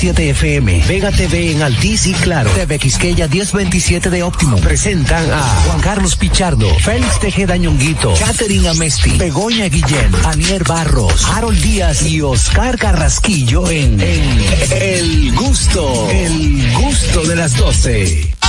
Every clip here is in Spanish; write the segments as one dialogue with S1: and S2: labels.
S1: 90.7 FM, Vega TV en Altiz y Claro, TV Quisqueya 1027 de Óptimo. Presentan a Juan Carlos Pichardo, Félix Tejeda Ñonguito, Catherine Amesti, Begoña Guillén, Anier Barros, Harold Díaz y Oscar Carrasquillo en, en El Gusto, El Gusto de las 12.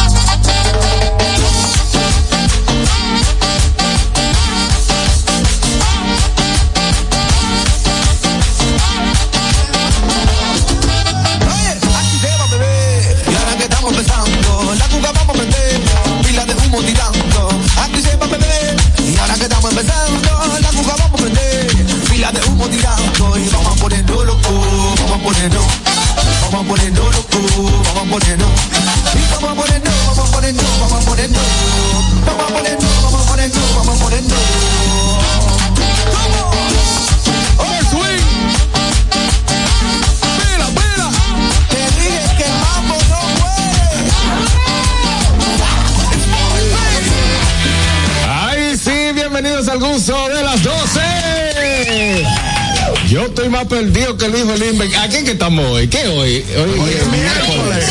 S2: Perdido que el hijo Limber. ¿A quién que estamos hoy? ¿Qué hoy? Hoy, hoy es
S3: miércoles.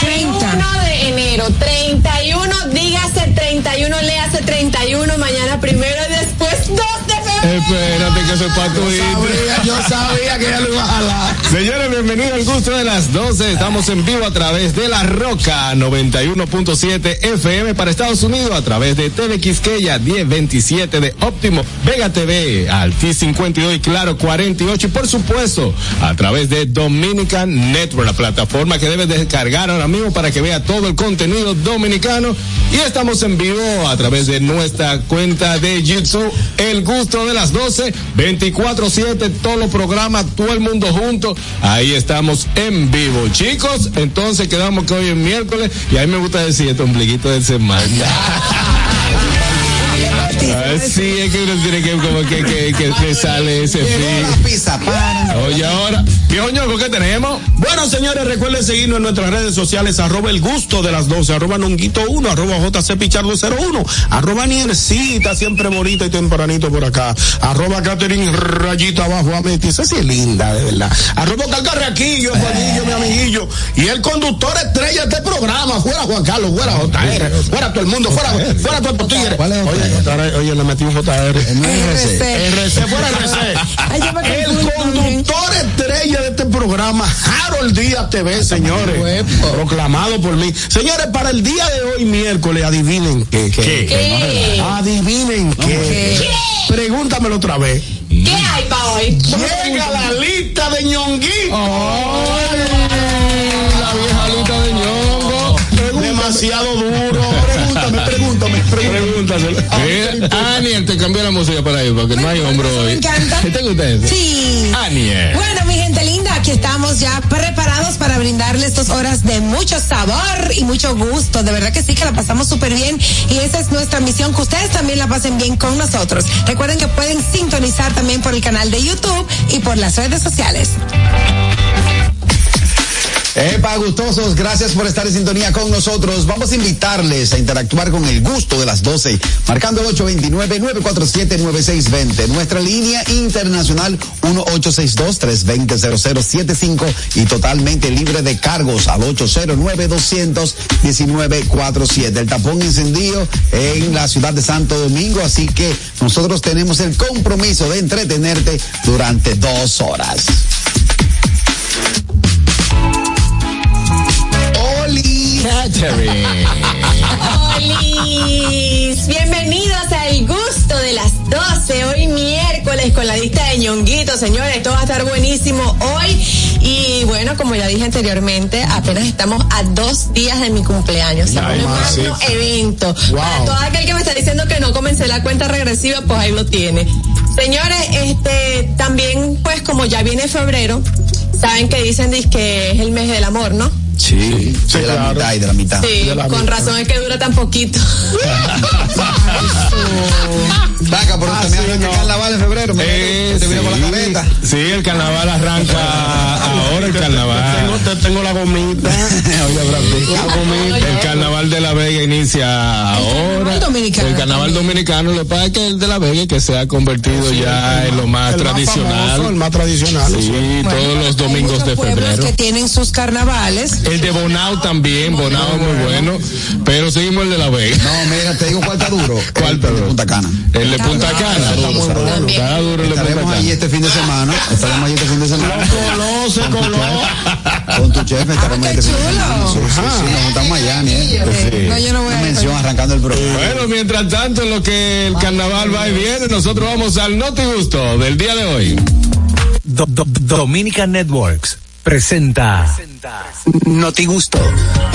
S3: 31 de enero. 31, dígase 31, léase 31, mañana primero y después 2 de febrero.
S2: Espérate que eso es para tu
S4: hijo. Yo sabía que ya lo iba a jalar.
S2: Señores, bienvenidos al gusto de las 12. Estamos en vivo a través de La Roca 91.7 FM para Estados Unidos a través de TV Quisqueya 1027 de Óptimo, Vega TV, Alti 52 y Claro 48 y por supuesto a través de Dominican Network, la plataforma que debes descargar ahora mismo para que vea todo el contenido dominicano y estamos en vivo a través de nuestra cuenta de YouTube El Gusto de las 12, 24/7, todos los programas, todo el mundo junto Ahí estamos en vivo. Chicos, entonces quedamos que hoy es miércoles y a mí me gusta decir este ombliguito de semana. Sí, es que uno tiene que como que, que, que, sale ese
S4: pizza
S2: Oye, ahora, viejo ñoco, ¿qué tenemos?
S4: Bueno, señores, recuerden seguirnos en nuestras redes sociales, arroba el gusto de las 12, arroba nonguito 1, arroba JC Pichardo 01, arroba Niercita, siempre bonita y tempranito por acá, arroba Catherine Rayita abajo a Meti, esa sí es linda, de verdad. Arroba Calcarreaquillo, Juanillo, mi amiguillo, y el conductor estrella de este programa, fuera Juan Carlos, fuera JR, fuera todo el mundo, fuera, fuera todo el tigre. Oye, oye, le metí un JR. RC. RC, fuera RC. el conductor estrella de este programa, Harold Díaz TV, señores. Proclamado por mí. Señores, para el día de hoy, miércoles, adivinen qué.
S3: ¿Qué?
S4: Adivinen qué. Pregúntamelo otra vez.
S3: ¿Qué hay para hoy?
S4: Llega la lista de ñonguito.
S2: la vieja lista de ñongo.
S4: Demasiado duro pregúntame, pregúntame, pregúntame.
S2: Eh, Aniel, te cambió la música para ahí, porque no hay hombro hoy.
S5: Me encanta.
S2: ¿Te gusta eso?
S5: Sí.
S2: Aniel.
S5: Bueno, mi gente linda, aquí estamos ya preparados para brindarles dos horas de mucho sabor y mucho gusto. De verdad que sí, que la pasamos súper bien y esa es nuestra misión, que ustedes también la pasen bien con nosotros. Recuerden que pueden sintonizar también por el canal de YouTube y por las redes sociales.
S4: Epa, gustosos, gracias por estar en sintonía con nosotros. Vamos a invitarles a interactuar con el gusto de las 12, marcando el 829-947-9620. Nuestra línea internacional 1862-320-0075 y totalmente libre de cargos al 809-200-1947. El tapón encendido en la ciudad de Santo Domingo, así que nosotros tenemos el compromiso de entretenerte durante dos horas.
S3: Bienvenidos al gusto de las 12. Hoy miércoles con la lista de ñonguitos, señores. Esto va a estar buenísimo hoy. Y bueno, como ya dije anteriormente, apenas estamos a dos días de mi cumpleaños. O evento. Para todo aquel que me está diciendo que no comencé la cuenta regresiva, pues ahí lo tiene. Señores, este, también, pues como ya viene febrero, saben que dicen que es el mes del amor, ¿no?
S6: Sí,
S4: Sí,
S6: de la
S4: claro.
S6: mitad y de la mitad.
S3: Sí,
S4: de la
S3: con
S4: mitad.
S3: razón es que dura tan poquito.
S6: Vaca, pero
S4: Ah,
S6: también
S4: sí,
S6: arranca
S4: no.
S6: el carnaval en febrero.
S2: Eh,
S6: te vino con la
S2: sí. el carnaval arranca ahora el
S4: Tengo,
S2: carnaval.
S4: te tengo la gomita. La gomita.
S2: El carnaval de la Vega inicia ahora.
S5: carnaval dominicano
S2: El carnaval
S5: también.
S2: dominicano, lo que pasa es que el de la Vega que se ha convertido ya en lo más
S4: El
S2: tradicional.
S4: famoso, el más tradicional.
S2: sí,
S5: Bueno,
S2: todos los domingos de febrero.
S5: que tienen sus carnavales.
S2: El de Bonao también, Bonao es muy bueno, pero seguimos el de la Vega.
S6: No, mira, te digo cuál está duro.
S2: ¿Cuál
S6: El
S2: está
S6: de
S2: duro?
S6: Punta Cana.
S2: El de Punta Cana.
S6: Está duro, está duro.
S2: El de
S6: Estaremos allí este fin de semana. Estaremos allí este fin de semana.
S4: Coló, se coló.
S6: Con tu jefe estaremos
S5: Ah,
S6: allí
S5: qué
S6: este fin de semana. Sí, sí, sí, nos juntamos allá, ¿eh?
S5: Eh, No, yo no voy a
S6: mención arrancando el programa.
S2: Bueno, mientras tanto, en lo que el carnaval va y viene, nosotros vamos al Noti Gusto del día de hoy.
S1: Do- Do- Dominica Networks presenta Noti Gusto.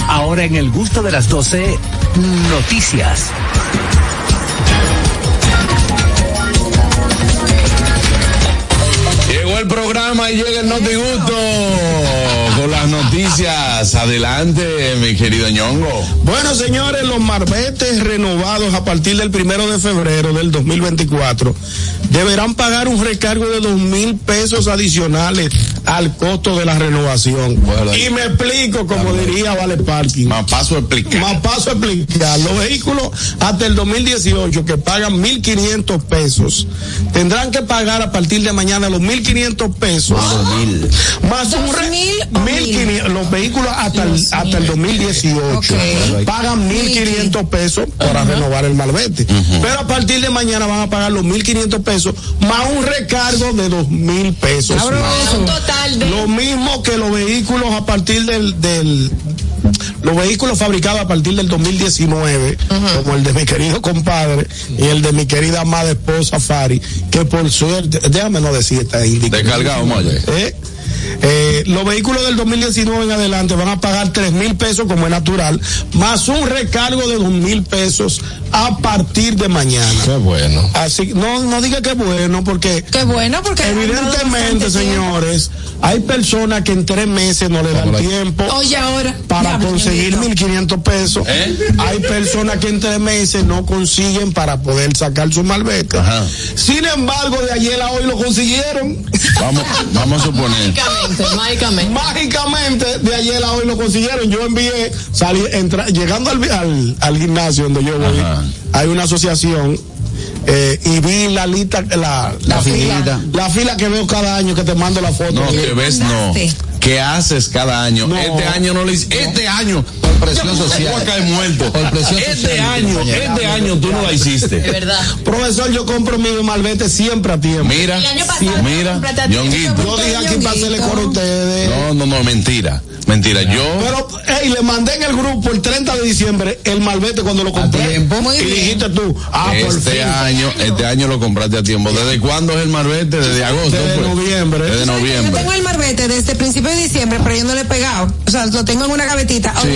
S1: Ahora en el gusto de las 12, noticias.
S7: Llegó el programa y llega el Noti Gusto noticias. Adelante, mi querido ñongo.
S4: Bueno, señores, los marbetes renovados a partir del primero de febrero del 2024 deberán pagar un recargo de dos mil pesos adicionales al costo de la renovación.
S7: Bueno,
S4: y me explico, como diría Vale Parking.
S7: Más paso a explicar.
S4: Más paso a explicar. Los vehículos hasta el 2018 que pagan 1.500 pesos tendrán que pagar a partir de mañana los 1.500 pesos. Más un re-
S5: 2.000 o
S4: 1.500. Los vehículos hasta el, hasta el 2018
S5: Ok.
S4: pagan 1.500 pesos para renovar el malvete. Pero a partir de mañana van a pagar los 1.500 pesos más un recargo de 2.000 pesos.
S3: Un total de.
S4: Lo mismo que los vehículos a partir del, del los vehículos fabricados a partir del 2019, como el de mi querido compadre y el de mi querida amada esposa Fari, que por suerte, déjame no decir esta indicación.
S7: Descargado, Molle.
S4: ¿Eh? Eh, los vehículos del 2019 en adelante van a pagar tres mil pesos como es natural, más un recargo de dos mil pesos a partir de mañana.
S2: Qué bueno.
S4: Así, no, no diga que bueno, porque
S5: Qué bueno, porque.
S4: Evidentemente, señores, hay personas que en tres meses no le dan tiempo
S5: tiempo. Oye, ahora.
S4: para
S5: Ya,
S4: conseguir
S5: Ñonguito.
S4: 1.500 pesos.
S7: ¿Eh?
S4: Hay personas que en tres meses no consiguen para poder sacar su malvete.
S7: Ajá.
S4: Sin embargo, de ayer a hoy lo consiguieron.
S7: Vamos, vamos a suponer.
S3: Mágicamente, mágicamente.
S4: Mágicamente, de ayer a hoy lo consiguieron. Yo envié, salí, entra- llegando al, al, al gimnasio donde yo voy,
S7: Ajá.
S4: hay una asociación. eh, y vi la lista, la, la, fila, la fila que veo cada año que te mando la foto.
S7: No, que ves, no. ¿Qué haces cada año?
S4: No.
S7: Este año no lo hiciste. Este año.
S6: Por presión social.
S7: Muerto.
S6: Por presión
S7: Este
S6: social,
S7: año, este año tú no la hiciste.
S3: De verdad.
S4: Profesor, yo compro mi malvete siempre a tiempo.
S7: Mira,
S3: El año pasado
S7: mira,
S3: compraste a ti.
S7: Ñonguito.
S4: Yo dije aquí para hacerle coro a ustedes.
S7: No, no, no, mentira. Mentira. Yo.
S4: Pero, hey, le mandé en el grupo el 30 de diciembre el malvete cuando lo compré.
S6: tiempo.
S5: Muy
S4: y
S5: bien.
S4: dijiste tú, ah, por
S7: Este
S4: fin.
S7: año, este año lo compraste a tiempo. ¿Desde cuándo es el marbete? Desde agosto.
S4: Desde
S7: pues.
S4: noviembre.
S7: Desde
S5: Yo
S7: noviembre.
S5: tengo el marbete desde principio de diciembre, pero yo no le he pegado. O sea, lo tengo en una gavetita.
S7: Sí.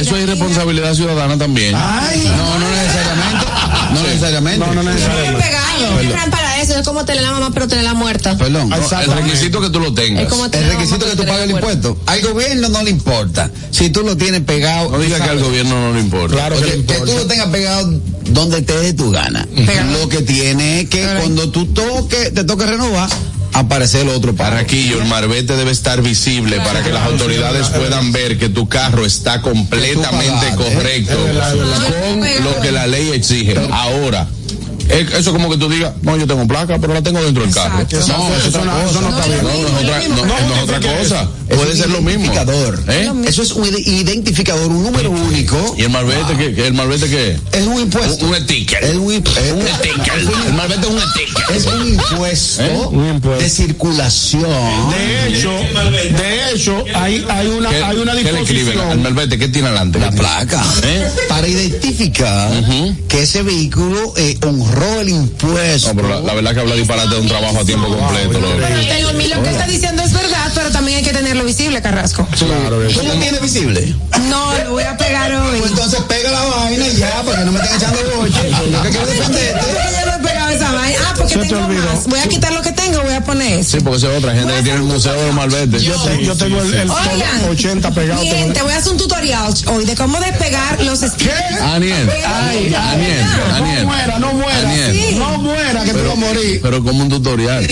S7: Eso es irresponsabilidad ciudadana también.
S4: Ay,
S6: No, no necesariamente. No necesariamente.
S4: no, no necesariamente.
S5: pegado.
S3: Para eso, es como tener la mamá, pero tener la muerta.
S6: Perdón.
S7: No, el requisito que tú lo tengas.
S3: Es como
S6: El requisito que tú pagues el impuesto. Al gobierno no le importa. Si tú lo tienes pegado.
S7: No digas que al gobierno no le importa.
S4: Claro que
S6: tú lo tengas pegado donde te dé tu gana.
S5: Pegado.
S6: Lo que tiene es que cuando tú toque, te toque renovar, aparece el otro.
S7: Carraquillo, el marbete debe estar visible para que las autoridades puedan ver que tu carro está completamente
S6: pagaste,
S7: correcto
S4: Es verdad, es verdad.
S7: con lo que la ley exige. Ahora, eso como que tú digas, no, yo tengo placa, pero la tengo dentro del carro. No,
S4: Eso,
S7: es otra
S4: no-
S7: cosa.
S4: eso no está bien.
S7: No, no es otra, no, no es otra cosa. Puede ser lo mismo.
S6: identificador.
S7: ¿Eh?
S6: Eso es un ide- identificador, un número único.
S7: ¿Y el marbete qué? qué? ¿El marbete qué?
S6: Es un impuesto.
S7: Un, un sticker.
S6: Es un,
S7: sticker. El marbete es un sticker.
S6: es un impuesto,
S7: ¿Eh?
S4: Un impuesto.
S6: de circulación.
S4: De hecho, de hecho, hay, hay una,
S7: ¿Qué,
S4: hay una
S7: qué le escriben al
S4: disposición.
S7: marbete? ¿Qué tiene adelante?
S6: la placa
S7: ¿Eh?
S6: para identificar que ese vehículo eh, el impuesto.
S7: No, pero la, la verdad que habla disparate de un trabajo a tiempo completo.
S5: Pero mí lo que está diciendo es verdad, pero también hay que tenerlo visible, Carrasco.
S4: Claro.
S6: ¿Tú lo tienes visible?
S5: No, lo voy a pegar hoy.
S6: Pues entonces pega la vaina y ya, porque no me están echando boche. Yo que quiero defenderte.
S5: No esa vaina. Ah, porque
S4: Se te
S5: tengo
S4: olvidó.
S5: más. Voy a quitar lo que tengo, voy a poner eso.
S7: Sí, porque esa es otra gente que tiene el museo de los.
S4: Yo, yo tengo el, el
S5: Oigan,
S4: 80 pegado.
S5: Te voy a hacer un tutorial hoy de cómo despegar los stickers.
S7: Aniel,
S4: Ay,
S7: Aniel,
S4: No muera, no muera. No muera, que te va a morir.
S7: Pero como un tutorial.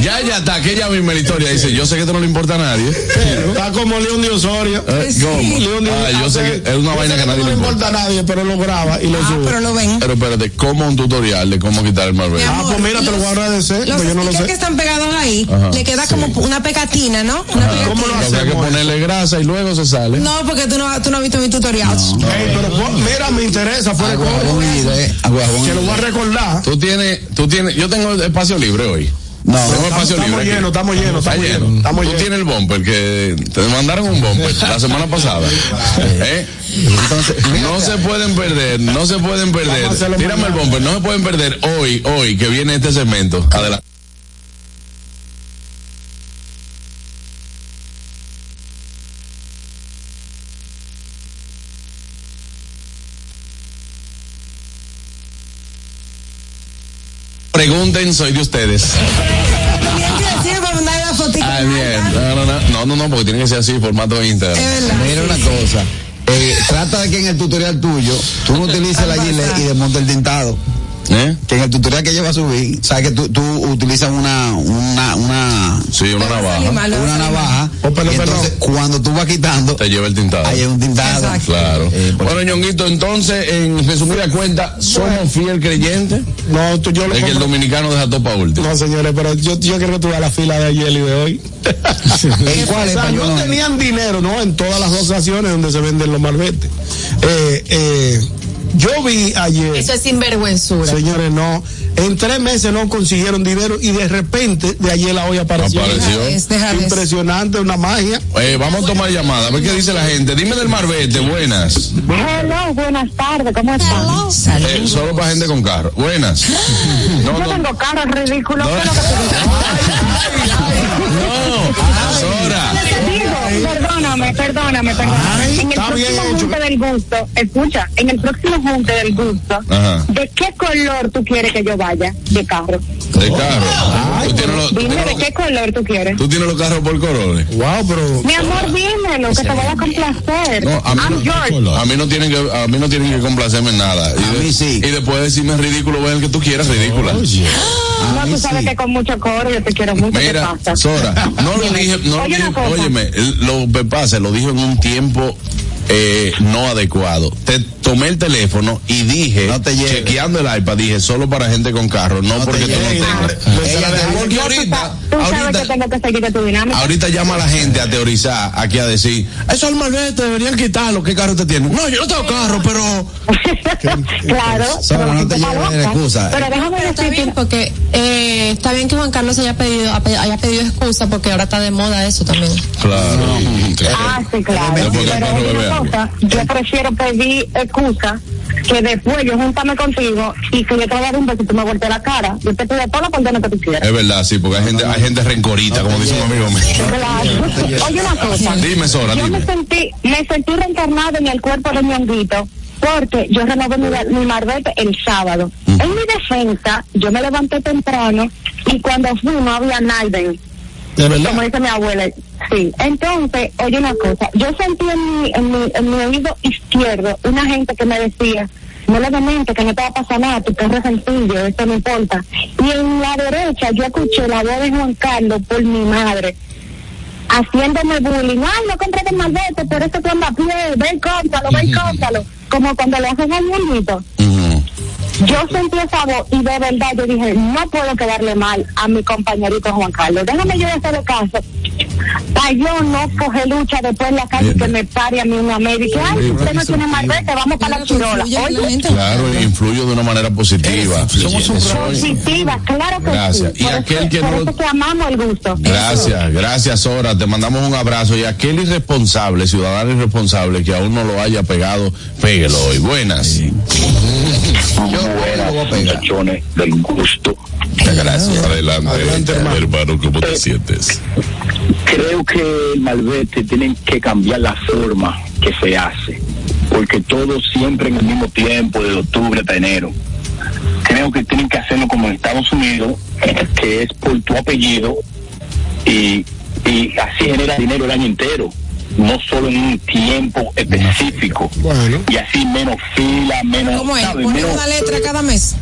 S7: Ya, ya está, aquella misma la historia dice, yo sé que esto no le importa a nadie.
S4: Está como León de Osorio.
S7: Eh, ¿cómo?
S4: León de
S7: Ah, yo sé que es una vaina que a nadie
S4: no
S7: le
S4: le
S7: importa.
S4: importa a nadie, pero lo graba y lo
S5: Ah,
S4: sube.
S5: pero lo ven.
S7: Pero espérate, como un tutorial de cómo quitar
S4: Ah, pues mira, te lo voy a agradecer,
S5: Los
S4: pues yo no lo sé.
S5: que están pegados ahí,
S7: Ajá,
S5: le queda como una pegatina, ¿no? Una pegatina.
S4: ¿Cómo lo
S7: que hay que
S4: hacemos?
S7: ponerle grasa y luego se sale.
S5: No, porque tú no, tú no has visto mi tutorial.
S4: Ey, pero po- mira, me interesa, fuera de Que lo voy a recordar.
S7: Tú tienes, tú tienes, yo tengo espacio libre hoy.
S6: No,
S4: Estamos, llenos, estamos llenos,
S7: Está
S4: estamos
S7: lleno.
S4: llenos. Estamos
S7: Tú
S4: llenos.
S7: tienes el bumper que te mandaron un bumper la semana pasada. ¿Eh?
S6: Entonces,
S7: No se pueden perder, no se pueden perder. Tírame el bumper, no se pueden perder hoy, hoy que viene este segmento. Adelante. Pregunten, soy de ustedes. Ah, bien. No, no, no, no, no, no, porque tiene que ser así, formato de Instagram.
S6: Mira una cosa. Eh, trata de que en el tutorial tuyo tú no utilices la gilet y desmonte el tintado.
S7: ¿Eh?
S6: Que en el tutorial que lleva a subir, sabes que tú, tú utilizas una, una, una,
S7: Sí, una navaja.
S5: mal,
S6: una navaja.
S4: Oh, pero,
S6: y
S4: pero-
S6: entonces, cuando tú vas quitando,
S7: Te lleva el tintado.
S6: hay un tintado.
S5: Exacto.
S7: Claro.
S6: Eh, por-
S7: bueno, Ñonguito, entonces, en resumida cuenta, ¿somos fiel creyentes
S4: No, tú, yo lo
S7: de que el dominicano deja todo para último?
S4: No, señores, pero yo, yo creo que tú vas a la fila de ayer y de hoy.
S6: ¿En cuáles,
S4: O sea, no tenían dinero, ¿no? En todas las asociaciones donde se venden los malbetes. Eh, eh, yo vi ayer,
S3: Eso es sinvergüenzura.
S4: señores, no, en tres meses no consiguieron dinero y de repente, de ayer a hoy apareció.
S7: Apareció.
S5: Deja de- deja de-
S4: Impresionante, una magia.
S7: Eh, vamos a tomar llamada, a ver qué dice la gente. Dime del Marbete, buenas.
S8: Hello, buenas tardes, ¿cómo están?
S7: Eh, solo para gente con carro. Buenas. No,
S8: Yo
S7: no,
S8: tengo carro ridículo,
S7: No.
S8: ¿qué es lo que tú dices?
S7: no. Sora.
S8: Perdóname, perdóname, perdóname.
S4: Ay,
S8: en el próximo junte del gusto, escucha, en el próximo junte del gusto,
S7: Ajá.
S8: ¿de qué color tú quieres que yo vaya de carro?
S7: De carro. Tú los,
S8: Dime de qué color tú quieres.
S7: tú tienes los carros por colores.
S4: Wow, pero.
S8: Mi amor, dímelo, que te voy a complacer.
S7: No, a mí
S8: I'm
S7: no,
S8: yours.
S7: a mí no tienen que, a mí no tienen que complacerme en nada. Y,
S6: A
S7: de-
S6: mí sí.
S7: y después decirme ridículo, ve el que tú quieras, ridícula.
S8: No, tú sabes que con mucho coro yo te quiero mucho. ¿Qué
S7: Mira,
S8: pasa?
S7: Sora, no lo dije, no lo
S8: Oye,
S7: dije,
S8: una cosa.
S7: óyeme, lo que pasa, lo dijo en un tiempo eh, no adecuado. Te tomé el teléfono y dije,
S6: No te lleves.
S7: chequeando el iPad, dije solo para gente con carro, no,
S6: No te
S7: porque tú no tengas. Ahorita, llama a la gente a teorizar, aquí a decir, eso al malvete deberían quitarlo, ¿qué carro te tiene? No, yo no tengo carro, pero
S8: claro. Pero
S6: no te lleves excusa.
S8: Pero déjame
S3: Pero está bien porque eh, está bien que Juan Carlos haya pedido haya pedido excusa porque ahora está de moda eso también.
S7: claro.
S8: Ah, sí, claro. Yo prefiero pedir excusa que después yo juntarme contigo y que yo te a dar un beso y tú me voltees la cara. Yo te pido todas las condones que tú quieras.
S7: Es verdad, sí, porque hay gente, hay gente rencorita, como dice un amigo mío.
S8: Oye una cosa.
S7: Dime, Sora,
S8: Yo
S7: dime.
S8: me sentí, me sentí reencarnada en el cuerpo de mi honguito porque yo renové mi, mi marbete el sábado.
S7: Mm.
S8: En mi defensa, yo me levanté temprano y cuando fui no había nadie.
S4: De verdad.
S8: Como dice mi abuela, sí. Entonces, oye una cosa, yo sentí en mi, en mi, en mi oído izquierdo una gente que me decía, no le demente, que no te va a pasar nada, tu perro es sencillo, esto no importa. Y en la derecha yo escuché la voz de Juan Carlos por mi madre, haciéndome bullying, ay, no compré el malvete, por eso tú andas a pie, ven, cómpralo, ven, cómpralo. Como cuando le hacen al.
S7: Ujú.
S8: Yo sentí esa voz y de verdad yo dije, no puedo quedarle mal a mi compañerito Juan Carlos. Déjame yo hacerle caso. Para yo no coger lucha después en la calle que me pare a mí una médica. Ay, usted no tiene malvete, vamos para la chirola. Oye.
S7: Claro, influyo de una manera positiva.
S8: positiva, claro que
S7: Gracias.
S8: sí.
S7: Y
S8: Por
S7: aquel
S8: eso,
S7: que
S8: por
S7: no lo-
S8: eso que amamos el gusto.
S7: Gracias, gracias Sora, te mandamos un abrazo y aquel irresponsable, ciudadano irresponsable que aún no lo haya pegado, péguelo hoy. Buenas.
S6: lo
S9: muchachones del gusto.
S7: Muchas gracias. Adelante,
S4: Adelante, hermano.
S7: hermano, ¿cómo te sientes?
S9: Creo que el malvete tienen que cambiar la forma que se hace, porque todo siempre en el mismo tiempo, de octubre hasta enero. creo que tienen que hacerlo como en Estados Unidos, que es por tu apellido y, y así genera dinero el año entero, no solo en un tiempo específico.
S4: Bueno.
S9: Y así menos fila, menos...
S5: ¿Cómo es?
S9: ¿sabes?
S5: ¿Ponen
S9: Menos-
S5: una letra cada mes?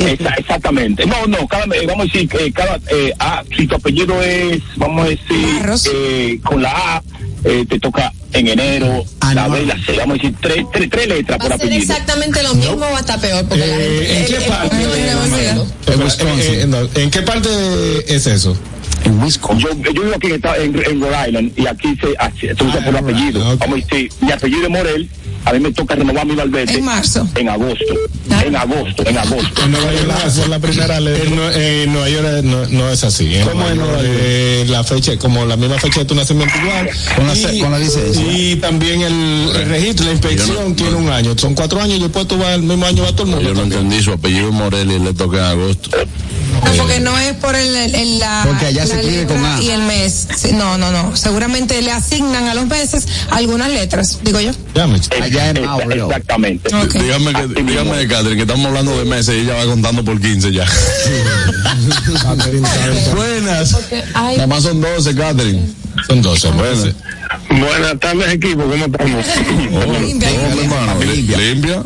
S9: Exa- exactamente. No, no, cada, eh, vamos a decir, eh, cada, eh, ah, si tu apellido es, vamos a decir, eh, con la A, eh, te toca en enero,
S6: Ah,
S9: la
S6: no.
S9: B y la C, vamos a decir, tres, tres, tres letras
S3: ¿Va
S9: por apellido.
S3: exactamente lo mismo o hasta peor? Porque la gente.
S4: Eh, ¿En qué parte?
S2: ¿en qué parte es eso?
S6: En Wisconsin.
S9: Yo, yo vivo aquí en, en, Rhode Island y aquí se, se usa
S2: Ah,
S9: por
S2: Rhode
S9: apellido.
S2: Island, ok.
S9: Vamos a decir, mi apellido es Morel, a mí me toca renovar mi malvete.
S5: En marzo.
S9: En agosto.
S5: Ah.
S9: En agosto, en agosto.
S2: En Nueva York es la primera ley. En, Nue- en Nueva York eh, no, no es así. En
S4: ¿Cómo
S2: Nueva
S4: en Nueva
S2: York, eh, la fecha, como la misma fecha de tu nacimiento igual.
S6: Con la con la licencia.
S2: Y también el, el registro, la inspección
S7: no-
S2: tiene un año. Son cuatro años y después tú vas el mismo año va todo el mundo.
S7: Yo no
S2: también.
S7: entendí su apellido es Morel y le toca en agosto.
S5: No, porque no es por el, el- el- la,
S6: Porque allá se
S5: la
S6: escribe con A.
S5: y el mes. Sí, No, no, no. Seguramente le asignan a los meses algunas letras, digo yo.
S2: Llame.
S6: Allá Mauro.
S9: Exactamente.
S5: Ok.
S7: Dígame, que, dígame, Catherine, que estamos hablando de meses y ella va contando por 15 ya. Buenas. Nada más son 12, Catherine.
S2: Son 12
S7: Buenas.
S9: Buenas tardes, equipo, ¿cómo estamos?
S7: Oh,
S5: Limpia,
S7: oh,
S5: limpia.
S7: hermano,
S6: Limpia.
S7: ¿Limpia?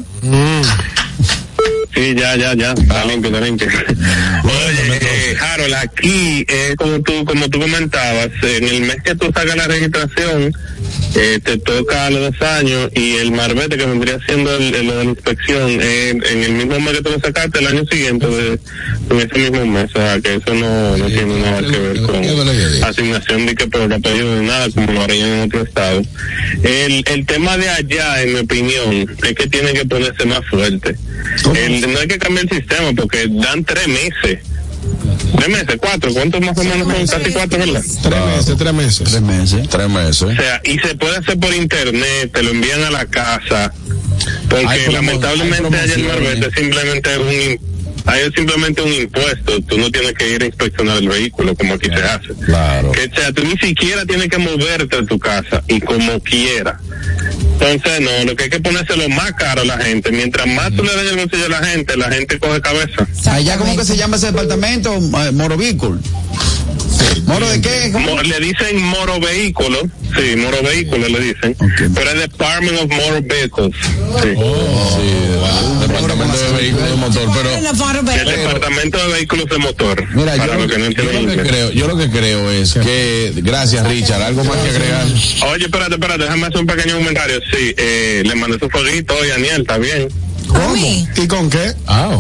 S9: Sí, ya, ya, ya, está limpio, está limpio. Oye, eh, Harold, aquí, eh, como tú como tú comentabas, en el mes que tú sacas la registración, eh, te toca a los dos años y el marbete que vendría siendo el, el- lo de la inspección, eh, en el mismo mes que tú lo sacaste, el año siguiente, de, en ese mismo mes, o sea, que eso no, no tiene nada que ver con
S2: que
S9: asignación de que por el apellido ni nada, como lo harían en otro estado. El, el tema de allá, en mi opinión, es que tiene que ponerse más fuerte. El- no hay que cambiar el sistema porque dan tres meses. Tres meses, cuatro, ¿cuántos más o menos son? Casi cuatro, ¿verdad?
S2: Tres meses, tres meses.
S6: Tres meses.
S7: Tres meses.
S9: O sea, y se puede hacer por internet, te lo envían a la casa, porque lamentablemente
S2: hay
S9: allá en
S2: promociones.
S9: Marbete simplemente es un ahí es simplemente un impuesto, tú no tienes que ir a inspeccionar el vehículo como aquí se hace.
S7: Claro.
S9: Que, o sea, tú ni siquiera tienes que moverte a tu casa y como quiera. Entonces, no, lo que hay que ponerse lo más caro a la gente. Mientras más tú le des el bolsillo a la gente, la gente coge cabeza.
S6: Allá, ¿cómo que se llama ese departamento? Eh, Moro Vehículo. ¿Moro de qué? ¿Cómo?
S9: Mo- le dicen moro vehículo, sí, moro vehículo le dicen, pero es Department of Motor Vehicles, sí.
S7: Sí, departamento de vehículos de motor, pero
S9: el. Departamento de Vehículos de Motor,
S6: Mira,
S9: para
S6: yo-
S9: los que no
S7: yo
S9: entienden
S7: lo que creo, yo lo que creo es que, gracias Richard, algo más que agregar.
S9: Oye, espérate, espérate, déjame hacer un pequeño comentario. Sí, eh, le mandé su fueguito hoy a Aniel, ¿está bien?
S5: Mí.
S2: ¿Y con qué? Ah,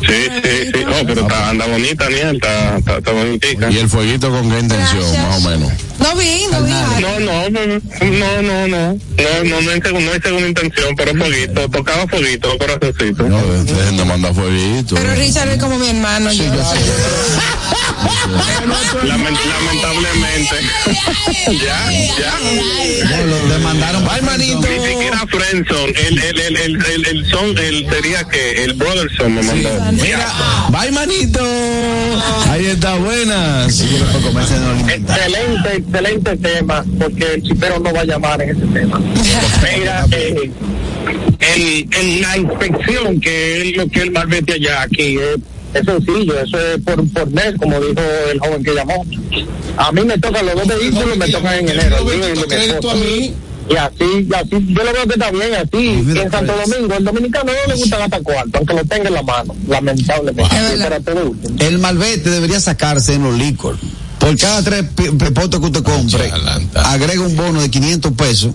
S9: Sí, sí, sí. Oh, pero está, anda bonita, Niel, está, está, bonitica.
S7: ¿Y el fueguito con qué intención, más o menos?
S5: No vi, no vi.
S9: No, no, no, no, no, no, no, no, hay, segunda, no hay segunda intención, pero fueguito, tocaba fueguito, corazoncito.
S7: No, dejen no mandar fueguito.
S5: Pero Richard es como mi hermano. Sí, yo.
S9: Lament- lamentablemente. ya, ya.
S6: No, lo demandaron.
S7: Ay, manito.
S9: Ni siquiera Friendson, el, el, el, el, el, el son, el sería que el Brotherson me mandó.
S7: Mira, bye manito. Ahí está, buenas.
S9: Excelente, excelente tema, porque el chipero no va a llamar en ese tema. Mira, eh, el, el- la inspección, que es lo que el malvete allá aquí, es, es sencillo, eso es por, por mes, como dijo el joven que llamó. A mí me tocan los dos vehículos, me tocan en enero. y
S2: a mí.
S9: Así, y así, yo lo veo que está bien así. En Santo Domingo, el dominicano no le gusta gastar cuarto, aunque lo tenga en la mano, lamentablemente. Último.
S6: El malvete debería sacarse en los licor. Por cada tres potes que usted compre, agrega un bono de 500 pesos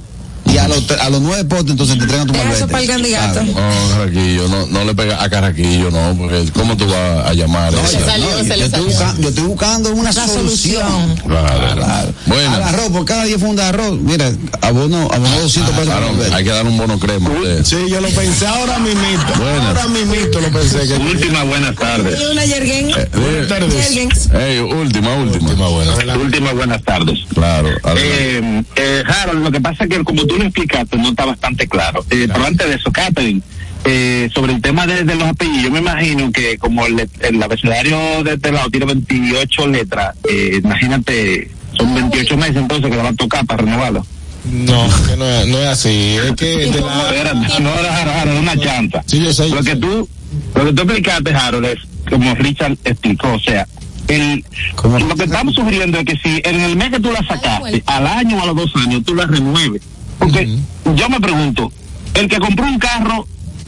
S6: y a los, a los nueve potes entonces te entregan tu
S5: Deja
S6: malvete.
S5: eso para el candidato.
S6: Claro.
S7: No, Carraquillo, no, no le pega a Carraquillo, no, porque ¿cómo tú vas a llamar a
S3: Se salió,
S6: No,
S3: se
S6: yo, estoy
S3: salió.
S6: buscando, yo estoy buscando una
S5: La
S6: solución.
S5: solución.
S7: Claro,
S6: Claro.
S7: Bueno.
S6: Al arroz, por cada 10 fundas de arroz, mira, abono, abono 200 pesos.
S7: Claro, hay que dar un bono crema. usted.
S2: Sí, yo lo pensé ahora mismito.
S7: Buenas.
S2: Ahora mismito lo pensé. Que...
S9: Última buenas tardes.
S5: Una Yergen.
S2: Buenas tardes.
S5: Yergens.
S7: Ey, última, última.
S2: Última buena.
S9: Últimas buenas tardes.
S7: Claro.
S9: Eh, eh, Harold, lo que pasa es que como tú lo explicaste, no está bastante claro. Eh, pero antes de eso, Catherine, eh, sobre el tema de, de los apellidos, yo me imagino que como el, el abecedario de este lado tiene 28 letras, eh, imagínate, son 28 meses entonces que le va a tocar para renovarlo.
S2: No, que no, es- no es así. Es que de la.
S10: Espérate, no era Harold, una chanta.
S2: Sí, yo sé. yo
S10: Lo que
S2: sé.
S10: tú, lo que tú explicaste, Harold, es como Richard explicó, o sea, el, lo que estamos sufriendo es que si en el mes que tú la sacaste, al año o a los dos años, tú la renueves. Porque yo me pregunto, el que compró un carro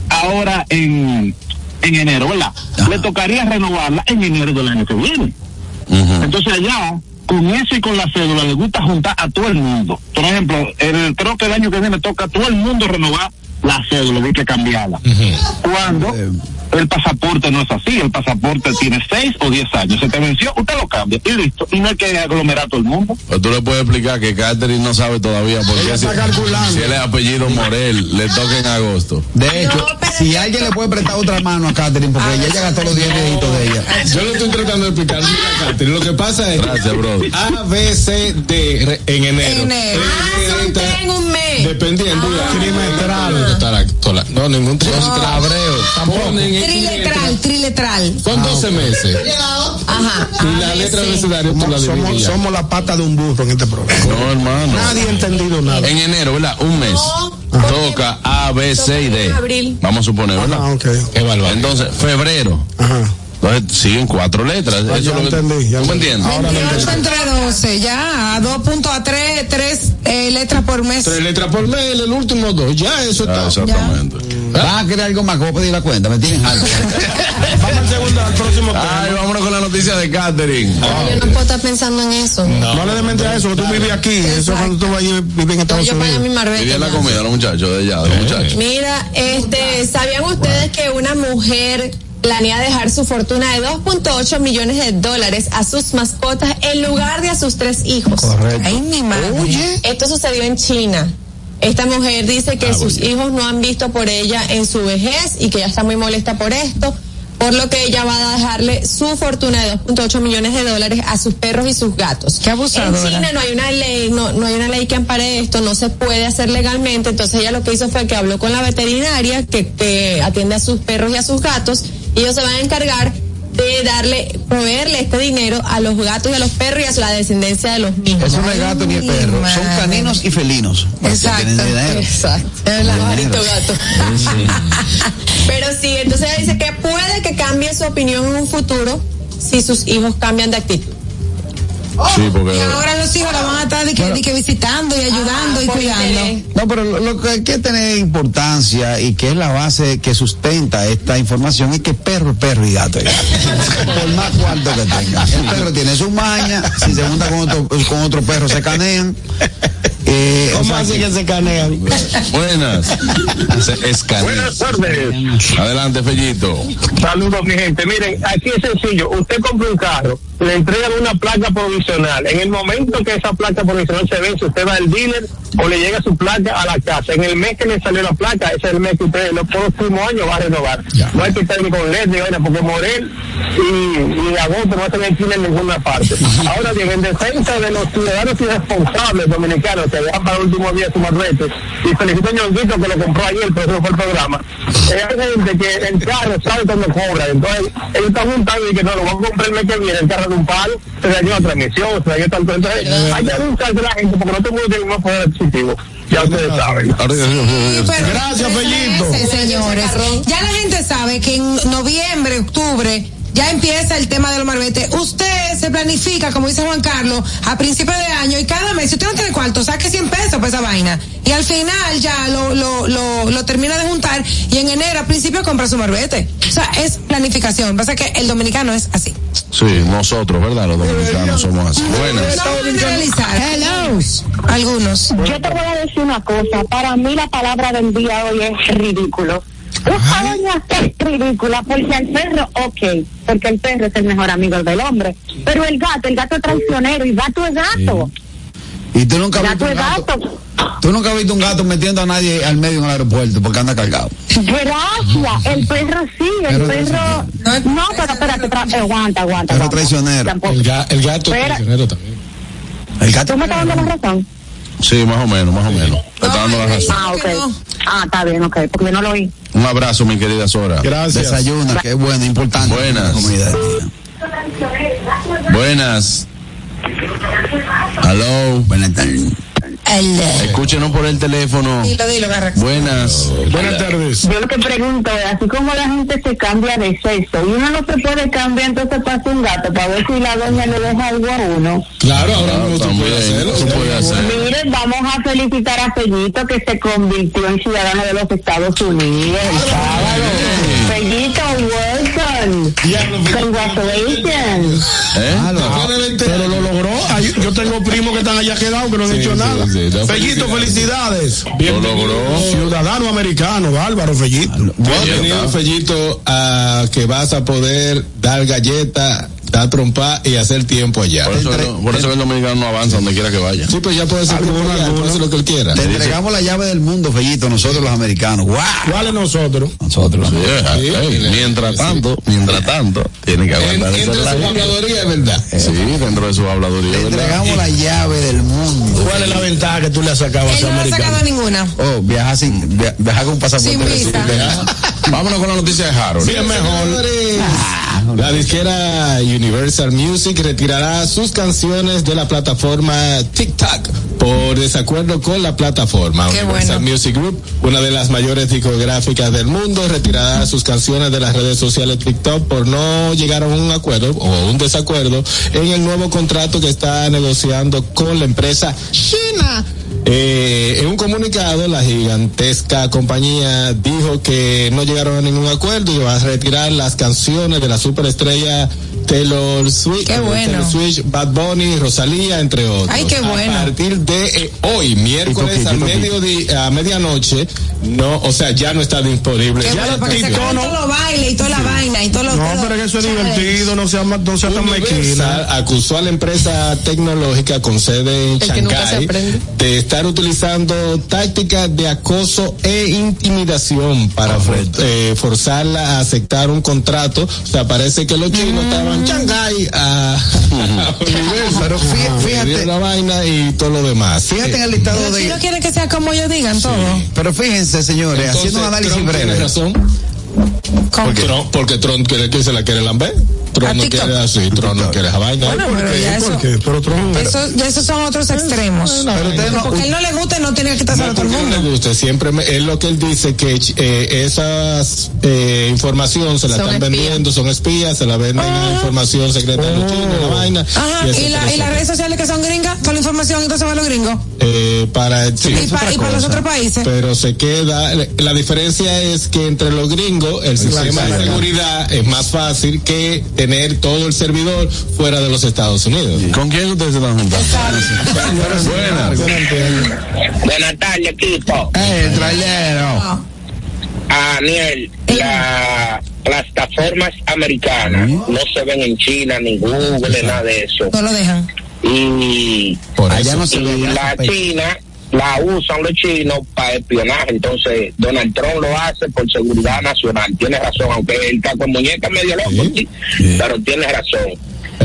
S10: ahora en, en enero, ¿verdad? Le tocaría renovarla en enero del año que viene. Entonces allá, con eso y con la cédula, le gusta juntar a todo el mundo. Por ejemplo, el, creo que el año que viene toca a todo el mundo renovar la cédula, hay que cambiarla. Cuando El pasaporte no es así, el pasaporte tiene seis o diez años, se te venció, usted lo cambia y listo. Y no hay que aglomerar a todo el mundo.
S7: Pues tú le puedes explicar que Catherine no sabe todavía por qué si,
S4: está calculando.
S7: si él es apellido Morel, le toca en agosto.
S6: De hecho,
S3: No, pero
S6: si alguien le puede prestar otra mano a Catherine, porque ella ya gastó los 10 viejitos de ella.
S2: Yo lo estoy tratando de explicar. Mira, Catherine, Lo que pasa es
S7: Gracias, bro.
S2: A, B, C, D en enero.
S5: Enero.
S3: Ah, son en un mes.
S2: Dependiendo.
S3: Ah,
S2: trimestral. No, ningún trimestral. En
S5: Triletral, triletral.
S2: Son 12 meses.
S3: Ajá.
S2: Y la letra abecedario tú la
S4: Somos, somos, la pata de un burro en este programa.
S7: No, hermano.
S4: Nadie ha entendido nada.
S7: En enero, ¿verdad? Un mes. Toca A, B, C y D.
S3: abril.
S7: Vamos a suponer,
S4: Ah,
S7: ¿verdad?
S4: ok.
S2: Qué bárbaro.
S7: Entonces, febrero.
S4: Ajá.
S7: Entonces siguen cuatro letras.
S4: Ah,
S7: Eso
S4: ya
S7: es lo que-
S4: entendí, ya
S7: ¿Tú me entiendes?
S4: Ahora lo
S5: 28
S4: entendí.
S5: entre 12, ya, a 2 puntos a 3, 3 eh, letras por mes.
S2: Tres letras por mes, el último dos. Ya, eso
S7: Ah,
S2: está.
S7: exactamente.
S6: ¿Vas a querer algo más? ¿Cómo pedir la cuenta? Me tienen algo.
S4: Vamos al segundo, al próximo tema.
S7: Ay, vámonos con la noticia de Catherine.
S3: Yo no puedo estar pensando en eso.
S4: No le des mente a eso, que tú vives aquí. Eso es cuando tú vas a vivir en Estados
S3: Yo pago mi
S4: Unidos.
S3: marbete.
S7: La
S3: ya.
S7: comida los muchachos de allá, de los muchachos.
S3: Mira, este, ¿sabían ustedes que una mujer planea dejar su fortuna de 2.8 millones de dólares a sus mascotas en lugar de a sus tres hijos?
S5: Ay, mi madre.
S3: Esto sucedió en China. Esta mujer dice que sus hijos no han visto por ella en su vejez y que ella está muy molesta por esto, por lo que ella va a dejarle su fortuna de 2.8 millones de dólares a sus perros y sus gatos.
S5: Qué abusadora.
S3: En China no hay una ley, no, no hay una ley que ampare esto, no se puede hacer legalmente, entonces ella lo que hizo fue que habló con la veterinaria que, que atiende a sus perros y a sus gatos y ellos se van a encargar de darle, proveerle este dinero a los gatos y a los perros y a la descendencia de los mismos.
S6: Eso no es gato ni es perro. Son caninos y felinos.
S5: Exacto.
S6: tienen dinero.
S3: Exacto. El gato. Pero sí, entonces ella dice que puede que cambie su opinión en un futuro si sus hijos cambian de actitud.
S7: Sí, porque.
S5: Y ahora los hijos la van a estar de que, de que visitando y ayudando
S3: Ah,
S5: y
S3: por
S5: cuidando.
S3: interés.
S6: No, pero lo, lo que hay que tener importancia y que es la base que sustenta esta información es que perro es perro y gato es gato. Por más cuarto que tenga. El perro tiene su maña, si se junta con otro, con otro perro se canean. Eh, o
S4: ¿Cómo
S6: sea
S4: así
S6: que-
S4: se canean?
S7: Buenas. Se escanea.
S10: Buenas tardes.
S7: Adelante, Fellito.
S10: Saludos, mi gente. Miren, aquí es sencillo. Usted compra un carro, le entregan una placa provisional. En el momento que esa placa provisional se vence, usted va al dealer o le llega su placa a la casa. En el mes que le salió la placa, ese es el mes que usted los próximos años va a renovar. No hay que estar ni con LED ni vaina, porque Morel y, y agosto no hacen aquí en ninguna parte. Ahora bien, en defensa de los ciudadanos irresponsables dominicanos que dejan para el último día su marbete, y felicito a Ñonguito que lo compró ayer, pero eso fue el programa. Eh, hay gente que el carro sabe cuando cobra, entonces ellos están juntando y que no lo van a comprar el mes que viene, el carro de un palo, se dañó la transmisión, se dañó tanto. Entonces hay que buscarse la gente porque no todo el mundo tiene un poder adquisitivo. Ya ustedes saben.
S5: Pero
S4: Gracias, Fellito.
S5: Señores. Ya la gente sabe que en noviembre, octubre, ya empieza el tema de los marbetes. Usted se planifica, como dice Juan Carlos, a principio de año y cada mes, si usted no tiene cuarto, saque 100 pesos para esa vaina. Y al final ya lo, lo, lo, lo termina de juntar y en enero, a principio, compra su marbete. O sea, es planificación. Pasa que el dominicano es así.
S7: Sí, nosotros, ¿verdad? Los dominicanos somos así. Buenas.
S5: No. Hello. Algunos.
S8: Yo te voy a decir una cosa. Para mí la palabra del día hoy es ridículo. Esta doña es ridícula porque el perro, ok, porque el perro es el mejor amigo del hombre. Pero el gato, el gato es traicionero y gato es gato.
S6: y tú nunca has visto un gato.
S8: gato.
S6: Tú nunca has visto un gato metiendo a nadie al medio en el aeropuerto porque anda cargado.
S8: Gracias. El perro sí, el
S6: Perro
S8: perro. No, pero espérate, tra- eh, aguanta, aguanta.
S6: Perro
S8: aguanta.
S6: traicionero.
S2: El, ga- el gato
S8: Espera.
S2: traicionero también.
S6: El gato.
S8: ¿Tú me estás dando la razón?
S7: Sí, más o menos, más o menos. Te está dando la razón.
S8: Ah, ok.
S5: no.
S8: Ah, está bien, ok, porque yo no lo oí.
S7: Un abrazo, mi querida Sora.
S4: Gracias.
S6: Desayuna, que es bueno, importante.
S7: Buenas. Buenas. Hello.
S6: Buenas tardes.
S7: Escúchenos por el teléfono.
S11: Dilo, dilo, Garra.
S7: Buenas.
S4: Buenas tardes.
S8: Yo lo que pregunto es, así como la gente se cambia de sexo y uno no se puede cambiar, entonces pasa un gato para ver si la doña le deja algo a uno.
S2: Claro, ahora
S7: Claro,
S2: puedes hacerlo.
S7: tú puedes hacerlo.
S8: Miren, vamos a felicitar a Fellito que se convirtió en ciudadano de los Estados Unidos el sábado. Fellito, welcome. Congratulations.
S7: ¿Eh?
S4: Pero lo logró. Yo tengo primos que están allá quedados que no han
S2: Sí,
S4: hecho
S2: sí,
S4: nada.
S2: sí,
S4: Fellito, felicidades.
S7: Lo logró.
S4: Ciudadano americano, bárbaro, Fellito.
S2: Bienvenido, Fellito, a que vas a poder dar galleta, dar trompa y hacer tiempo allá.
S7: Por eso, por eso el dominicano no avanza donde quiera que vaya.
S2: Sí, pues ya puede ser
S4: Alguno, alguno.
S2: lo que él quiera.
S6: Te entregamos la llave del mundo, Fellito, nosotros los americanos. ¡Guau!
S4: ¿Cuáles nosotros?
S6: Nosotros.
S7: Sí, ey, mientras tanto, mientras tanto, tiene que
S2: En-
S7: aguantar ese
S2: entre su
S7: like.
S2: habladuría es verdad.
S7: Sí, dentro de su habladuría,
S6: Te
S7: ¿verdad?
S6: entregamos la llave del mundo.
S4: ¿Cuál es la ventaja que tú le has sacado a ese
S11: no ha sacado
S4: americano?
S11: ninguna.
S6: Oh, viajar sin, via- viajar con un pasaporte.
S11: Sin visa.
S7: Vámonos con la noticia de Harold.
S4: Bien mejor.
S2: Señores, La disquera Universal Music retirará sus canciones de la plataforma TikTok por desacuerdo con la plataforma.
S11: Qué
S2: Universal
S11: bueno.
S2: Music Group, una de las mayores discográficas del mundo, retirará sus canciones de las redes sociales TikTok por no llegar a un acuerdo o un desacuerdo en el nuevo contrato que está negociando con la empresa China. Eh, en un comunicado, la gigantesca compañía dijo que no llegaron a ningún acuerdo y va a retirar las canciones de la superestrella Taylor Swift,
S11: Qué bueno.
S2: Taylor Swift, Bad Bunny, Rosalía, entre otros.
S11: Ay, qué bueno.
S2: A partir de eh, hoy, miércoles a
S6: Tito.
S2: mediodía, a medianoche, no, o sea, ya no está disponible.
S11: Qué
S2: Ya
S11: bueno,
S2: la
S11: para que se todos los bailes y toda la vaina y todo lo
S4: No,
S11: todo-
S4: pero que eso es divertido, no sea, no sea tan mequina.
S2: acusó a la empresa tecnológica con sede en
S3: El que nunca se
S2: Shanghái
S3: aprende.
S2: de estar utilizando tácticas de acoso e intimidación para for- eh, forzarla a aceptar un contrato. O sea, parece que los chinos estaban en Shanghái a, a Universal.
S6: Pero fíjate-
S2: la vaina y todo lo demás.
S6: Fíjate en el listado
S11: Los
S6: de.
S11: chinos quieren que sea como ellos digan todo.
S6: Pero fíjense, señores,
S2: Entonces,
S6: haciendo un análisis
S2: Trump tiene
S6: breve.
S2: razón.
S11: ¿Cómo?
S2: Porque Trump, porque Trump quiere que se la quiere lamber. Trump no quiere así, Trump no quiere esa vaina.
S11: Bueno, pero ya
S4: ¿Por
S11: eso?
S4: Pero Trump.
S11: eso, ya esos son otros extremos.
S6: Pero
S11: Porque a él no le gusta y no tiene que
S2: No
S11: a todo el mundo.
S2: le guste, siempre me- es lo que él dice que eh, esas eh, información se la
S3: Son
S2: están
S3: espías.
S2: vendiendo, son espías, se la venden a información secreta de los chinos, la vaina.
S11: Ajá,
S2: eso
S11: y, la- y las redes sociales que son gringas, toda la información entonces va a los gringos.
S2: eh, para sí,
S11: y, pa- y para los otros países.
S2: Pero se queda, la diferencia es que entre los gringos el sistema de seguridad es más fácil que tener todo el servidor fuera de los Estados Unidos.
S7: ¿Con quién ustedes se están juntando? Buenas.
S12: Buenas tardes, equipo.
S6: ¡Eh, trailero!
S11: No.
S12: Ah, Aniel, las plataformas americanas no se ven en China, ni Google, nada de eso.
S11: No lo dejan.
S12: Y,
S2: Por
S6: Allá
S2: eso.
S6: no se
S12: y
S6: ve.
S12: la China la usan los chinos para espionaje. Entonces, Donald Trump lo hace por seguridad nacional. Tiene razón, aunque el caco de muñeca medio loco, sí, pero tiene razón.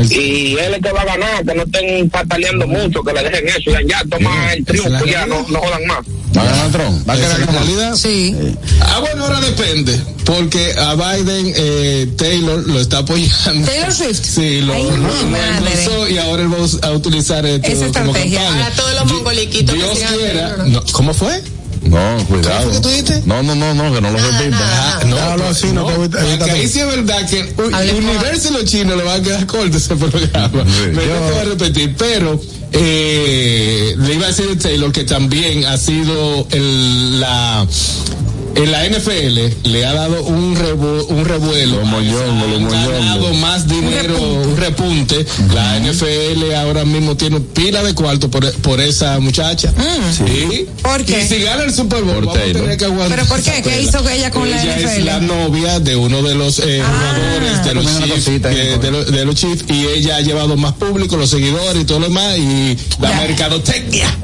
S12: Y él es el que va a ganar, que no estén pataleando mucho, que le dejen eso, ya, ya toma el triunfo, ya no, no jodan más.
S7: ¿Va a ganar Trump?
S6: Va a
S2: es la
S6: como-
S2: realidad.
S11: Sí.
S2: Ah, bueno, ahora depende, porque a Biden eh, Taylor lo está apoyando.
S11: Taylor Swift.
S2: Sí, lo,
S11: Ay,
S2: lo- y ahora él va a utilizar esto
S11: Esa
S2: como
S11: estrategia.
S2: campaña.
S3: Ahora todos los mongoliquitos que
S2: Dios quiera.
S3: Taylor.
S2: No, ¿Cómo fue?
S7: No,
S2: ¿Qué
S7: cuidado.
S2: que tú dijiste?
S7: No, no, no, no, que no lo repitas.
S2: Ah, no,
S4: Déjalo así, no te
S2: ahí sí es verdad que
S3: Hable
S2: Universo y los chinos le van a quedar corto ese programa.
S7: Sí.
S2: Me
S6: Yo-
S2: voy a repetir, pero eh, le iba a decir a Taylor que también ha sido el, la en la NFL le ha dado un revu- un revuelo
S7: Los moñongos, los
S2: Han ganado más dinero un repunte la NFL ahora mismo tiene pila de cuarto por, por esa muchacha sí.
S11: ¿Por qué?
S2: y si gana el Super Bowl
S7: Por
S2: vamos a
S7: Taylor.
S2: tener que aguantar
S11: ¿Pero por qué? ¿Qué hizo ella con la
S2: ella es
S11: NFL?
S2: la novia de uno de los eh,
S11: Ah.
S2: jugadores de los Chiefs
S6: cosita
S2: de, los- de los Chiefs y ella ha llevado más público los seguidores y todo lo demás y la
S11: Ya.
S2: mercadotecnia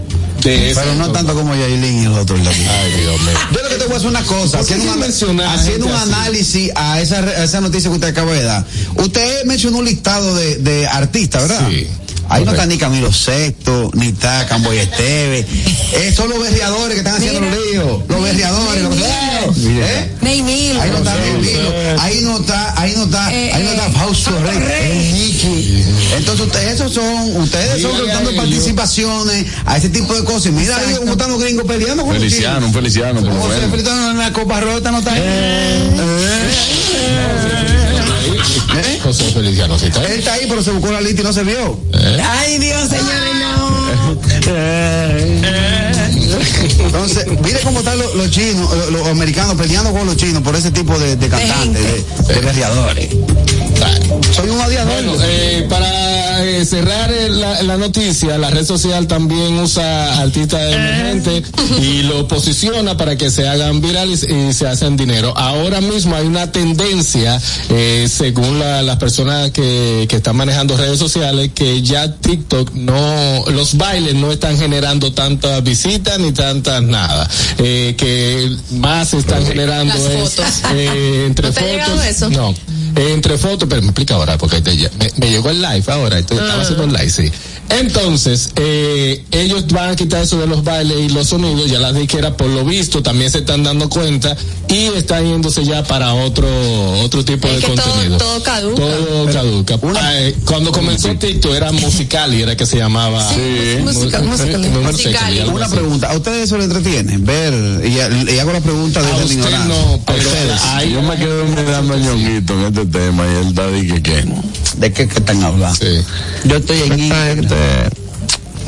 S2: de eso
S6: Pero no tanto como Yailin y los otros.
S2: Ay, Dios mío.
S6: Yo lo que te voy a hacer una cosa,
S2: ¿Por qué
S6: haciendo, un, haciendo análisis a esa, a esa noticia que usted acaba de dar. Usted mencionó un listado de, de artistas, ¿verdad?
S2: Sí.
S6: Ahí no está ni Camilo Sexto, ni está Camboy Esteve. Eh, son los berriadores que están haciendo
S11: Mira.
S6: los líos. Los berriadores. Los... ¿Eh?
S5: Neymil.
S6: Ahí no está Neymil, ahí no está, ahí no está,
S5: Eh,
S6: ahí no está
S5: eh,
S6: Fausto Rey, Nicky. Entonces ustedes esos son, ustedes son
S2: ellos.
S6: participaciones a ese tipo de cosas. Y Mira ahí cómo están los gringos peleando con
S7: Feliciano, un feliciano, por lo
S6: José
S7: menos.
S6: Feliciano en la Copa Rota no está ahí. ¿Eh?
S2: José Feliciano, ¿sí está?
S6: Él está ahí, pero se buscó la lista y no se vio.
S5: Ay, Dios, señores, no.
S6: Entonces, mire cómo están los, los chinos, los, los americanos peleando con los chinos por ese tipo de, de cantantes, de, de. Soy un odiador.
S2: Bueno, eh, para eh, cerrar eh, la, la noticia, la red social también usa artistas emergentes y lo posiciona para que se hagan virales y se hacen dinero. Ahora mismo hay una tendencia, eh, según la- las personas que, que están manejando redes sociales, que ya TikTok no, los bailes no están generando tantas visitas ni tantas nada. Eh, que más están generando
S3: Las
S2: es,
S3: fotos.
S2: eh, entre
S3: ¿No te ha
S2: fotos.
S3: llegado eso?
S2: No. Entre fotos, pero me explica ahora, porque te- me, me llegó el live ahora,
S3: Ah.
S2: estaba haciendo el live, sí. Entonces, eh, ellos van a quitar eso de los bailes y los sonidos, ya las disqueras por lo visto también se están dando cuenta y están yéndose ya para otro otro tipo
S3: Es
S2: de
S3: que todo-
S2: contenido.
S3: todo caduca.
S2: Todo caduca. Ah, eh, cuando comenzó TikTok era Musicali, era que se llamaba.
S5: Sí, música-
S2: Mu-
S5: Musicali.
S2: eh, algo
S6: Una pregunta, ¿a ustedes eso les entretiene? Ver, y, y hago la pregunta la
S2: usted
S6: ignorancia.
S2: no, pero ahí-
S7: Yo me quedo mirando a Ñonguito en este tema y él está diciendo que
S6: ¿De qué, qué están hablando?
S2: Sí.
S6: Yo estoy en
S7: Esta eh,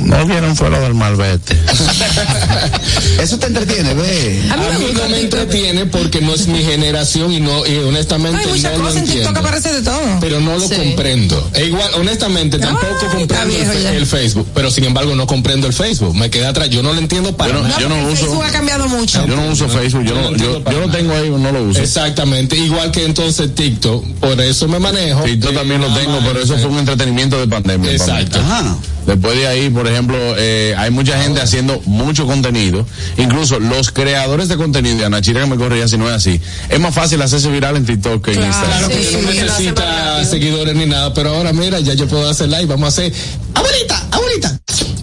S7: no vieron fue lo del malvete.
S6: Eso te entretiene, ve.
S5: A mí
S2: A no me entretiene porque no es mi generación y no y honestamente
S5: Hay muchas
S2: no lo
S5: cosas en TikTok aparece de todo.
S2: Pero no lo
S3: Sí.
S2: comprendo. E igual, honestamente, tampoco
S5: Ay,
S2: comprendo el, Facebook. Pero sin embargo, no comprendo el Facebook. Me quedé atrás. Yo no lo entiendo para
S7: Yo no-
S2: nada.
S7: yo no uso-
S5: Facebook ha cambiado mucho.
S7: Yo no uso Facebook, yo, no, yo, yo lo tengo ahí, no lo uso.
S2: Exactamente. Igual que entonces TikTok. Por eso me manejo.
S7: TikTok también lo
S2: nada
S7: tengo, pero eso fue un entretenimiento de pandemia. para mí.
S2: Exacto.
S6: Ajá.
S7: Después de ahí, por ejemplo, eh, hay mucha gente haciendo mucho contenido. Incluso los creadores de contenido, y Ana Chira que me corría si no es así. Es más fácil hacerse viral en TikTok que en. Instagram.
S2: Claro que
S3: Sí,
S2: no necesita seguidores ni nada, pero ahora mira, ya yo puedo hacer live, vamos a hacer abuelita, abuelita.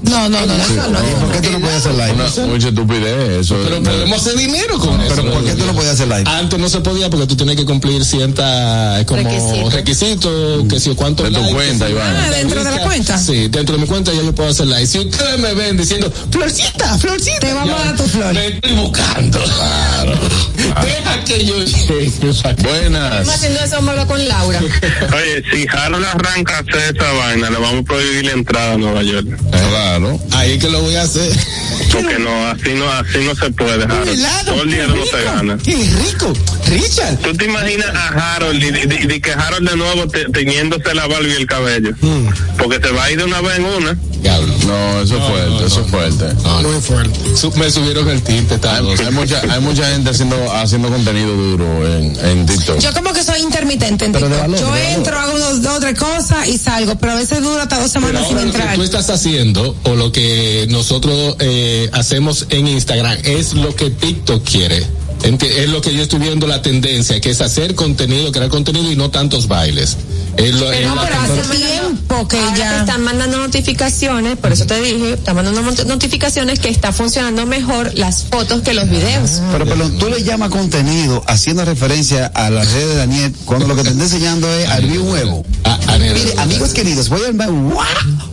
S5: No, no, no, eso no.
S6: ¿Y por qué tú no puedes hacer live?
S7: Una, mucha estupidez, eso.
S2: Pero podemos hacer dinero con eso.
S6: Pero ¿por qué tú no puedes hacer live?
S2: Antes no se podía porque tú tienes que cumplir cierta como
S3: Requisito.
S2: requisitos, que si cuánto
S7: De tu cuenta, Iván.
S5: Ah, dentro de la cuenta.
S2: Sí, dentro de mi cuenta ya yo puedo hacer live. Si ustedes me ven diciendo, Florcita, Florcita.
S5: Te vamos a dar tu flor.
S2: Me estoy buscando. Deja que yo llegue.
S3: Estamos
S7: Buenas.
S3: haciendo eso, hablar con Laura.
S9: Oye, si Harold arranca a hacer esa vaina, le vamos a prohibir la entrada a Nueva York.
S7: Claro.
S2: Ahí es que lo voy a hacer.
S9: Porque no, así no, así no se puede, Harold.
S2: helado,
S9: Todo el dinero no se gana.
S2: ¡Qué rico! Richard.
S9: ¿Tú te imaginas a Harold y, y- y que Harold de nuevo te- teñiéndose la barba y el cabello? Porque se va a ir de una vez en una.
S7: No, eso es fuerte, eso es fuerte.
S2: No, Muy fuerte. Su- me subieron el tinte,
S7: Hay,
S2: tal.
S7: hay mucha, hay mucha gente haciendo, haciendo contenido duro en, en TikTok.
S5: Yo como que soy intermitente en
S6: Pero de
S5: TikTok.
S6: valor,
S5: Yo entro, hago dos, dos, tres cosas y salgo, pero a veces dura hasta dos
S2: Pero
S5: semanas sin
S2: ahora lo que
S5: entrar.
S2: tú estás haciendo o lo que nosotros eh, hacemos en Instagram es lo que TikTok quiere. Enti- Es lo que yo estoy viendo la tendencia, que es hacer contenido, crear contenido y no tantos bailes. Es lo- es
S5: Pero, pero hace tiempo que
S3: Ahora te
S5: ya.
S3: están mandando notificaciones, por eso te dije, están mandando notificaciones que está funcionando mejor las fotos que los videos.
S6: Pero, pero tú le llamas contenido haciendo referencia a la red de Daniel cuando lo que te está enseñando es a hervir un huevo.
S2: Ah, ah,
S6: Mire, amigos queridos, voy a hervir,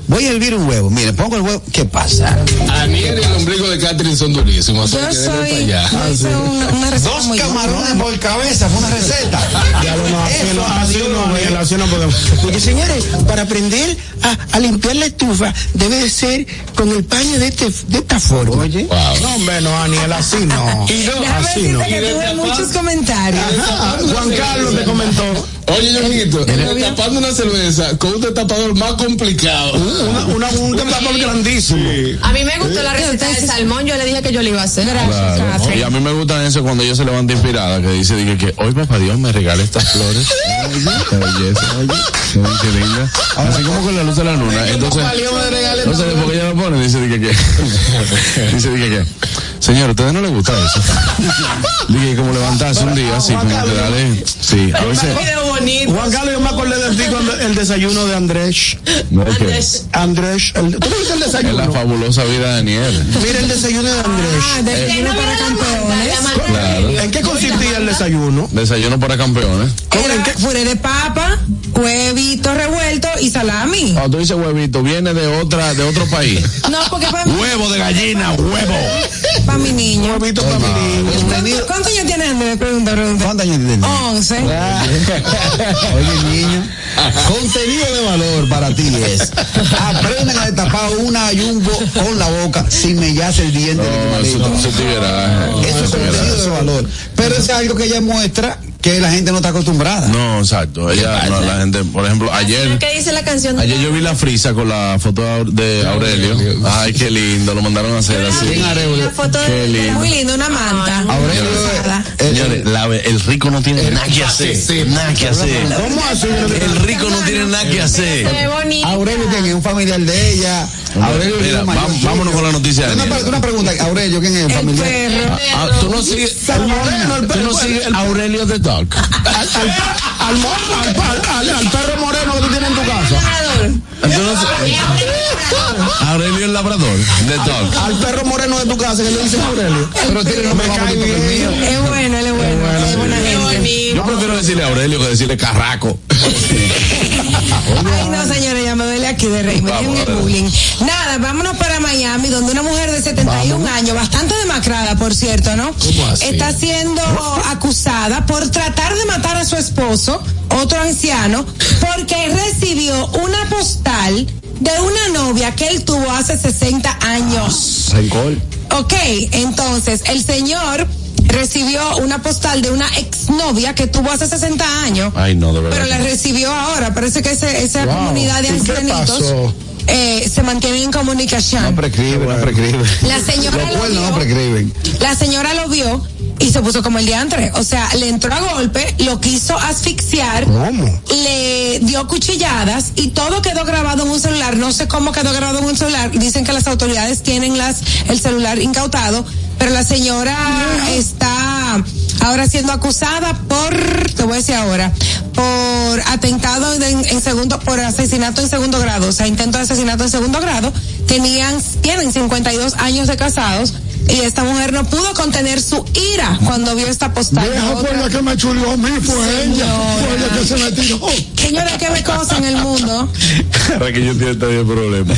S6: voy a hervir un huevo. Mire, pongo el huevo. ¿Qué pasa?
S2: Aniel y el ombligo de Catherine son durísimos.
S5: Yo soy.
S2: allá.
S5: yo una, una receta
S6: Dos
S5: muy
S6: camarones por cabeza, fue una receta.
S4: Ya lo no, así
S6: Eso,
S4: no, así
S6: adiós,
S4: no,
S6: ve.
S4: así no podemos.
S13: Porque señores, para aprender a, a limpiar la estufa debe de ser con el paño de, este, de esta forma.
S6: Oye,
S2: Wow.
S4: No, no, Aniel, así no.
S5: Déjame
S4: Así no.
S5: que tuve muchos comentarios.
S4: Juan Carlos te comentó.
S2: Oye, tapando una cerveza con un destapador más complicado.
S4: Una, una, un tapador grandísimo.
S3: A mí me gustó la receta del salmón, yo le dije que yo le iba a hacer.
S7: Claro. Y a mí me gusta eso cuando ella se levanta inspirada, que dice, dije que hoy papá Dios me regala estas flores. Qué belleza, oye. Qué linda. Así como con la luz de la luna. Entonces, no sé por qué ella lo pone, dice, dije que, dice, dije que, señor, ¿a ustedes no les gusta eso? Dije, como levantarse un día así, como que dale, sí, a veces.
S4: Juan Carlos, yo me acordé de ti cuando el desayuno de Andrés.
S7: no es que,
S3: Andrés.
S4: Andrés, el, ¿tú viste el
S7: es la
S4: desayuno?
S7: fabulosa vida de Daniel.
S4: Mira el desayuno de Andrés.
S5: Ah, desayuno para campeones.
S7: Claro.
S4: ¿En qué consiste desayuno?
S7: Desayuno para campeones.
S11: Era puré de papa, huevito revuelto y salami.
S7: Cuando tú dices huevito, viene de otra, de otro país.
S11: No, porque para
S7: Huevo de gallina, huevo.
S11: Para mi niño.
S4: Huevito para mi niño.
S11: ¿Cuánto- ¿Cuántos años tiene Andrés? Pregunta, pregunta.
S6: ¿Cuántos años tiene?
S11: Once.
S6: Oye, niño, contenido de valor para ti es aprendan a destapar una yumbo con la boca sin mellarse el diente de tu
S7: eso,
S6: marido.
S7: eso.
S6: Eso es contenido de valor. Pero es algo que ella muestra que la gente no está acostumbrada.
S7: No, exacto. Ella, no, la gente, por ejemplo, ayer,
S3: ¿Qué dice la canción?
S7: ayer yo vi la frisa con la foto de Aure- de Aurelio. Ay, qué lindo, lo mandaron a hacer así.
S3: La foto
S7: Qué
S3: de
S7: lindo.
S11: Muy lindo, una manta.
S6: Aurelio,
S11: Rosada.
S6: eh,
S7: Señores, el rico no tiene nada que hacer. Nada que hacer.
S4: ¿Cómo así?
S7: El rico no tiene nada que hacer.
S3: Qué bonita.
S6: Aurelio tiene un familiar de ella. Aurelio
S7: Mira, vámonos con la noticia de
S6: Una, pregunta, Aurelio, ¿quién es el
S11: El
S6: familiar?
S11: perro.
S7: Ah, tú no sigues, tú no sigues Aurelio the Dog.
S4: Al, al, al, al- al perro moreno que tú tienes en tu casa.
S7: Entonces, Aurelio el labrador, Dog.
S4: Al perro moreno de tu casa que le dicen Aurelio.
S6: Pero tiene nombre más bonito que el mío.
S11: Es bueno, él es bueno. Es buena gente.
S7: Yo prefiero decirle Aurelio que decirle Carraco.
S11: Ay, no, señora, duele aquí de rey. Me
S7: Vamos,
S11: dejen el bullying. Nada, vámonos para Miami, donde una mujer de 71 años, bastante demacrada, por cierto, ¿no?
S4: así?
S11: Está siendo acusada por tratar de matar a su esposo, otro anciano, porque recibió una postal de una novia que él tuvo hace 60 años.
S6: Rencor.
S11: Ok, entonces el señor recibió una postal de una exnovia que tuvo hace 60 años.
S7: Ay, no, de verdad.
S11: Pero la recibió ahora. Parece que ese- esa
S4: Wow.
S11: comunidad de
S4: ¿Y qué
S11: ancianitos eh, se mantiene en comunicación.
S6: No prescribe, no prescribe.
S11: La señora
S6: Los
S11: lo
S6: cuernos no
S11: vio.
S6: prescriben.
S11: La señora lo vio y se puso como el diantre. O sea, le entró a golpe, lo quiso asfixiar,
S4: ¿Cómo?
S11: le dio cuchilladas y todo quedó grabado en un celular. No sé cómo quedó grabado en un celular. Dicen que las autoridades tienen las el celular incautado, pero la señora está ahora siendo acusada por, te voy a decir ahora, por atentado en, en segundo, por asesinato en segundo grado, o sea, intento de asesinato en segundo grado. Tenían, tienen 52 años de casados. Y esta mujer no pudo contener su ira cuando vio esta postal. de
S4: Vieja
S11: otra.
S4: por la que me chulió a mí fue ella. Fue ella que se me tiró.
S11: Señora, que ve cosas en el mundo.
S7: Para que yo tiene todavía problemas.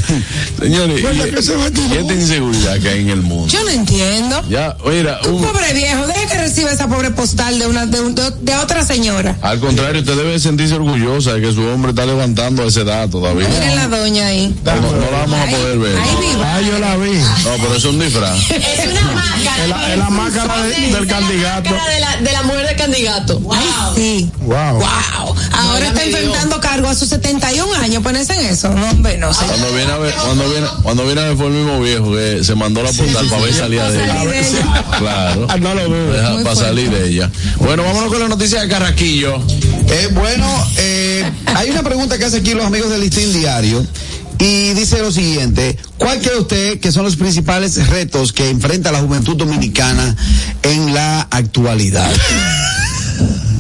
S7: Señores,
S4: me tiró.
S7: esta inseguridad que hay en el mundo.
S11: Yo no entiendo.
S7: Ya, mira,
S11: Un
S7: un-
S11: pobre viejo, deje que reciba esa pobre postal de una de, un- de- de otra señora.
S7: al contrario, usted debe sentirse orgullosa de que su hombre está levantando ese dato todavía.
S11: Miren la doña ahí.
S7: No, no la vamos a poder ver.
S11: ahí viva.
S4: Ah, yo la vi.
S7: No, pero es un disfraz.
S3: Es una máscara.
S4: Es la- máscara de-
S3: Esa
S4: del
S3: es la
S4: candidato.
S3: máscara De la, de la mujer del candidato.
S11: Ay, sí.
S4: Wow.
S11: Wow. Ahora está enfrentando cargo a sus 71 años. Ponerse en eso. No, hombre, no sé.
S7: Cuando viene a ver, cuando viene, cuando viene a ver fue el mismo viejo que se mandó la postal para ver salida de
S11: Salir de
S7: ella. Claro.
S4: Ah, no lo veo.
S7: Para
S11: fuerte.
S7: salir de ella. Bueno, vámonos con la noticia de Carraquillo.
S6: Eh, bueno, eh, hay una pregunta que hace aquí los amigos del Listín Diario y dice lo siguiente, ¿cuál cree usted que son los principales retos que enfrenta la juventud dominicana en la actualidad?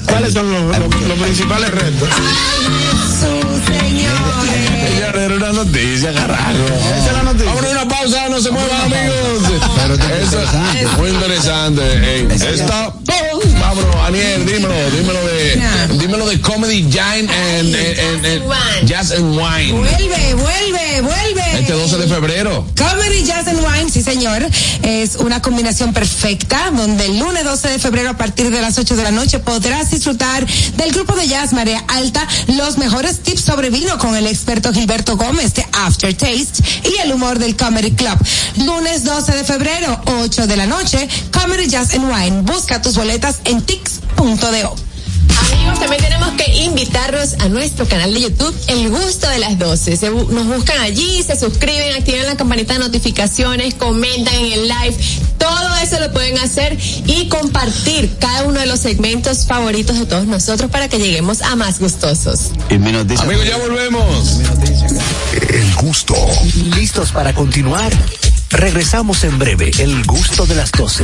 S4: ¿Cuáles son los, los- los principales retos?
S7: Era una noticia, carajo.
S4: Esa es la noticia.
S7: Vámonos a una pausa, no se muevan amigos.
S6: Pero
S7: muy interesante. Está, vámonos, Aniel, dímelo, dímelo de, dímelo de Comedy Giant and, and- and- and Jazz and Wine.
S11: Vuelve, vuelve, vuelve.
S7: Este 12 de febrero.
S11: Comedy Jazz and Wine, sí señor, es una combinación perfecta donde el lunes 12 de febrero a partir de las 8 de la noche podrás disfrutar del grupo de jazz Marea Alta, los mejores tips sobre vino con el experto Gilberto Gómez de Aftertaste y el humor del Comedy Club. Lunes 12 de febrero, 8 de la noche, Comedy Jazz and Wine. Busca tus boletas en
S3: Amigos, también tenemos que invitarlos a nuestro canal de YouTube, El Gusto de las 12. Se bu- nos buscan allí, se suscriben, activan la campanita de notificaciones, comentan en el live. Todo eso lo pueden hacer y compartir cada uno de los segmentos favoritos de todos nosotros para que lleguemos a más gustosos.
S6: Y mi noticia.
S7: Amigos, ya volvemos.
S1: El gusto. ¿Listos para continuar? Regresamos en breve. El gusto de las 12.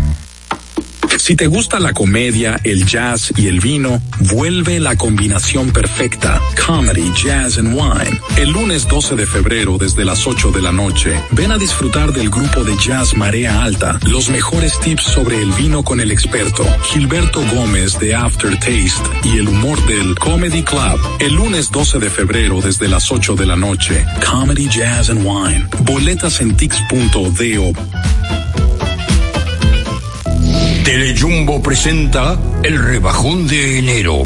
S14: Si te gusta la comedia, el jazz y el vino, vuelve la combinación perfecta. Comedy, Jazz and Wine. El lunes 12 de febrero desde las 8 de la noche, ven a disfrutar del grupo de jazz Marea Alta. Los mejores tips sobre el vino con el experto, Gilberto Gómez de Aftertaste y el humor del Comedy Club. El lunes 12 de febrero desde las 8 de la noche, Comedy, Jazz and Wine. Boletas en tix.do.
S15: Telejumbo presenta el rebajón de enero.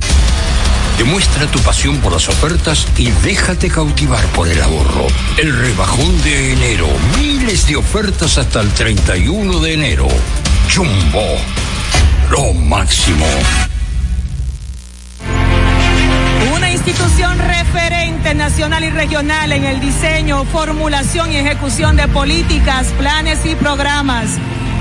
S15: Demuestra tu pasión por las ofertas y déjate cautivar por el ahorro. El rebajón de enero. Miles de ofertas hasta el 31 de enero. Jumbo. Lo máximo.
S16: Una institución referente nacional y regional en el diseño, formulación y ejecución de políticas, planes y programas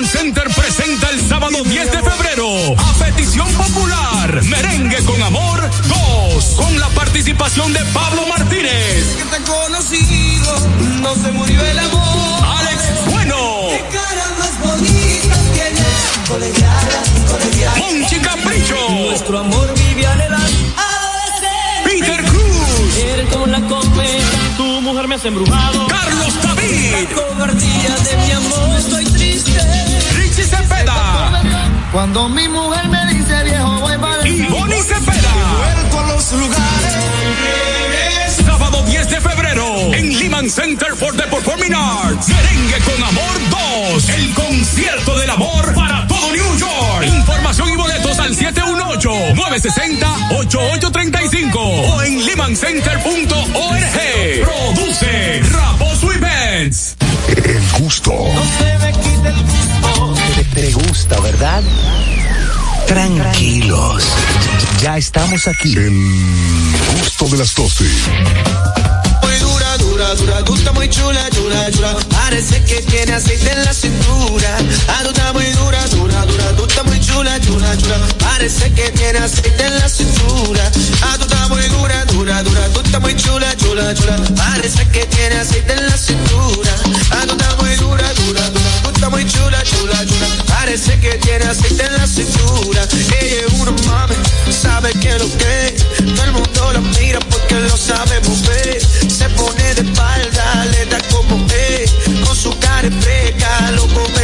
S17: Liman Center presenta el sábado 10 de febrero a petición popular Merengue con amor 2 con la participación de Pablo Martínez.
S18: Que te conocido, no se murió el amor.
S17: Alex Bueno.
S18: Qué cara más bonita tienes, colegiala, colegiala.
S17: Monchi Capricho.
S18: Nuestro amor vive a la edad
S17: Peter
S18: Como la cometa, tu mujer me has embrujado.
S17: Carlos David.
S18: La cobardía de mi amor, estoy triste.
S17: Richie Cepeda.
S18: Cuando mi mujer me dice viejo, voy para
S17: Y Bonnie Cepeda.
S18: Vuelco a los lugares.
S17: Sábado 10 de febrero en Lehman Center for the Performing Arts. Merengue con Amor 2. El concierto del amor para todo New York. Información y 718-960-8835 o en lehmancenter.org. Produce Raposo Events.
S19: El gusto.
S18: No se me quite el gusto.
S1: Te, te gusta, ¿verdad? Tranquilos. Ya estamos aquí.
S19: El gusto de las 12.
S18: Dura, dura, tú estás muy chula, chula, chula. Parece que tiene aceite en la cintura. Ah, tú estás muy dura, dura, dura, tú estás muy chula, chula, chula. Parece que tiene aceite en la cintura. Ah, tú estás muy dura, dura, dura, tú estás muy chula, chula, chula. Parece que tiene aceite en la cintura. Ah, tú estás muy dura, dura, dura, tú estás muy chula, chula, chula. Parece que tiene aceite en la cintura. Ella es una mami, sabe que lo que todo el mundo la mira porque lo sabe mover. Se pone de espalda, le da como ve, con su cara fresca, lo come.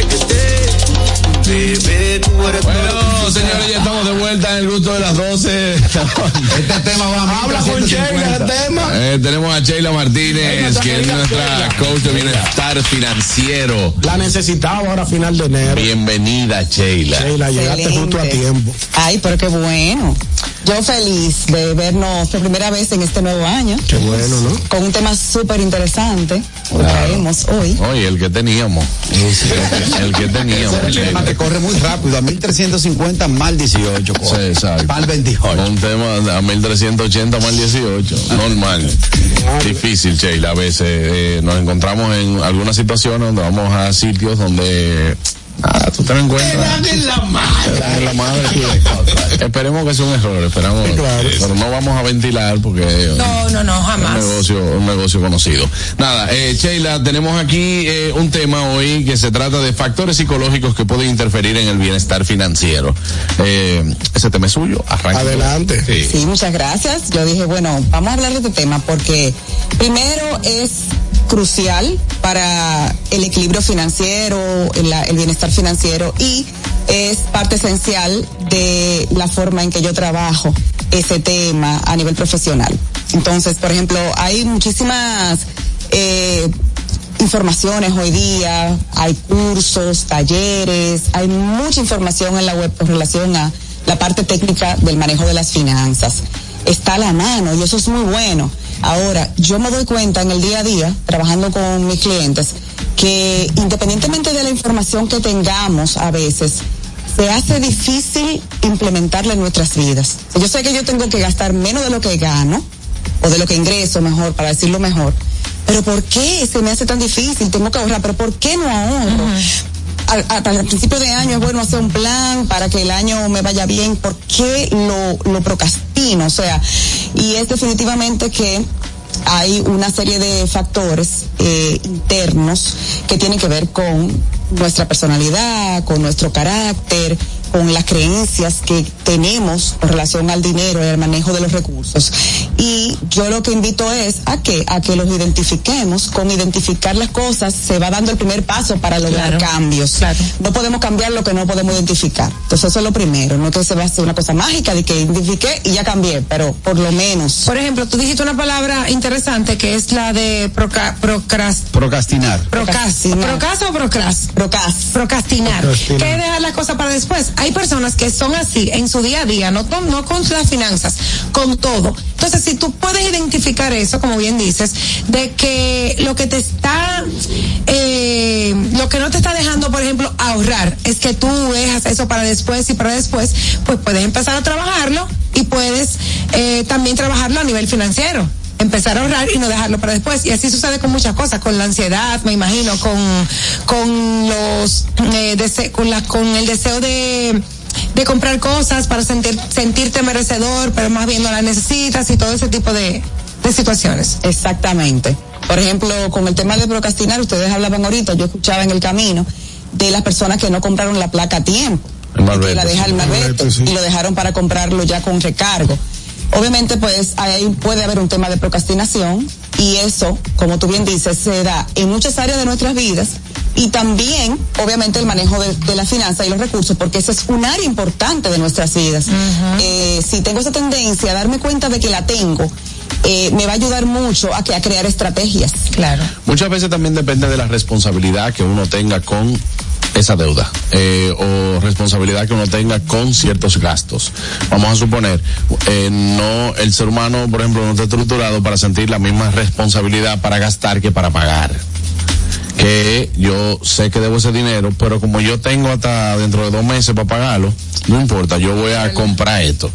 S18: Bebé, tú eres
S2: Bueno, señores, ya estamos de vuelta
S7: en el gusto de las 12.
S6: Este tema va a
S4: Habla con Sheila, el tema.
S7: Eh, tenemos a Sheila Martínez, que es nuestra coach de bienestar financiero.
S4: La necesitaba ahora a final de enero.
S7: Bienvenida, Sheila.
S4: Sheila, llegaste
S20: Excelente.
S4: justo a tiempo.
S20: Ay, pero qué bueno. Yo feliz de vernos por primera vez en este nuevo año.
S4: Qué bueno, ¿no?
S20: Con un tema súper interesante que traemos hoy.
S7: Oye, el que teníamos. El, el que teníamos.
S6: Es un tema que corre muy rápido, a 1350 mal 18.
S7: Sí, exacto.
S6: Mal 28.
S7: Un tema a 1380 más 18. Normal. Difícil, Sheila. A veces eh, nos encontramos en algunas situaciones donde vamos a sitios donde. Ah, tú ten en cuenta.
S4: en la madre.
S7: En la madre. Esperemos que sea un error, esperamos. Pero no vamos a ventilar porque.
S20: No, no, no,
S7: Un
S20: jamás.
S7: negocio, un negocio conocido. Nada, eh, Sheila, tenemos aquí eh, un tema hoy que se trata de factores psicológicos que pueden interferir en el bienestar financiero. Eh, ese tema es suyo, arranca.
S4: Adelante.
S7: Sí.
S20: Sí, muchas gracias. Yo dije, bueno, vamos a hablar de este tema porque primero es crucial para el equilibrio financiero, el, bienestar financiero y es parte esencial de la forma en que yo trabajo ese tema a nivel profesional. Entonces, por ejemplo, hay muchísimas eh, informaciones hoy día, hay cursos, talleres, hay mucha información en la web con relación a la parte técnica del manejo de las finanzas. Está a la mano y eso es muy bueno. Ahora, yo me doy cuenta en el día a día, trabajando con mis clientes, que independientemente de la información que tengamos a veces, se hace difícil implementarla en nuestras vidas. Yo sé que yo tengo que gastar menos de lo que gano, o de lo que ingreso mejor, para decirlo mejor. Pero ¿por qué se me hace tan difícil? Tengo que ahorrar, pero ¿por qué no ahorro? Al, al- al principio de año es bueno hacer un plan para que el año me vaya bien. ¿Por qué lo, lo procrastino? O sea, y es definitivamente que hay una serie de factores eh, internos que tienen que ver con nuestra personalidad, con nuestro carácter, con las creencias que tenemos con relación al dinero y al manejo de los recursos. Y yo lo que invito es a que a que los identifiquemos, con identificar las cosas se va dando el primer paso para lograr cambios. No podemos cambiar lo que no podemos identificar. Entonces eso es lo primero, no que se va a hacer una cosa mágica de que identifiqué y ya cambié, pero por lo menos.
S11: Por ejemplo, tú dijiste una palabra interesante que es la de proca, procras,
S6: Procrastinar.
S11: procrastinar. ¿Procasa o procras?
S20: Procas.
S11: Procrastinar.
S6: Procrastinar.
S11: ¿Qué es dejar las cosas para después? Hay personas que son así en su día a día, no, con- no con las finanzas, con todo. Entonces, si tú puedes identificar eso, como bien dices, de que lo que te está, eh, lo que no te está dejando, por ejemplo, ahorrar, es que tú dejas eso para después y para después, pues puedes empezar a trabajarlo y puedes eh, también trabajarlo a nivel financiero empezar a ahorrar y no dejarlo para después. Y así sucede con muchas cosas, con la ansiedad, me imagino, con, con los, eh, dese- con la, con el deseo de, de comprar cosas para sentir, sentirte merecedor, pero más bien no las necesitas y todo ese tipo de, de situaciones.
S20: Exactamente. Por ejemplo, con el tema de procrastinar, ustedes hablaban ahorita, yo escuchaba en el camino de las personas que no compraron la placa a tiempo.
S7: El malvete,
S20: que la deja el malvete
S7: Malvete, sí.
S20: y lo dejaron para comprarlo ya con recargo. Obviamente, pues ahí puede haber un tema de procrastinación y eso, como tú bien dices, se da en muchas áreas de nuestras vidas y también, obviamente, el manejo de, de la finanza y los recursos, porque ese es un área importante de nuestras vidas. Eh, si tengo esa tendencia a darme cuenta de que la tengo, eh, me va a ayudar mucho a, que, a crear estrategias.
S11: Claro.
S7: Muchas veces también depende de la responsabilidad que uno tenga con esa deuda eh, o responsabilidad que uno tenga con ciertos gastos. Vamos a suponer, eh, no el ser humano, por ejemplo, no está estructurado para sentir la misma responsabilidad para gastar que para pagar. Que yo sé que debo ese dinero, pero como yo tengo hasta dentro de dos meses para pagarlo, no importa, yo voy a comprar esto.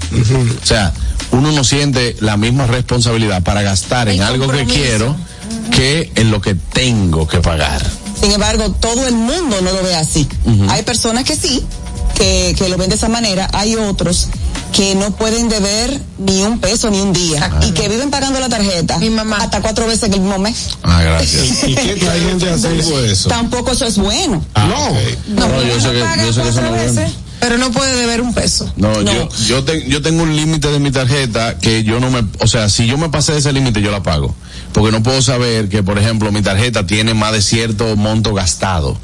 S7: O sea, uno no siente la misma responsabilidad para gastar en algo que quiero que en lo que tengo que pagar.
S20: Sin embargo, todo el mundo no lo ve así. Hay personas que sí, que, que lo ven de esa manera, hay otros que no pueden deber ni un peso ni un día y que viven pagando la tarjeta hasta cuatro veces en el mismo mes.
S7: Ah, gracias.
S4: ¿Y qué hay gente así?
S7: eso?
S20: Tampoco eso es bueno.
S7: no. No, yo sé que, yo sé que eso no es bueno.
S11: Pero no puede deber un peso.
S7: No, yo yo, te- yo tengo un límite de mi tarjeta que yo no me, o sea, si yo me pasé de ese límite yo la pago, porque no puedo saber que por ejemplo mi tarjeta tiene más de cierto monto gastado.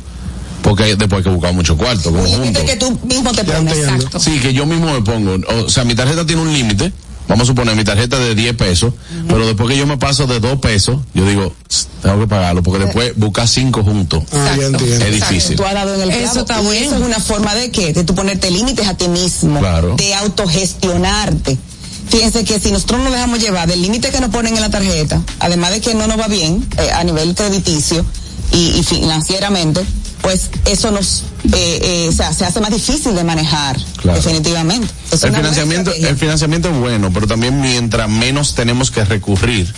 S7: Porque después hay que buscar mucho cuarto,
S20: Un
S7: conjunto.
S20: límite que tú mismo te pones. Exacto.
S7: Sí, que yo mismo me pongo. O sea, mi tarjeta tiene un límite. Vamos a suponer mi tarjeta de 10 pesos, pero después que yo me paso de 2 pesos, yo digo, "Tss, tengo que pagarlo, porque después buscar 5 juntos es difícil.
S20: Tú has dado en el
S11: Eso está bueno.
S20: Eso es una forma de qué? De tú ponerte límites a ti mismo.
S7: Claro.
S20: De autogestionarte. Fíjense que si nosotros nos dejamos llevar del límite que nos ponen en la tarjeta, además de que no nos va bien eh, a nivel crediticio y, y financieramente, pues eso nos, eh, eh, o sea, se hace más difícil de manejar,
S7: Claro.
S20: definitivamente. Es
S7: El financiamiento, el financiamiento es bueno, pero también mientras menos tenemos que recurrir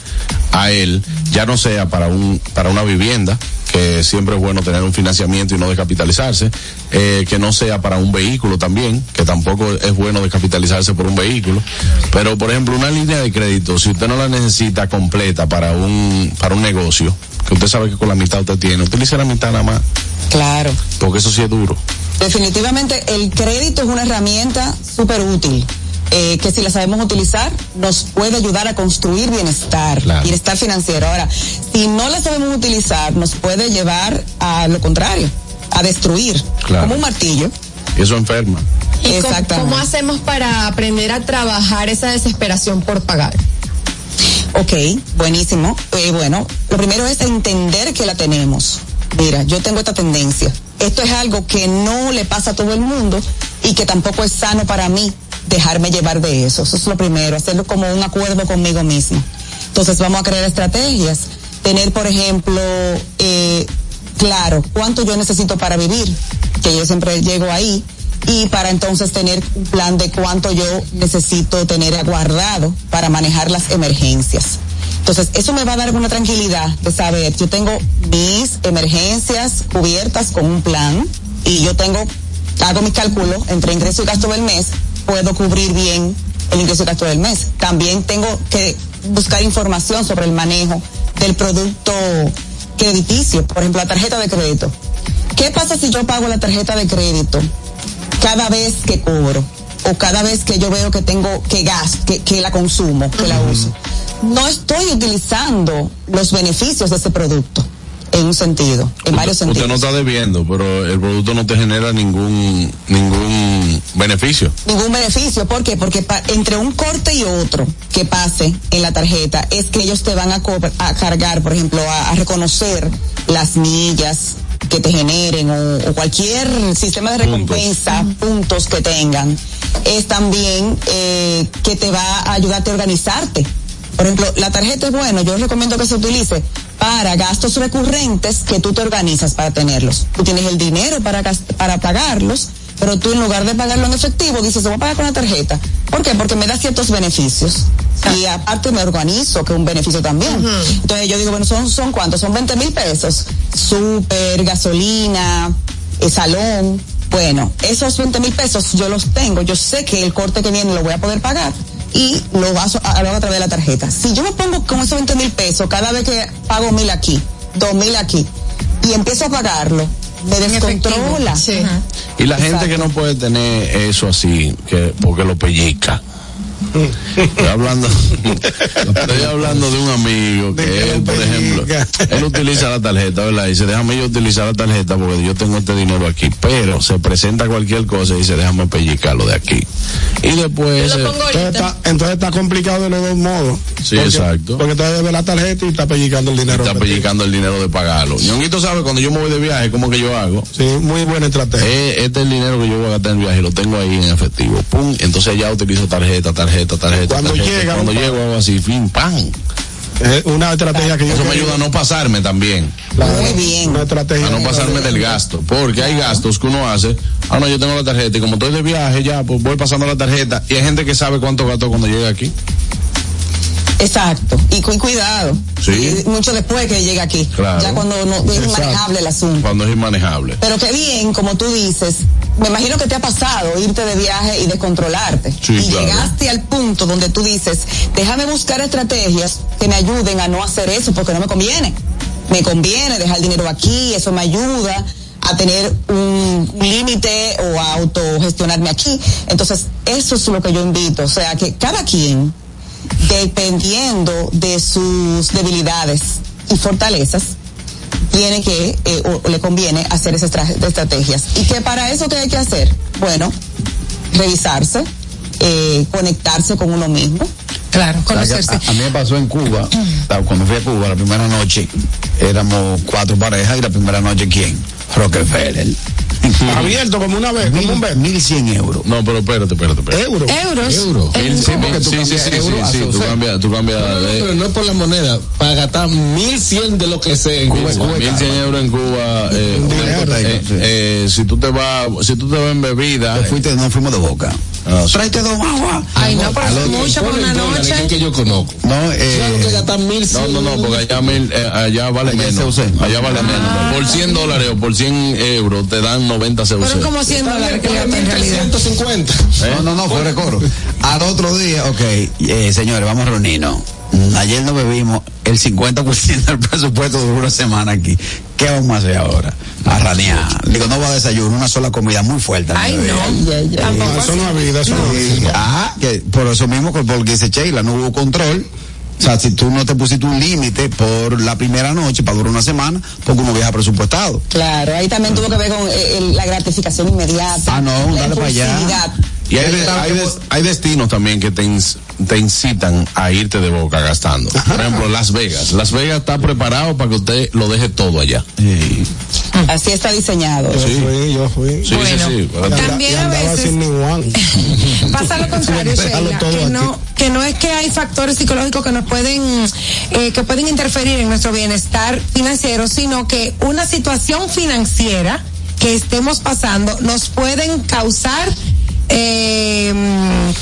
S7: a él, ya no sea para un, para una vivienda, que siempre es bueno tener un financiamiento y no descapitalizarse, eh, que no sea para un vehículo también, que tampoco es bueno descapitalizarse por un vehículo, pero por ejemplo una línea de crédito, si usted no la necesita completa para un, para un negocio, que usted sabe que con la mitad usted tiene, utilice la mitad nada más.
S20: Claro.
S7: Porque eso sí es duro.
S20: Definitivamente el crédito es una herramienta súper útil. Eh, que si la sabemos utilizar nos puede ayudar a construir bienestar, bienestar financiero. Ahora, si no la sabemos utilizar nos puede llevar a lo contrario, a destruir,
S7: Claro.
S20: como un martillo.
S7: Y eso enferma.
S3: ¿Y cómo,
S20: Exactamente.
S3: cómo hacemos para aprender a trabajar esa desesperación por pagar?
S20: Ok, buenísimo. Eh, bueno, lo primero es entender que la tenemos. Mira, yo tengo esta tendencia. Esto es algo que no le pasa a todo el mundo y que tampoco es sano para mí dejarme llevar de eso. Eso es lo primero, hacerlo como un acuerdo conmigo mismo. Entonces vamos a crear estrategias. Tener, por ejemplo, eh, claro, cuánto yo necesito para vivir, que yo siempre llego ahí, y para entonces tener un plan de cuánto yo necesito tener guardado para manejar las emergencias. Entonces, eso me va a dar una tranquilidad de saber, yo tengo mis emergencias cubiertas con un plan y yo tengo, hago mi cálculo entre ingreso y gasto del mes, puedo cubrir bien el ingreso y gasto del mes. También tengo que buscar información sobre el manejo del producto crediticio, por ejemplo, la tarjeta de crédito. ¿Qué pasa si yo pago la tarjeta de crédito cada vez que cobro o cada vez que yo veo que tengo que gas, que, que la consumo, que la uso? No estoy utilizando los beneficios de ese producto en un sentido, en varios
S7: Usted
S20: sentidos.
S7: no está debiendo, pero el producto no te genera ningún ningún beneficio.
S20: ningún beneficio. ¿Por qué? Porque pa- entre un corte y otro que pase en la tarjeta es que ellos te van a, co- a cargar, por ejemplo, a, a reconocer las millas que te generen o, o cualquier sistema de recompensa, puntos, que tengan. Es también eh, que te va a ayudarte a organizarte. Por ejemplo, la tarjeta es bueno, yo recomiendo que se utilice para gastos recurrentes que tú te organizas para tenerlos. Tú tienes el dinero para, para pagarlos, pero tú en lugar de pagarlo en efectivo dices, voy a pagar con la tarjeta. ¿Por qué? Porque me da ciertos beneficios. Y aparte me organizo, que es un beneficio también. Entonces yo digo, bueno, ¿son, son cuántos? Son 20 mil pesos. Súper, gasolina, eh, salón. Bueno, esos 20 mil pesos yo los tengo. Yo sé que el corte que viene lo voy a poder pagar y lo paso a, lo a través de la tarjeta. Si yo me pongo con esos 20 mil pesos cada vez que pago mil aquí, dos mil aquí y empiezo a pagarlo, me descontrola.
S7: Y la gente que no puede tener eso así, que porque lo pellica. Estoy hablando, estoy hablando de un amigo que él, por ejemplo, él utiliza la tarjeta, ¿verdad? Y dice, déjame yo utilizar la tarjeta porque yo tengo este dinero aquí. Pero se presenta cualquier cosa y dice, déjame pellicarlo de aquí. Y después...
S4: Entonces está, entonces está complicado de los dos modos.
S7: Sí,
S4: Porque-
S7: exacto.
S4: Porque te debe la tarjeta y está pellicando el dinero.
S7: está pellicando el dinero de pagarlo. Ñonguito sabe cuando yo me voy de viaje, ¿cómo que yo hago?
S4: Sí, muy buena estrategia.
S7: Eh, este es el dinero que yo voy a gastar en el viaje, lo tengo ahí en efectivo. Pum, entonces ya utilizo tarjeta, tarjeta, tarjeta.
S4: Cuando
S7: tarjeta.
S4: llega,
S7: Cuando llego hago así, fin, pam.
S4: Es una estrategia que yo
S7: Eso me ayuda a no pasarme también.
S20: Muy bien.
S4: Una estrategia.
S7: A no pasarme del gasto. Porque hay gastos que uno hace. Ah, no, yo tengo la tarjeta y como estoy de viaje ya, pues voy pasando la tarjeta. Y hay gente que sabe cuánto gastó cuando llega aquí.
S20: Exacto. Y cu- cuidado.
S7: Sí.
S20: Y mucho después que llegue aquí.
S7: Claro.
S20: Ya cuando no es
S7: Exacto.
S20: manejable el asunto.
S7: Cuando es inmanejable.
S20: Pero qué bien, como tú dices, me imagino que te ha pasado irte de viaje y descontrolarte.
S7: Sí,
S20: y
S7: claro.
S20: llegaste al punto donde tú dices, déjame buscar estrategias que me ayuden a no hacer eso porque no me conviene. Me conviene dejar el dinero aquí, eso me ayuda a tener un límite o a autogestionarme aquí. Entonces, eso es lo que yo invito. O sea, que cada quien, dependiendo de sus debilidades y fortalezas, tiene que, eh, o, o le conviene hacer esas estra- estrategias. ¿Y que para eso qué hay que hacer? Bueno, revisarse, eh, conectarse con uno mismo.
S11: Claro,
S6: O sea, que a, a mí me pasó en Cuba, sea, cuando fui a Cuba la primera noche, éramos cuatro parejas y la primera noche, ¿quién? Rockefeller.
S4: Abierto como una vez, como un vez.
S6: Mil cien euros.
S7: No, pero espérate, espérate, espérate.
S4: Euros.
S11: Euros.
S7: Euro.
S11: En
S7: Sí,
S11: Cuba.
S7: porque tú sí, sí, sí, sí,
S2: euro a
S7: sí, tú
S2: Saucet.
S7: cambias, tú cambias
S2: No, no, no,
S7: de-
S2: pero no es por la moneda, para gastar 1100 de lo que sea en Cuba.
S7: Cuba, 1100 euros en Cuba. Eh, eh, eh, si tú te vas, si tú te vas en bebida.
S6: Te fuiste, no fuimos de boca.
S7: Ah.
S6: Tráete dos agua.
S11: Ay, no, pero es mucho por una noche.
S2: Es que yo conozco.
S6: No,
S2: Claro que
S6: eh,
S2: gastar 1100.
S7: No, no, no, porque allá, mil- eh, allá vale menos. Allá vale menos. Por 100 dólares o por 100 euros te dan 90 CUC.
S11: Fueron como 100 dólares que en realidad.
S2: 150.
S6: no, no, no, fue recoro. Al otro día, ok, eh, señores, vamos a reunirnos. Mm, Ayer nos bebimos el 50% del presupuesto de una semana aquí. ¿Qué vamos a hacer ahora? A ranear. Digo, no va a desayuno, una sola comida muy fuerte.
S11: Ay, no.
S4: No, eso no es vida, eso no.
S6: Ajá, que por eso mismo, que porque dice Sheila, no hubo control. O sea, si tú no te pusiste un límite por la primera noche para durar una semana, porque uno viaja presupuestado.
S20: Claro, ahí también tuvo que ver con eh, el- la gratificación inmediata.
S6: Ah, no,
S20: la
S6: dale para allá.
S7: Y hay, de- hay, des- hay destinos también que te, ins- te incitan a irte de boca gastando. Por ejemplo, Las Vegas. Las Vegas está preparado para que usted lo deje todo allá.
S20: Así está diseñado.
S4: Yo fui, yo fui.
S7: Sí,
S11: Bueno,
S7: sí, sí.
S11: También a veces-. Pasa lo contrario, Sheila, que no, que no es que hay factores psicológicos que nos pueden, eh, que pueden interferir en nuestro bienestar financiero, sino que una situación financiera que estemos pasando nos pueden causar eh,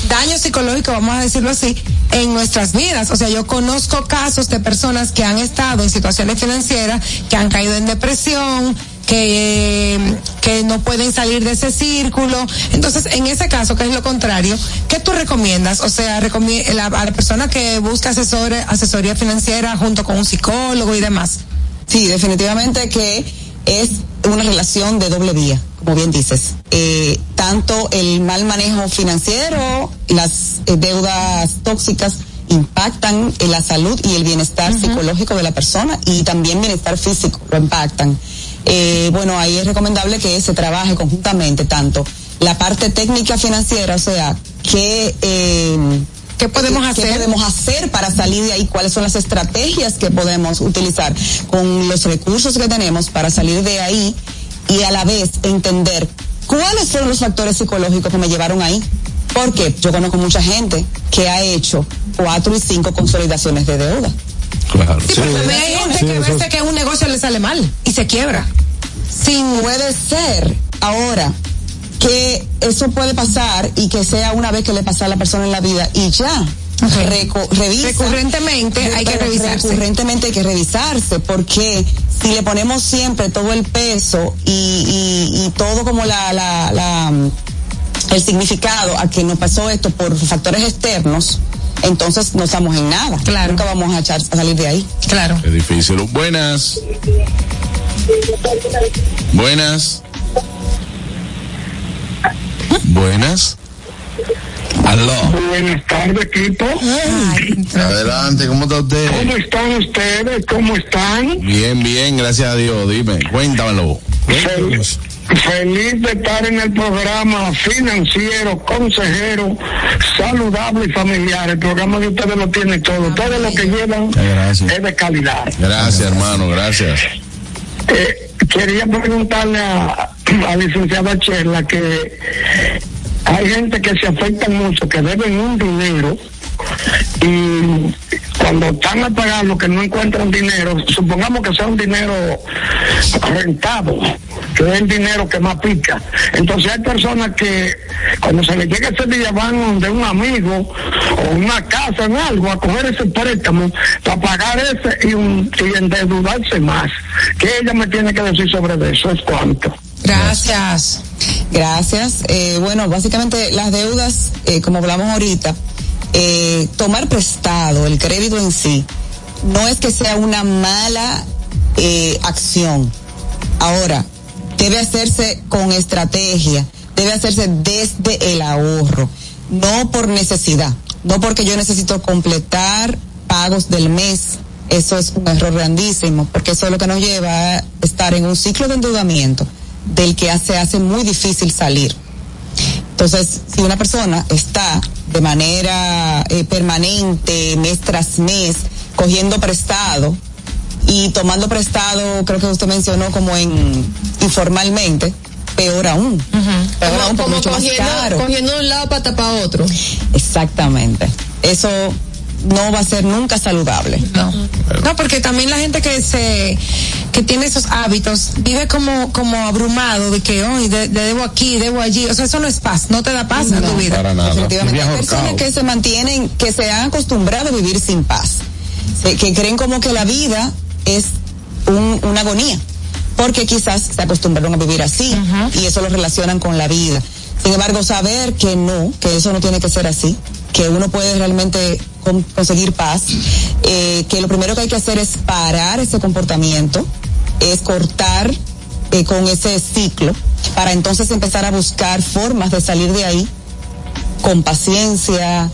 S11: daño psicológico, vamos a decirlo así, en nuestras vidas. O sea, yo conozco casos de personas que han estado en situaciones financieras, que han caído en depresión, que, eh, que no pueden salir de ese círculo. Entonces, en ese caso, que es lo contrario, ¿qué tú recomiendas? O sea, recomi- la, a la persona que busca asesore, asesoría financiera junto con un psicólogo y demás.
S20: Sí, definitivamente que es una relación de doble vía, como bien dices. Eh, tanto el mal manejo financiero, las eh, deudas tóxicas impactan en la salud y el bienestar psicológico de la persona y también bienestar físico lo impactan. Eh, bueno, ahí es recomendable que se trabaje conjuntamente tanto la parte técnica financiera, o sea, que eh,
S11: ¿Qué podemos
S20: ¿Qué
S11: hacer?
S20: podemos hacer para salir de ahí? ¿Cuáles son las estrategias que podemos utilizar con los recursos que tenemos para salir de ahí y a la vez entender cuáles fueron los factores psicológicos que me llevaron ahí? Porque yo conozco mucha gente que ha hecho cuatro y cinco consolidaciones de deuda.
S7: Claro.
S11: Sí, pero también hay gente que a veces que un negocio le sale mal y se quiebra.
S20: Sin puede ser ahora que eso puede pasar y que sea una vez que le pasa a la persona en la vida y ya. Reco- revisa.
S11: Recurrentemente hay que revisarse.
S20: Recurrentemente hay que revisarse porque si le ponemos siempre todo el peso y, y, y todo como la, la, la, mm, el significado a que nos pasó esto por factores externos, entonces no estamos en nada.
S11: Claro.
S20: Nunca vamos a, echar, a salir de ahí.
S11: Claro.
S7: Es difícil. Buenas. Buenas. Buenas. Aló.
S10: Buenas tardes, equipo.
S7: Adelante, ¿cómo está usted?
S10: ¿Cómo están ustedes? ¿Cómo están?
S7: Bien, bien, gracias a Dios. Dime, cuéntamelo.
S10: Fel- feliz de estar en el programa financiero, consejero, saludable y familiar. El programa de ustedes lo tiene todo. Todo lo que llevan
S7: Gracias.
S10: es de calidad.
S7: Gracias, hermano, gracias.
S10: Eh, quería preguntarle a, a licenciada Cherla que hay gente que se afectan mucho, que deben un dinero y cuando están a pagar lo que no encuentran dinero, supongamos que sea un dinero rentado, que es el dinero que más pica. Entonces hay personas que cuando se les llega ese día van de un amigo o una casa en algo a coger ese préstamo para pagar ese y, un, y endeudarse más. ¿Qué ella me tiene que decir sobre eso? ¿Es cuánto?
S11: Gracias.
S20: Gracias. Eh, bueno, básicamente las deudas, eh, como hablamos ahorita, eh, tomar prestado, el crédito en sí, no es que sea una mala eh, acción. Ahora, debe hacerse con estrategia, debe hacerse desde el ahorro, no por necesidad, no porque yo necesito completar pagos del mes eso es un error grandísimo, porque eso es lo que nos lleva a estar en un ciclo de endeudamiento del que se hace muy difícil salir. Entonces, si una persona está de manera eh, permanente, mes tras mes, cogiendo prestado y tomando prestado, creo que usted mencionó como en informalmente, peor aún. Peor
S3: Como,
S20: aún,
S3: como
S20: mucho más
S3: cogiendo,
S20: caro.
S3: cogiendo de un lado para tapar otro.
S20: Exactamente. Eso no va a ser nunca saludable.
S11: No. No, porque también la gente que se que tiene esos hábitos vive como como abrumado de que hoy debo aquí, debo allí, o sea, eso no es paz, no te da paz en tu vida.
S20: Definitivamente. Hay personas que se mantienen, que se han acostumbrado a vivir sin paz, Se- que creen como que la vida es un- una agonía, porque quizás se acostumbraron a vivir así y eso lo relacionan con la vida. Sin embargo, saber que no, que eso no tiene que ser así, que uno puede realmente con- conseguir paz, eh, que lo primero que hay que hacer es parar ese comportamiento, es cortar eh, con ese ciclo, para entonces empezar a buscar formas de salir de ahí con paciencia,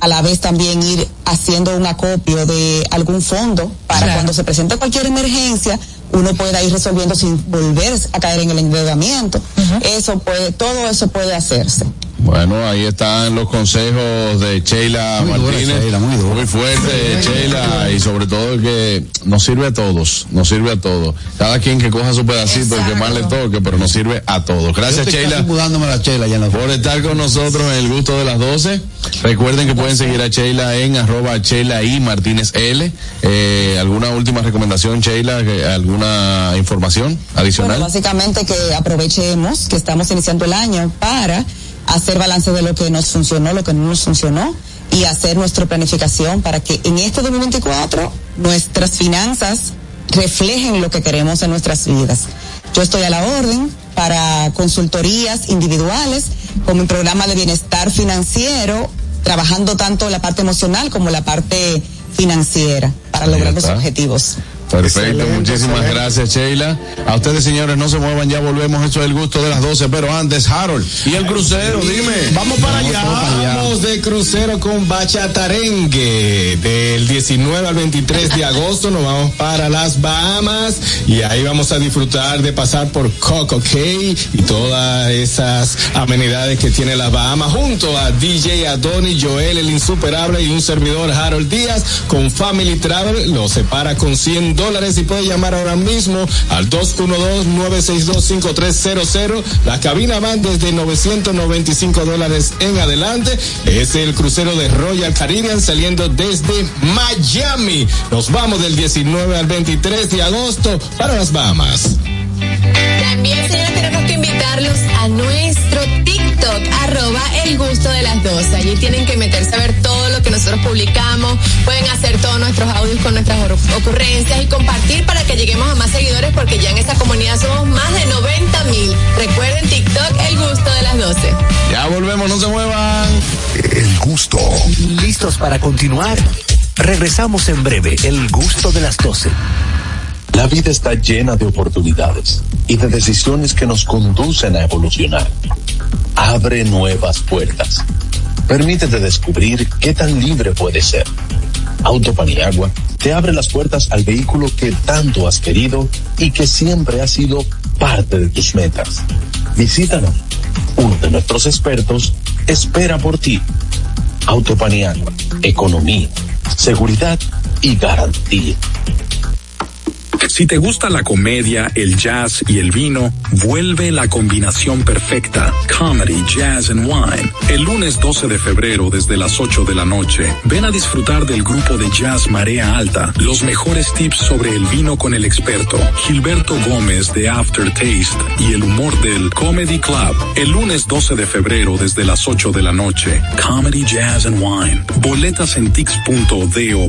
S20: a la vez también ir haciendo un acopio de algún fondo para cuando se presente cualquier emergencia uno pueda ir resolviendo sin volver a caer en el endeudamiento. Eso puede, todo eso puede hacerse.
S7: Bueno, ahí están los consejos de Sheila
S6: Muy dura,
S7: Martínez.
S6: Sheila, muy dura.
S7: fuerte, Sheila, y sobre todo que nos sirve a todos, nos sirve a todos. Cada quien que coja su pedacito, el que más le toque, pero nos sirve a todos. Gracias, Sheila.
S6: la Sheila ya en la
S7: por estar con nosotros en el gusto de las 12. Recuerden que pueden seguir a Sheila en arroba Sheila y Martínez L. Eh, ¿Alguna última recomendación, Sheila? Que- ¿Alguna información adicional?
S20: Bueno, básicamente que aprovechemos que estamos iniciando el año para hacer balance de lo que nos funcionó, lo que no nos funcionó y hacer nuestra planificación para que en este 2024 nuestras finanzas reflejen lo que queremos en nuestras vidas. Yo estoy a la orden para consultorías individuales con mi programa de bienestar financiero, trabajando tanto la parte emocional como la parte financiera para lograr los objetivos.
S7: Perfecto, muchísimas gracias Sheila. A ustedes señores, no se muevan, ya volvemos, eso es el gusto de las 12, pero antes Harold. Y el crucero, dime.
S4: Vamos para allá.
S2: Vamos de crucero con Bachatarengue. Del 19 al 23 de agosto nos vamos para las Bahamas y ahí vamos a disfrutar de pasar por Coco Cay y todas esas amenidades que tiene las Bahamas junto a DJ Adoni, Joel, el insuperable y un servidor Harold Díaz con Family Travel. Lo separa con 100 dólares y puede llamar ahora mismo al 212-962-5300. Las cabinas van desde 995 dólares en adelante. Es el crucero de Royal Caribbean saliendo desde Miami. Nos vamos del 19 al 23 de agosto para las Bahamas.
S3: También, señores, tenemos que invitarlos a nuestro TikTok, arroba el gusto de las 12. Allí tienen que meterse a ver todo lo que nosotros publicamos. Pueden hacer todos nuestros audios con nuestras ocurrencias y compartir para que lleguemos a más seguidores porque ya en esa comunidad somos más de 90 mil. Recuerden TikTok, el gusto de las 12.
S7: Ya volvemos, no se muevan.
S1: El gusto. ¿Listos para continuar? Regresamos en breve, el gusto de las 12.
S21: La vida está llena de oportunidades y de decisiones que nos conducen a evolucionar. Abre nuevas puertas. Permítete descubrir qué tan libre puedes ser. Autopaniagua te abre las puertas al vehículo que tanto has querido y que siempre ha sido parte de tus metas. Visítanos. Uno de nuestros expertos espera por ti. Autopaniagua, economía, seguridad y garantía.
S14: Si te gusta la comedia, el jazz y el vino, vuelve la combinación perfecta. Comedy, Jazz and Wine. El lunes 12 de febrero desde las 8 de la noche, ven a disfrutar del grupo de jazz Marea Alta. Los mejores tips sobre el vino con el experto, Gilberto Gómez de Aftertaste y el humor del Comedy Club. El lunes 12 de febrero desde las 8 de la noche, Comedy, Jazz and Wine. Boletas en tix.do.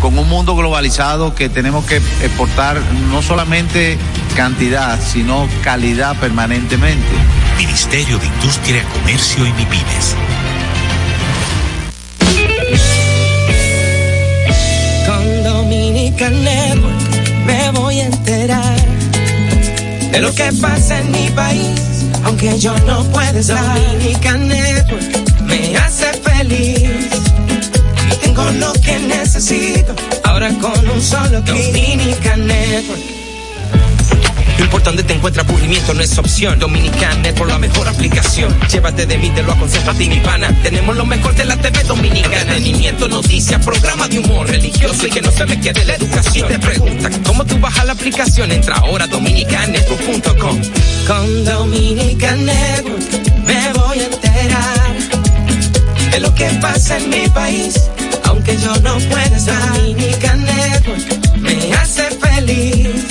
S22: con un mundo globalizado que tenemos que exportar no solamente cantidad, sino calidad permanentemente.
S19: Ministerio de Industria, Comercio y MIPIMES.
S18: Con Dominican Network me voy a enterar de lo que pasa en mi país, aunque yo no pueda estar. Dominican Network me hace feliz tengo lo que necesito ahora con un solo clic. Dominican Network.
S23: Lo importante te encuentra aburrimiento, no es opción. Dominican por la mejor aplicación. Llévate de mí, te lo aconsejo a ti, mi pana. Tenemos lo mejor de la TV dominicana. Entretenimiento, noticias, programa de humor religioso y que no se me quede la educación. Te preguntan, ¿cómo tú bajas la aplicación? Entra ahora a dominicanetwork.com.
S18: Con Dominican Network me voy a enterar de lo que pasa en mi país, aunque yo no pueda estar. Dominican Network me hace feliz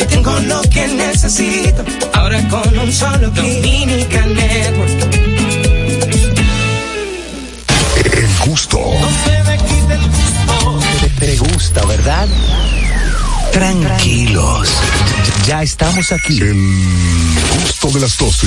S18: y tengo lo que necesito ahora con un solo clic. Dominican Network.
S24: El gusto.
S18: No se me quite el gusto.
S1: Te, te gusta, ¿verdad? Tranquilos. Ya estamos aquí.
S24: El gusto de las 12.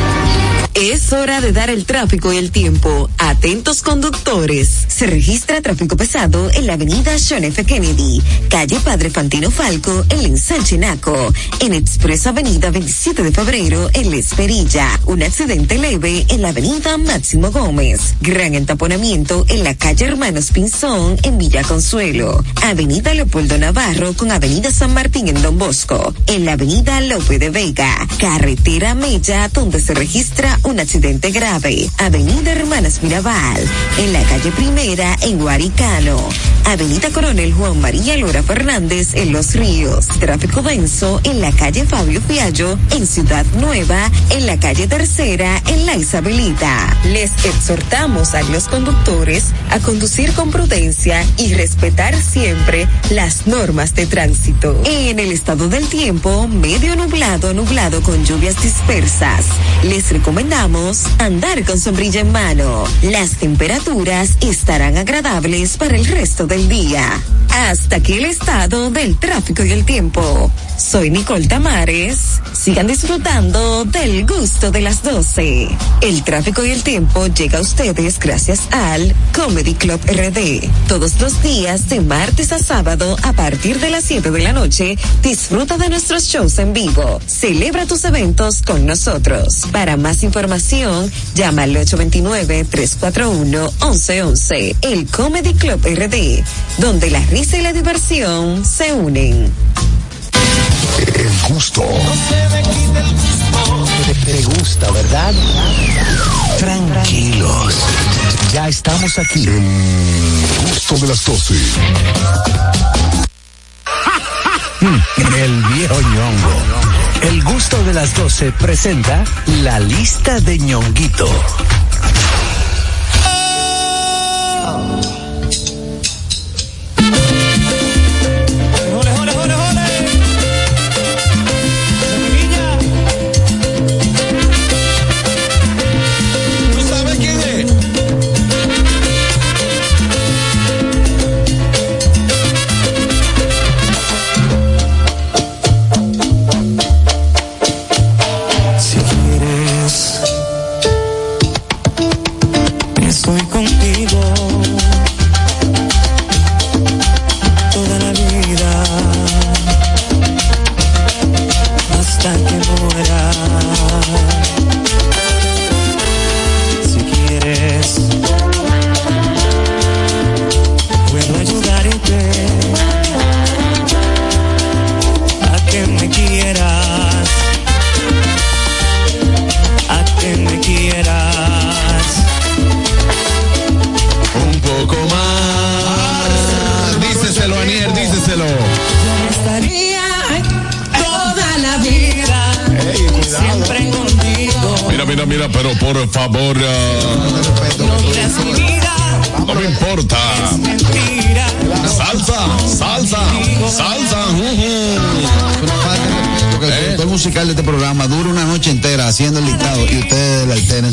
S25: Es hora de dar el tráfico y el tiempo. Atentos conductores. Se registra tráfico pesado en la avenida John F. Kennedy, calle Padre Fantino Falco, en Ensanche Naco, en Expreso Avenida 27 de Febrero, en La Esperilla. Un accidente leve en la avenida Máximo Gómez. Gran entaponamiento en la calle Hermanos Pinzón, en Villa Consuelo. Avenida Leopoldo Navarro con avenida San Martín en Don Bosco. En la avenida Lope de Vega. Carretera Mella, donde se registra un accidente grave. Avenida Hermanas Mirabal, en la calle Primera, en Guaricano. Avenida Coronel Juan María Lora Fernández, en Los Ríos. Tráfico denso en la calle Fabio Fiallo, en Ciudad Nueva, en la calle Tercera, en La Isabelita. Les exhortamos a los conductores a conducir con prudencia y respetar siempre las normas de tránsito. En el estado del tiempo, medio nublado, nublado con lluvias dispersas. Les recomendamos andar con sombrilla en mano. Las temperaturas estarán agradables para el resto del día. Hasta aquí el estado del tráfico y el tiempo. Soy Nicole Tamares. Sigan disfrutando del gusto de las 12. El tráfico y el tiempo llega a ustedes gracias al Comedy Club RD. Todos los días de martes a sábado a partir de las 7 de la noche, disfruta de nuestros shows en vivo. Celebra tus eventos con nosotros. Para más información, llama al 829-341-1111. El Comedy Club RD, donde la risa y la diversión se unen.
S24: El gusto.
S1: Te, gusta, ¿verdad? Tranquilos. Ya estamos aquí.
S24: El gusto de las 12.
S1: El viejo ñongo. El gusto de las 12 presenta la lista de ñonguito.
S4: ¿Tú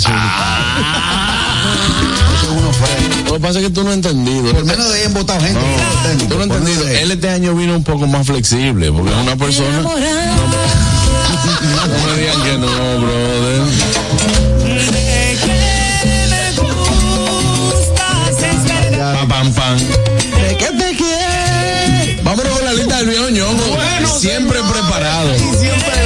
S6: su
S7: Lo que pasa es que tú no has entendido.
S6: Por menos de ahí han votado gente.
S7: Tú no has entendido. Él este año vino un poco más flexible, porque es una persona. No me digan que no, brother. Pa, pam, pam. Vámonos con la lista del viejo ñongo. siempre preparado.
S4: Y siempre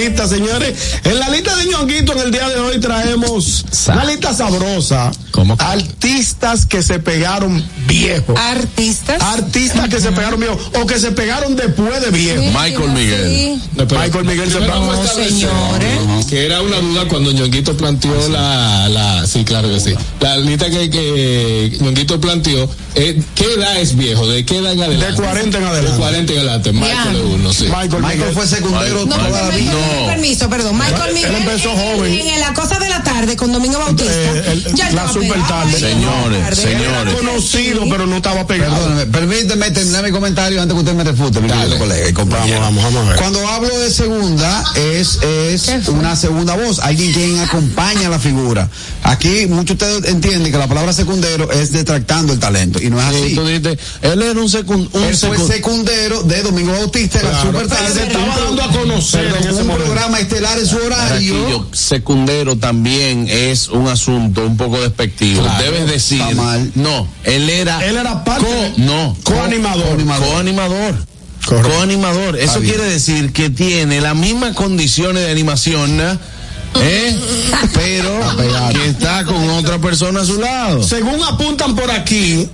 S4: lista, señores. En la lista de ñonguito en el día de hoy traemos una lista sabrosa.
S7: ¿Cómo?
S4: Artistas que se pegaron viejos.
S11: Artistas.
S4: Artistas que se pegaron viejos o que se pegaron después de viejos.
S7: Michael Miguel.
S4: Michael Miguel se pegó.
S11: No, señores.
S2: Que era una duda cuando Ñonguito planteó la, la, sí, claro que sí. La lista que, que Ñonguito planteó, eh, ¿qué edad es viejo? ¿De qué edad en adelante?
S4: De 40 en adelante.
S2: De 40 en adelante. Michael es uno, sí.
S4: Michael,
S6: Michael fue secundero
S11: No,
S6: toda la
S11: permiso,
S6: vida.
S11: permiso, perdón. Michael
S4: Él
S11: Miguel.
S4: empezó
S11: en-
S4: joven.
S11: En, la cosa de la tarde con Domingo Bautista.
S4: Eh, el-
S11: ya
S4: la
S11: estaba
S4: super
S11: pegado
S4: tarde.
S7: Señores,
S11: Tarde.
S7: señores.
S4: conocido, pero no estaba pegado.
S6: Perdóname, permíteme terminar mi comentario antes que usted me refute, mi querido colega y.
S4: Vamos, vamos, vamos a ver.
S6: Cuando hablo de segunda, es, es una segunda voz, alguien quien acompaña a la figura. Aquí muchos de ustedes entienden que la palabra secundero es detractando el talento, y no es
S7: Sí,
S6: así.
S7: tú dijiste, él era un, secund, un
S6: Él fue
S7: secund-
S6: secundero de Domingo Bautista en la
S4: Claro.
S6: super tarde.
S4: Se estaba dando a conocer en ese
S6: un
S4: momento.
S6: programa estelar en su horario.
S7: Secundero también es un asunto un poco despectivo.
S6: Claro,
S7: Debes decir, no, él era,
S4: Él era parte
S7: co- no,
S4: coanimador.
S7: coanimador.
S4: Correcto.
S7: Coanimador. Eso quiere decir que tiene las mismas condiciones de animación, ¿no? ¿eh? pero que está con otra persona a su lado.
S4: Según apuntan por aquí,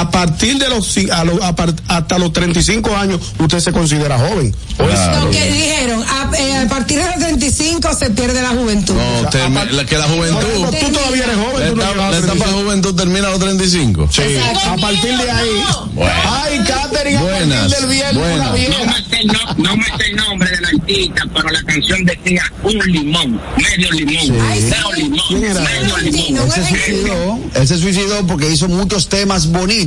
S4: a partir de los, a lo- a par- hasta los 35 años, usted se considera joven.
S7: Claro.
S11: Lo que dijeron, a, eh, a partir de los 35 se pierde la juventud.
S7: No, la- que la
S4: ejemplo,
S7: juventud,
S4: tú todavía eres joven. tú
S7: etapa, la etapa de
S4: 35.
S7: juventud termina a los 35.
S4: Sí, a partir de ahí.
S7: Bueno.
S4: Ay, Catherine, a
S7: Buenas,
S4: partir del viernes,
S7: buenas.
S4: una
S12: No
S4: vieja.
S12: me, sé el no, no me sé el nombre del artista, pero la canción decía un limón, medio limón, medio limón,
S4: ¿Quién era?
S12: medio limón.
S6: Él se suicidó, él se suicidó porque hizo muchos temas bonitos,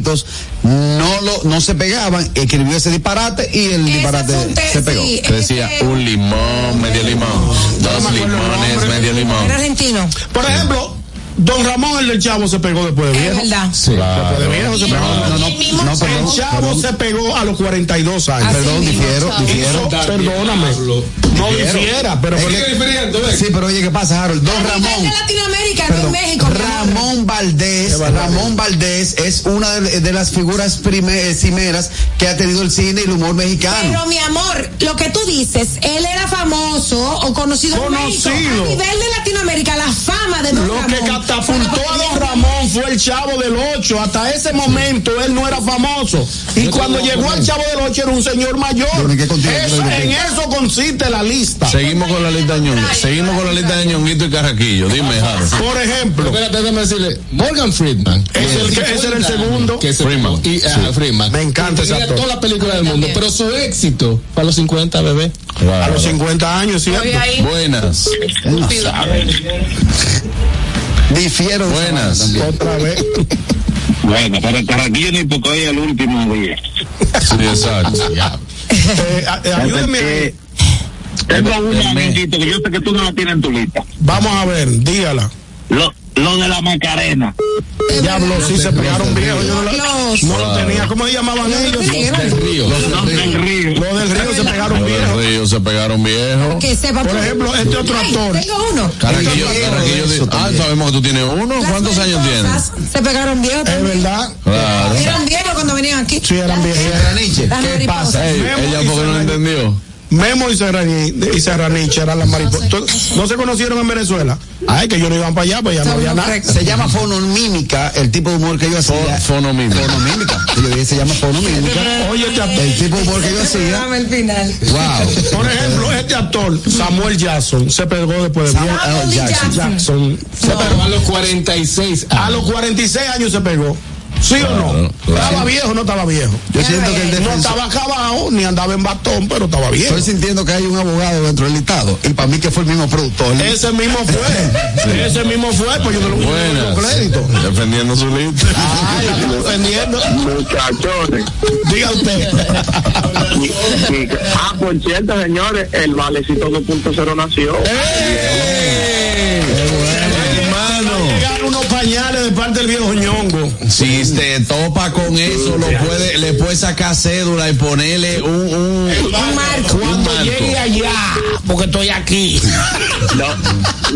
S6: no lo, no se pegaban, escribió ese disparate y el
S11: Ese
S6: disparate se pegó.
S11: sí,
S7: Que decía un limón, medio limón, dos limones, medio limón.
S11: Era argentino.
S4: Por ejemplo, Don Ramón, el del Chavo, se pegó después de
S11: Es
S4: viejo.
S11: verdad.
S4: Después de viejo se pegó.
S6: No, no, no,
S11: El mismo
S6: no, perdón,
S4: El Chavo
S6: perdón,
S4: se pegó a los 42 años.
S11: Así
S6: perdón, difiero, difiero.
S4: Perdóname. No difiera, pero
S6: Es Sí, pero oye, ¿qué pasa, Harold? Don Ramón.
S11: de Latinoamérica, no en
S6: Perdón,
S11: México.
S6: Ramón Valdés, Ramón Valdés es una de, de las figuras prime- eh, cimeras que ha tenido el cine y el humor mexicano.
S11: Pero mi amor, lo que tú dices, él era famoso o conocido, en México.
S4: Conocido.
S11: A nivel de Latinoamérica, la fama de Don
S4: Lo
S11: Ramón.
S4: Que catapultó a Don Ramón fue el Chavo del 8. Hasta ese momento él no era famoso. Y cuando llegó al Chavo del 8 era un señor mayor.
S6: Yo ni qué contigo,
S4: Eso- en eso consiste la lista.
S7: Seguimos con la lista de ñonguito, seguimos con la lista de ñonguito y carraquillo. Dime, Harold.
S4: Por ejemplo,
S2: Espérate, déjame decirle, Morgan Friedman.
S4: Es el que- ese era el segundo.
S2: Que se
S7: Freeman.
S2: Y, ah, Freeman.
S4: Me encanta actor.
S2: toda la película del mundo, pero su éxito fue a los 50, bebé.
S4: a los 50 años, ¿cierto?
S7: Buenas,
S6: no sabe. Difiero.
S7: Buenas.
S4: Otra vez.
S12: Bueno, para el Carraquillo ni porque hoy es el último día.
S7: sí, exacto.
S4: Eh, a- eh, ayúdeme ahí.
S12: Tengo una, amiguito, que yo sé que tú no la tienes en tu lista.
S4: Vamos a ver, dígala.
S12: Lo, lo de la Macarena.
S4: Diablo, sí se pegaron viejos. Yo no,
S11: Los-
S4: no lo tenía. ¿Cómo se llamaban ellos?
S2: Del Río.
S12: Los del río.
S4: Los del río se pegaron
S7: Los del
S4: viejos.
S7: río se pegaron viejos.
S11: Que sepa
S4: Por ejemplo, este otro actor.
S11: Tengo uno.
S7: Carraquillo,
S6: Eso
S7: Carraquillo, di- ah, sabemos que tú tienes uno. ¿Cuántos años tienes?
S11: Se pegaron viejos
S4: Es verdad.
S7: Claro.
S11: Eran viejos cuando venían aquí.
S4: Sí, eran viejos.
S6: ¿qué pasa?
S7: Ella porque no entendió.
S4: Memo y Serrani- y Serraniche eran las mariposas. ¿No se conocieron en Venezuela? Ay, que ellos no iban para allá, pues ya no había nada.
S6: Se llama fonomímica, el tipo de humor que yo hacía.
S7: Fonomímica.
S6: Fonomímica. Yo dije, se llama fonomímica.
S4: Oye, este actor,
S6: El tipo de humor que yo hacía.
S11: Dame el final.
S6: Wow.
S4: por ejemplo, este actor, Samuel Jackson, se pegó después de
S6: Samuel. Jackson.
S4: Jackson. Se pegó.
S2: a los 46
S4: A los 46 años se pegó. ¿Sí o no?
S7: Claro.
S4: ¿Estaba viejo o no estaba viejo?
S6: Yo siento que el
S4: No
S6: defensor.
S4: estaba acabado, ni andaba en bastón, pero estaba viejo.
S6: Estoy sintiendo que hay un abogado dentro del listado y para mí que fue el mismo productor.
S4: Ese mismo fue. Ese mismo fue, pues yo no lo no doy crédito.
S7: Defendiendo su lista.
S4: Ay, defendiendo.
S10: Muchachones.
S4: Diga usted.
S10: Ah, por cierto, señores, el Valecito 2.0 nació.
S7: Hermano.
S4: Llegaron unos pañales de parte del viejo ñongo.
S7: Si te topa con eso, lo puede, le puede sacar cédula y ponerle un, un,
S4: Un marco. Cuando
S7: marco.
S4: llegue allá, porque estoy aquí.
S10: No,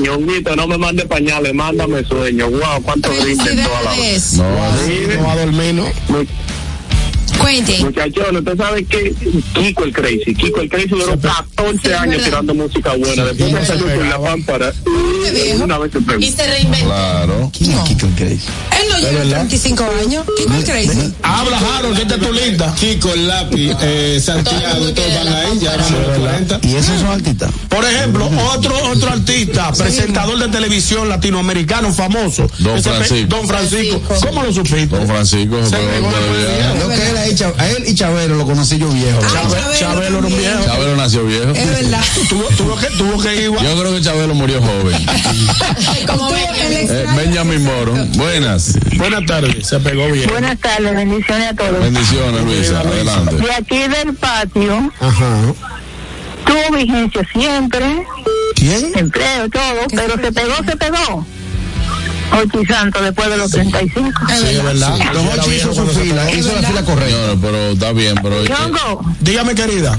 S10: ñonguito, no me mande pañales, mándame sueño. Wow, cuánto rinden toda la
S11: Felicidades.
S7: No,
S4: No va a dormir, ¿no?
S11: Cuente.
S10: Muchachones, usted sabe que Kiko el Crazy, Kiko el Crazy duró 14
S11: Sí,
S10: años
S11: verdad.
S10: tirando música buena. Después se salió con la pámpara. Una vez se pegó.
S11: Y se reinventó.
S7: claro.
S6: ¿Quién es Kiko el Crazy?
S11: Él no llega a
S4: verdad?
S11: 35 años. Kiko el Crazy.
S4: Habla, Harold, que esta es tu lista.
S2: Kiko, el lápiz, eh, Santiago, todos van ahí, ya vamos a los 40.
S6: ¿Y esos son artistas?
S4: Por ejemplo, otro otro artista, presentador de televisión latinoamericano famoso.
S7: Don Francisco.
S4: Don Francisco. ¿Cómo lo supiste?
S7: Don Francisco se
S6: A él, a él y Chabelo lo conocí yo viejo.
S11: Ah,
S4: Chabe-
S11: Chabelo
S4: Chabelo era un viejo.
S7: Chabelo nació viejo.
S11: Es verdad.
S4: Tuvo, tuvo que, tuvo que ir igual.
S7: Yo creo que Chabelo murió joven.
S11: Como
S7: Eh. Benjamin Moro. Buenas.
S4: Buenas tardes, se pegó bien.
S26: Buenas tardes, bendiciones a todos.
S7: Bendiciones, Luisa. Adelante.
S26: De aquí del patio
S4: Ajá.
S26: tuvo vigencia siempre,
S4: ¿Quién?
S26: empleo, todo, pero se pegó, se pegó. Ochi Santo después de los 35.
S4: Sí, es verdad.
S6: Hochi
S4: viejo
S6: hizo su fila, hizo la fila correcta.
S7: Señores, pero está bien, pero.
S26: Yongo,
S4: Dígame, querida.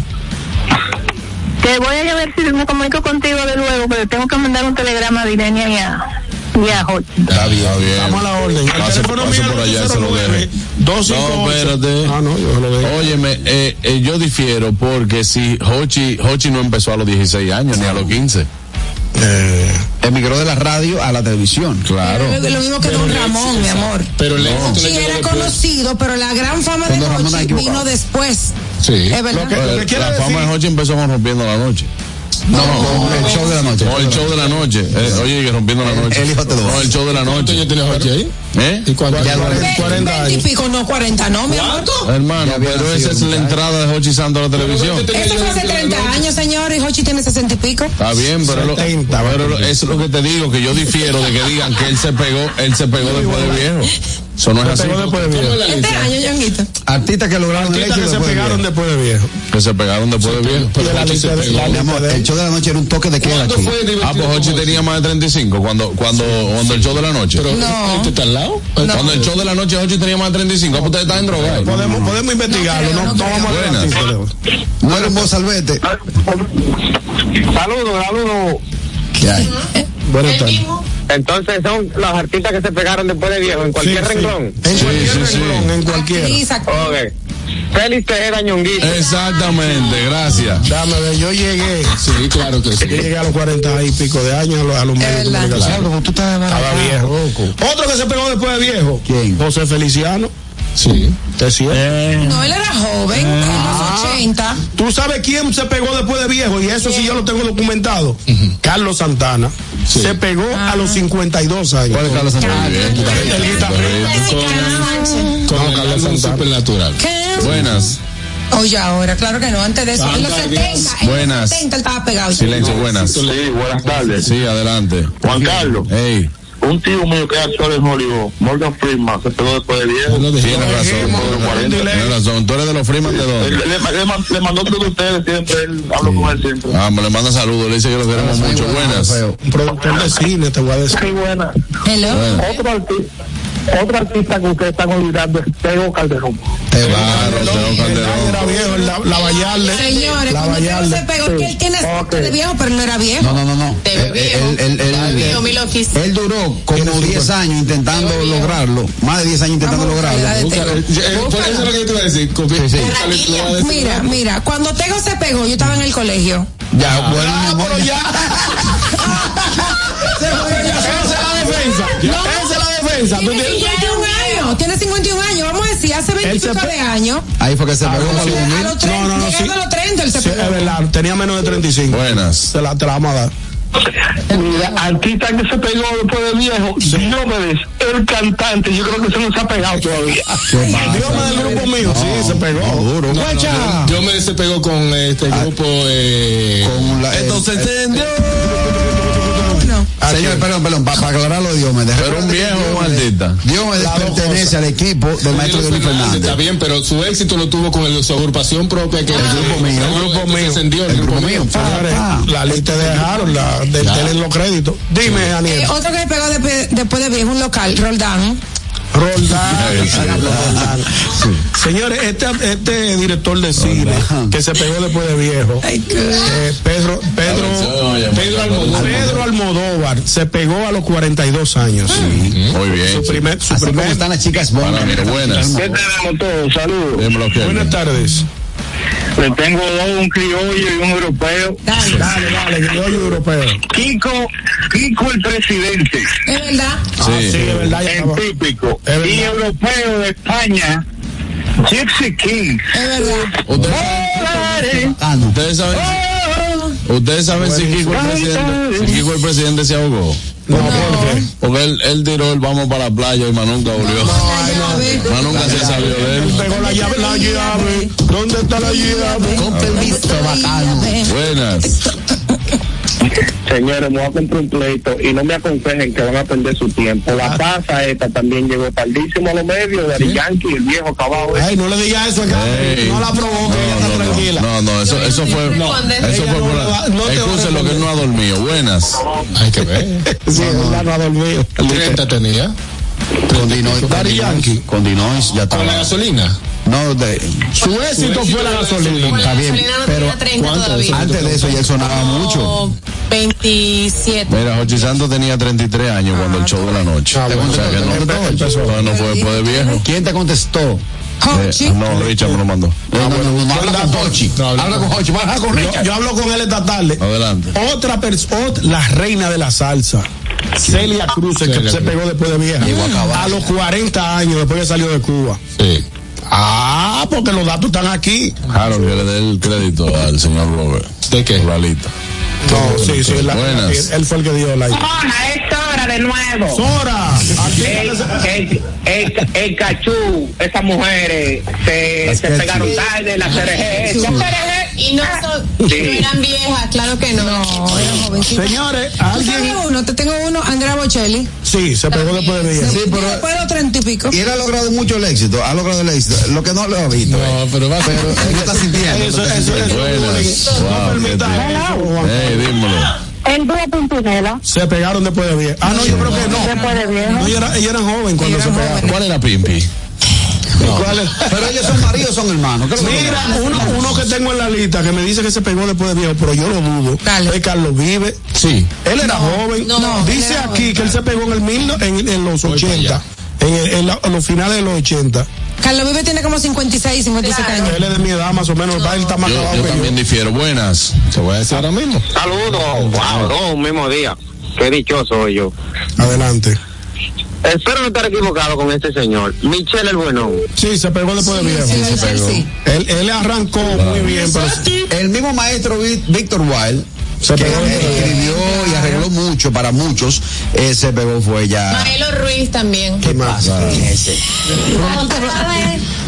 S26: te voy a ver si me comunico contigo de luego, pero tengo que mandar un telegrama a Irenia y a, y a Hochi.
S7: Está bien, está bien.
S4: Estamos a la orden. El
S7: Pase,
S4: teléfono
S7: pase
S4: mío
S7: por allá, se lo
S4: 809
S7: deje.
S4: 258.
S7: No, espérate.
S4: Ah, no, yo lo dejo.
S7: Óyeme, eh, eh, yo difiero porque si Hochi, Hochi no empezó a los 16 años ni a los 15.
S4: Eh,
S6: Emigró de la radio a la televisión.
S7: Claro.
S11: Lo, lo mismo que Don Ramón, mi amor.
S2: Pero el éxito
S11: Sí, era
S2: después.
S11: conocido, pero la gran fama de
S6: Don Ramón está
S11: Hochi vino después.
S2: Sí.
S11: Es verdad.
S4: Lo que-
S7: Eh,
S4: quiere
S7: la fama de Hochi empezó con rompiendo la noche.
S6: No, con el show de la noche.
S7: No, el show de la noche. Eh, oye, que rompiendo la noche.
S6: el hijo te lo
S7: No, el show de la
S2: ¿Cuántos
S7: noche.
S2: años tiene Hochi ahí?
S7: ¿Eh?
S2: ¿Y cuántos
S4: Ya
S2: años?
S4: lo-
S11: Ve-
S4: 40
S11: 20 y
S4: años.
S11: pico, no 40, no, mi amor.
S7: Hermano, pero esa es la entrada de Hochi Santo a la televisión.
S11: Eso fue hace 30 años, señor, y Hochi tiene 60 y pico.
S7: Está bien, pero, lo-
S4: 70,
S7: pero eso es lo que te digo, que yo difiero de que digan que él se pegó, él se pegó después de viejo. Eso no es
S4: se
S7: así.
S4: pegó después de
S2: ¿Cómo es
S4: viejo.
S2: la
S11: Este
S2: lista?
S11: año, Ñonguito.
S6: Artistas que lograron el
S4: Artistas
S6: éxito
S4: que se pegaron después de viejo.
S7: Que se pegaron después de viejo.
S2: Pero
S4: De la lista de- la
S6: el show de la noche era un toque de queda,
S2: ¿Cuándo
S6: chico.
S2: fue divertido
S7: Ah, pues Hochi tenía más de 35 cuando, cuando, cuando el show de la noche.
S2: Pero,
S11: No.
S2: ¿este está al lado?
S7: Cuando el show de la noche Hochi tenía más de 35, ah, pues ustedes están drogados.
S4: Podemos, podemos investigarlo, no,
S11: No
S4: no,
S11: creo, no
S4: vamos a.
S6: No era un salvete.
S10: Saludos, saludos.
S6: ¿Qué hay?
S4: Buenas tardes.
S10: Entonces son los artistas que se pegaron después de viejo, en cualquier
S4: Sí, sí.
S10: renglón.
S4: En
S7: Sí,
S4: cualquier
S7: sí, sí.
S4: renglón, en cualquiera.
S11: Lisa,
S10: Ok. Félix Tejeda Ñonguito.
S7: Exactamente, gracias.
S4: Dame ver, yo llegué.
S2: Sí, claro que sí.
S4: Yo llegué a los 40 y pico de años a los, a los medios de comunicación.
S6: Claro, tú estás
S4: Estaba viejo. Otro que se pegó después de viejo.
S6: ¿Quién?
S4: José Feliciano.
S2: Sí.
S4: ¿Te sientes?
S11: no, él era joven, en los 80.
S4: ¿Tú sabes quién se pegó después de viejo? Y eso sí yo lo tengo documentado. Carlos Santana.
S2: Sí.
S4: Se pegó a los 52 años.
S6: ¿Cuál es Carlos Santana?
S4: El guitarrista.
S2: Con
S4: Carlos Santana.
S2: Supernatural.
S7: Buenas,
S11: Oye, ahora, claro que no, antes de eso. En los 70, en
S7: Buenas.
S11: los 70 él estaba pegado.
S7: silencio, buenas.
S10: Sí, buenas tardes.
S7: Sí, adelante.
S10: Juan Carlos,
S7: Ey,
S10: un tío mío que es actor en Hollywood, Morgan Freeman, se pegó después de viejo.
S2: Lo dejé.
S7: tienes razón. Tienes razón. Tú eres de los Freeman de dónde?
S10: Le, le, le mandó todos ustedes siempre, él, hablo con él siempre.
S7: Ah, me le manda saludos, le dice que lo queremos mucho. Buenas.
S4: Un productor de cine, te voy a decir.
S10: Sí, buena.
S11: Hello.
S10: Otro artista, otro artista que ustedes están olvidando es Tego Calderón.
S7: Claro, Teo Calderón.
S4: Era viejo, la, la Vallarle.
S11: Señores,
S4: La
S11: cuando Teo
S4: Vallarle.
S11: se pegó, que él tiene aspecto de viejo, pero no era viejo.
S6: No, no, no, no.
S11: Te veo
S6: Él-
S11: viejo.
S6: él- duró como 10 años intentando lograrlo. Más de 10 años intentando
S11: Vamos
S6: lograrlo.
S2: Búscalo.
S11: Teo.
S2: Eh, Por eso es lo que yo te iba a decir.
S6: Sí, sí.
S11: Mira, mira, cuando Tego se pegó, yo estaba en el colegio.
S6: Ya, bueno, mi
S4: Ah, pero ya. Esa es la defensa. Esa es la defensa. Tú
S11: Tiene
S4: tienes-
S11: 51 años, tiene 51 años, vamos a decir, hace 20 y
S4: Él se
S11: pico
S4: pe-
S11: de años.
S6: Ahí fue que se pegó para los
S11: A los 30,
S4: No, no, no,
S11: llegando
S4: sí.
S11: a los 30, él se
S4: Sí,
S11: pegó.
S4: es verdad, tenía menos de 35.
S7: Buenas.
S4: Te la, te la vamos a dar.
S10: Mira, artista que se pegó después de viejo, Diomedes, el cantante, yo creo que se nos ha pegado todavía.
S4: Diomedes del grupo mío, sí, se pegó. Duro.
S2: Yo, yo me se pegó con este grupo. Eh,
S6: Con la-
S2: entonces
S6: eh,
S2: se entendió.
S6: Señor, perdón, perdón, para aclararlo, Diomedes.
S7: Pero un viejo o un artista.
S6: Diomedes pertenece al equipo del maestro Dionis Fernández.
S2: Está bien, pero su éxito lo tuvo con el- su agrupación propia que el grupo
S4: mío, el grupo mío.
S2: Descendió el, grupo mío.
S4: Señores, la lista de dejaron, la, de, los créditos. Dime,
S11: Eh,
S4: Daniel.
S11: otro que se pegó después, después de viejo, un local, Roldán.
S4: Roldán. Roldán. Señores, este, este director de cine que se pegó después de viejo, eh, Pedro, Pedro, Pedro, Almodóvar, Pedro Almodóvar se pegó a los 42 años.
S7: Muy bien.
S4: Su primer, su
S6: Así como
S4: primer.
S6: están las chicas
S7: mí, buenas.
S10: ¿Qué tenemos todos? Saludos.
S4: Buenas tardes.
S10: Le tengo dos, un criollo y un europeo.
S4: Dale, dale, yo soy europeo.
S10: Kiko, Kiko el presidente.
S11: Es verdad.
S4: Ah, sí, es verdad. ya
S10: El típico.
S4: Es verdad.
S10: Y europeo de España, Gypsy King.
S11: Es verdad.
S10: Volaré.
S6: Ah, no.
S7: Ustedes saben, ustedes saben si Kiko el presidente, si Kiko el presidente se ahogó.
S4: No, ¿por qué?
S7: Porque él, él tiró el vamos para la playa y más nunca volvió. Más nunca se salió de
S4: Él pegó la llave, la llave. ¿Dónde está la llave?
S6: Con permiso, bacano.
S7: Buenas.
S10: Señores, me voy a comprar un pleito y no me aconsejen que van a perder su tiempo. La taza esta también llegó tardísimo a los medios, de Yankee, el viejo acabado. ese.
S4: Ay, no le digas eso a
S7: Ey.
S4: Catherine. No la provoque, ella está
S7: No, no,
S4: tranquila.
S7: no, no, eso, eso fue, eso fue por la,
S4: no te
S7: lo que él no ha dormido. Buenas.
S2: Hay que ver.
S4: Sí, es verdad, no ha dormido.
S2: 30 tenía.
S6: Con Dinois.
S4: Daddy Yankee.
S6: Con Dinois ya
S2: Con la gasolina.
S6: No, de,
S4: Su éxito fue la gasolina.
S6: está bien.
S11: gasolina no
S6: Pero
S11: tenía 30 todavía.
S6: antes de eso ya sonaba mucho.
S11: Como 27.
S7: Mira, Jochi Santos tenía 33 años cuando el show de la noche.
S4: Ah, bueno,
S7: o sea que no, no fue después de viejo.
S6: ¿Quién te contestó?
S7: Eh, no, Richard me lo mandó.
S6: No, no, no, no, habla con Hochi. Habla con Hochi. Con
S4: Yo,
S6: Richard.
S4: yo hablo con él esta tarde.
S7: Adelante.
S4: Otra persona, la reina de la salsa. Celia Cruz, que
S2: Celia
S4: se
S2: Cruz.
S4: pegó después de vieja.
S6: A
S4: los 40 años, después que salió de Cuba.
S2: Sí.
S4: Ah, porque los datos están aquí.
S7: Harold, que le dé el crédito al señor Robert.
S2: ¿De qué?
S7: Lista.
S4: No, sí, sí, la-
S7: Buenas.
S4: él fue el que dio la
S12: Mona, es hora de nuevo.
S4: Sora,
S12: El, el, el, el cachú, esas mujeres se, se pegaron tarde, la CRG. esa CRG.
S3: Y no, son,
S12: Sí.
S3: no eran viejas, claro que no.
S11: No, era jovencita.
S4: señores,
S11: ¿Tú sabes
S4: alguien.
S11: uno? Te tengo uno, Andrea Bocelli.
S4: Sí, se pegó después de vieja.
S6: Sí, pero-
S11: Después de los treinta y pico.
S6: Y él ha logrado mucho el éxito. Ha logrado el éxito. Lo que no lo ha visto.
S2: No, pero va a ser.
S6: Está sintiendo.
S4: Eso, eso, eso.
S7: Buenas.
S4: No
S7: Wow, qué
S4: permita
S7: tipo.
S4: eso,
S7: Dímelo.
S26: El dúo Pimpinela.
S4: Se pegaron después de vieja. Ah, no, yo creo que no.
S26: Después de viejo.
S4: No, ella era, ella era joven cuando se pegaron.
S7: ¿Cuál era Pimpi?
S4: ¿Cuál es?
S6: Pero ellos son maridos, son hermanos. ¿Qué es lo que
S4: Mira, uno, uno que tengo en la lista que me dice que se pegó después de viejo, pero yo lo dudo.
S11: Dale.
S4: Es Carlos Vive.
S2: Sí.
S4: Él era joven.
S11: no,
S4: dice
S11: era
S4: aquí
S11: joven.
S4: que él se pegó en el mil, en, en los
S2: Voy para
S4: 80.
S2: allá.
S4: En, el- en la- en los finales de los 80.
S11: Carlos Vive tiene como 56, 57 años.
S4: Él es de mi edad más o menos. Él está más
S7: Yo, yo también difiero. Buenas.
S2: Te voy a decir ahora mismo.
S10: Saludos, wow, no, un mismo día. Qué dichoso soy yo.
S4: Adelante.
S10: Espero no estar equivocado con este señor. Michelle el Buenón.
S4: Sí, se pegó después de viejo.
S11: Sí, sí, sí.
S4: Él, él arrancó muy bien, pero
S6: El mismo maestro Víctor Wild,
S4: Se
S6: que
S4: pegó.
S6: escribió y arregló mucho para muchos, eh, se pegó fue ya.
S3: Maelo Ruiz también.
S6: ¿Qué pasa con ese?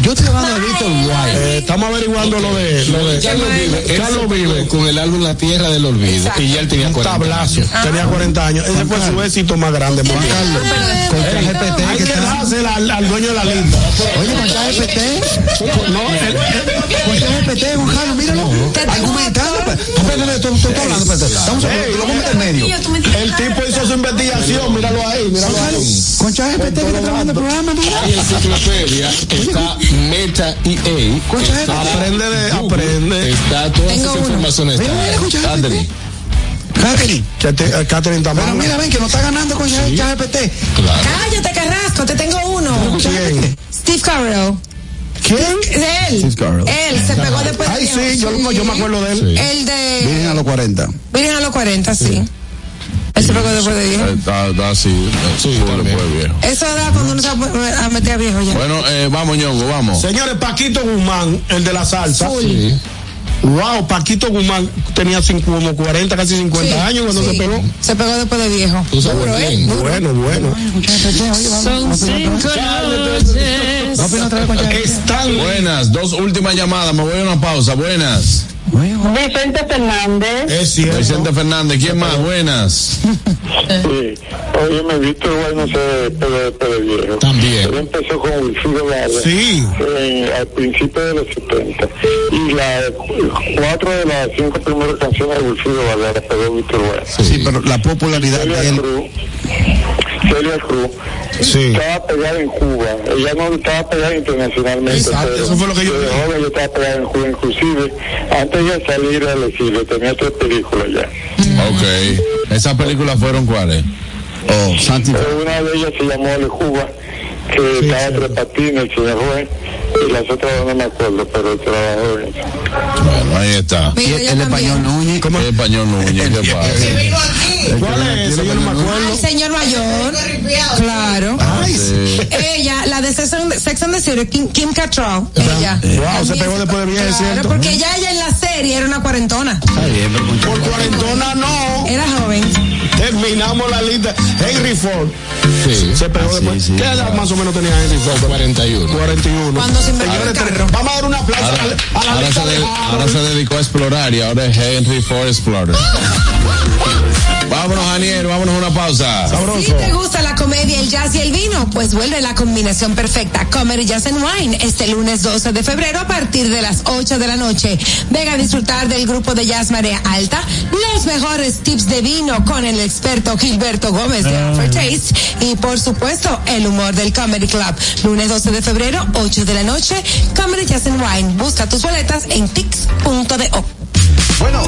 S6: Yo estoy hablando de Víctor
S4: eh, estamos averiguando lo de, lo de
S2: Carlos Vive.
S4: Carlos Vive.
S2: Con el álbum La Tierra del Olvido. Y ya él tenía
S4: Un
S2: 40
S4: tablazo.
S2: años.
S4: Tenía 40 años. Ese fue su éxito más grande. Juan Carlos.
S6: Con ChatGPT
S4: Hay
S6: que
S4: dársela al, al dueño de la lista.
S6: Oye, con ChatGPT.
S4: No,
S6: míralo. Argumentando. Estamos hablando, en medio.
S4: el tipo hizo su investigación. Míralo ahí, míralo ahí.
S6: Con ChatGPT que está trabajando el programa, mira.
S2: En enciclopedia está Meta EA.
S6: Con ChatGPT.
S4: Aprende de, aprende.
S2: Está todas
S11: Tengo
S2: esas informaciones.
S6: Mira, mira, con ChatGPT.
S2: Catherine.
S4: Eh, Catherine
S6: Pero
S4: Tamara.
S6: mira, ven que no está ganando con ChatGPT.
S11: Cállate, Carrasco, te tengo uno. Steve Carell.
S4: ¿Quién?
S11: Él.
S6: Steve Carell.
S11: Él se pegó después de
S4: Ay, sí, yo, me acuerdo de él.
S2: Sí.
S11: El
S6: Vienen a
S11: de.
S6: los 40.
S11: Miren a los 40, sí. Él se pegó después de viejo.
S7: Está, está. Sí, después viejo.
S11: Eso da cuando uno se va a meter a viejo ya.
S7: Bueno, eh, vamos, ñongo, vamos.
S4: Señores, Paquito Guzmán, el de la salsa.
S11: Full.
S4: Wow, Paquito Guzmán tenía cinco- como 40, casi 50
S11: Sí,
S4: años cuando
S11: sí.
S4: se pegó.
S11: Se pegó después de viejo.
S4: Tú sabes.
S11: ¿eh? Duro.
S4: Bueno, bueno.
S2: Son cinco noches.
S4: Están
S7: Buenas, dos últimas llamadas, me voy a una pausa. Buenas.
S8: Vicente Fernández.
S4: Es cierto.
S7: Vicente Fernández, ¿quién más? Buenas.
S27: Sí, oye, me visto igual no sé Pedro, Pedro Viejo.
S7: También.
S27: Él empezó con Wilfrido Vargas.
S4: Sí.
S27: eh, al principio de los 70. Y las cuatro de las cinco primeras canciones de Wilfrido Vargas las pegó Víctor Vargas.
S6: Sí, pero la popularidad de él.
S27: Celia Cruz,
S4: Sí.
S27: estaba pegada en Cuba. Ella no estaba pegada internacionalmente.
S4: Exacto,
S27: pero
S4: eso fue lo que yo
S27: de
S4: dije.
S27: joven yo estaba pegada en Cuba. Inclusive, antes de salir al exilio, tenía tres películas ya.
S7: Ok. ¿Esas películas fueron cuáles?
S6: Oh, Santi.
S27: Una de ellas se llamó Le Cuba, que estaba Tres Patines, el señor juez, y las otras no me acuerdo, pero trabajó en eso.
S7: Bueno, ahí está.
S11: Mira,
S6: el
S11: también.
S6: español Núñez.
S7: ¿Qué español Núñez? ¿Qué pasa?
S4: ¿Cuál es? Yo no me acuerdo.
S11: señor mayor. Claro.
S4: Ay, sí.
S11: Ella, la de Sex and, Sex and the City, Kim, Kim Cattrall. Ella.
S4: Wow, se pegó después de es
S11: Claro,
S4: cierto.
S11: porque ya ella en la serie era una cuarentona.
S6: Está bien, pero
S4: Por cuarentona no.
S11: Era joven.
S27: Terminamos la lista. Henry Ford.
S28: Sí.
S27: Se pegó
S6: Ah,
S27: después.
S6: sí.
S27: ¿Qué edad más o menos tenía Henry Ford?
S28: 41.
S27: 41.
S11: Cuando se inventó
S27: Señores,
S11: el carro.
S27: Vamos a dar un aplauso
S7: Ahora,
S27: a la- a la
S7: ahora
S27: lista
S7: se
S27: de-
S7: ahora se dedicó a explorar y ahora es Henry Ford Explorer. vámonos, Aniel, vámonos a una pausa.
S11: Si te gusta la comedia, el jazz y el vino, pues vuelve la combinación perfecta. Comedy Jazz and Wine este lunes 12 de febrero a partir de las 8 de la noche. Venga a disfrutar del grupo de jazz Marea Alta, los mejores tips de vino con el experto Gilberto Gómez de Offer Taste y por supuesto el humor del Comedy Club. Lunes 12 de febrero, 8 de la noche, Comedy Jazz and Wine. Busca tus boletas en tix.do.
S6: Bueno,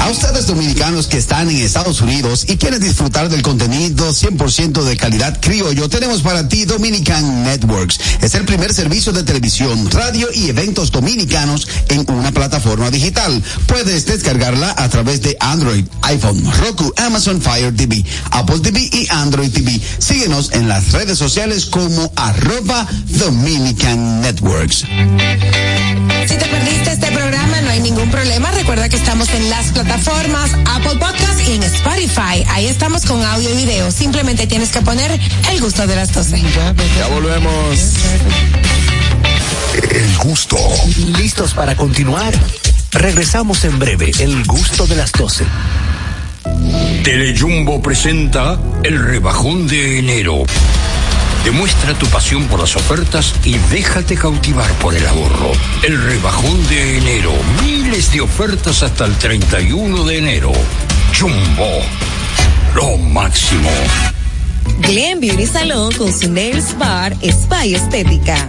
S6: a ustedes dominicanos que están en Estados Unidos y quieren disfrutar del contenido 100% de calidad criollo, tenemos para ti Dominican Networks. Es el primer servicio de televisión, radio y eventos dominicanos en una plataforma digital. Puedes descargarla a través de Android, iPhone, Roku, Amazon Fire TV, Apple TV y Android TV. Síguenos en las redes sociales como arroba Dominican Networks.
S11: Si te perdiste este programa, no hay ningún problema. Recuerda que estamos en las plataformas Apple Podcast y en Spotify. Ahí estamos con audio y video. Simplemente tienes que poner el gusto de las 12.
S7: Ya volvemos.
S24: El gusto.
S1: ¿Listos para continuar? Regresamos en breve, el gusto de las 12.
S15: Telejumbo presenta el rebajón de enero. Demuestra tu pasión por las ofertas y déjate cautivar por el ahorro. El rebajón de enero. Miles de ofertas hasta el 31 de enero. Jumbo. Lo máximo.
S29: Glen Beauty Salon con su Nails Bar Spa y Estética.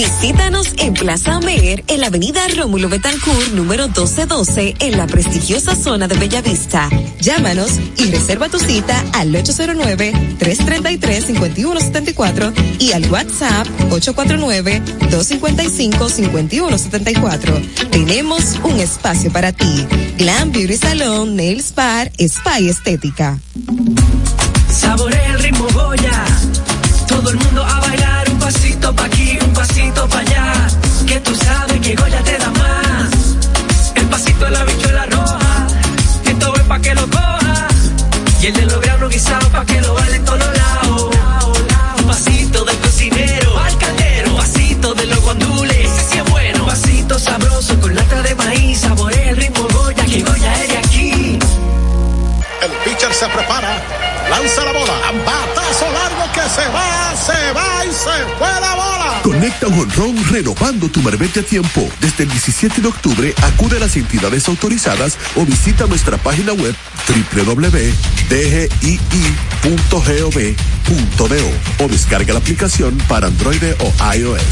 S29: Visítanos en Plaza Amer, en la avenida Rómulo Betancourt, número 1212, en la prestigiosa zona de Bellavista. Llámanos y reserva tu cita al 809-333-5174 y al WhatsApp 849-255-5174. Tenemos un espacio para ti. Glam Beauty Salon, Nails Bar, Spa y Estética.
S18: Saborea Que tú sabes que Goya te da más. El pasito de la bichuela roja. Esto es pa' que lo coja. Y el de los granos guisados pa' que lo baile en todos lados. Un pasito del cocinero al caldero. Pasito de los guandules. Ese sí es bueno. Pasito sabroso con lata de maíz. Saborea el ritmo Goya. Que Goya es de aquí.
S4: El pitcher se prepara, lanza la bola, batazo largo que se va, se va y se fue.
S24: Conecta un honrón renovando tu marbete tiempo. Desde el 17 de octubre acude a las entidades autorizadas o visita nuestra página web www.dgii.gov.do o descarga la aplicación para Android o iOS.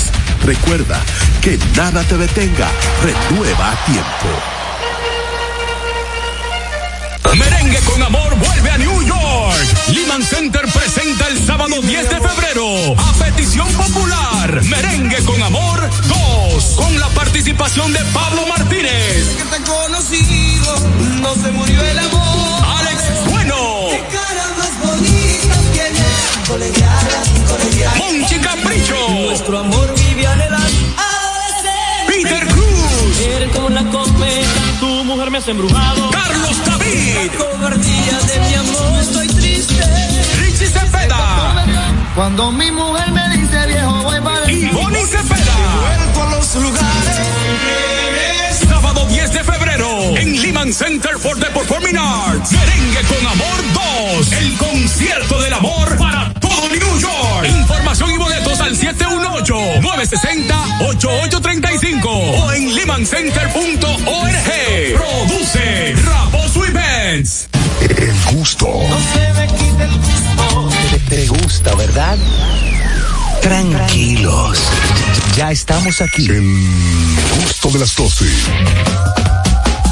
S24: Recuerda que nada te detenga. Renueva a tiempo.
S30: Merengue con amor vuelve a New York. Lehman Center presenta el sábado 10 de febrero, a petición popular, Merengue con Amor 2 con la participación de Pablo Martínez.
S18: que te conocido, no se murió el amor.
S30: Alex Bueno.
S18: Qué cara más bonita tiene. Colegialas, colegialas.
S30: Monchi Capricho.
S18: Nuestro amor vive anhelando.
S30: Peter Cruz.
S18: Eres como la cometa, tu mujer me has embrujado.
S30: Carlos David.
S18: La cobardía de mi amor, estoy triste.
S30: Richie Cepeda.
S18: Cuando mi mujer me dice viejo, voy para
S30: Y Bonnie Cepeda.
S18: Vuelvo a los lugares.
S30: Sábado 10 de febrero en Lehman Center for the Performing Arts. Merengue con Amor 2. El concierto del amor para todo New York. Información y 718-960-8835 o en lehmancenter.org. Produce Raposo Events.
S24: El gusto.
S18: Se me quita el gusto.
S1: Te, te gusta, ¿verdad? Tranquilos. Ya estamos aquí.
S24: El gusto de las 12.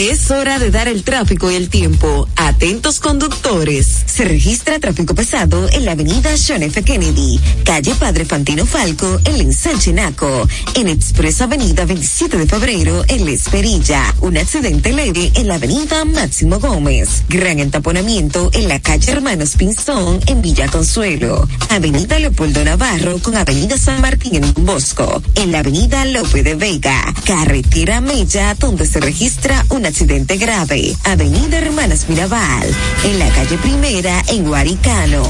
S25: Es hora de dar el tráfico y el tiempo. Atentos conductores. Se registra tráfico pesado en la avenida John F. Kennedy, calle Padre Fantino Falco, en Ensanche Naco. En Expresa Avenida 27 de Febrero, en La Esperilla. Un accidente leve en la avenida Máximo Gómez. Gran entaponamiento en la calle Hermanos Pinzón, en Villa Consuelo. Avenida Leopoldo Navarro con avenida San Martín en Bosco. En la avenida Lope de Vega. Carretera Mella, donde se registra un accidente grave. Avenida Hermanas Mirabal, en la calle Primera, en Guaricano.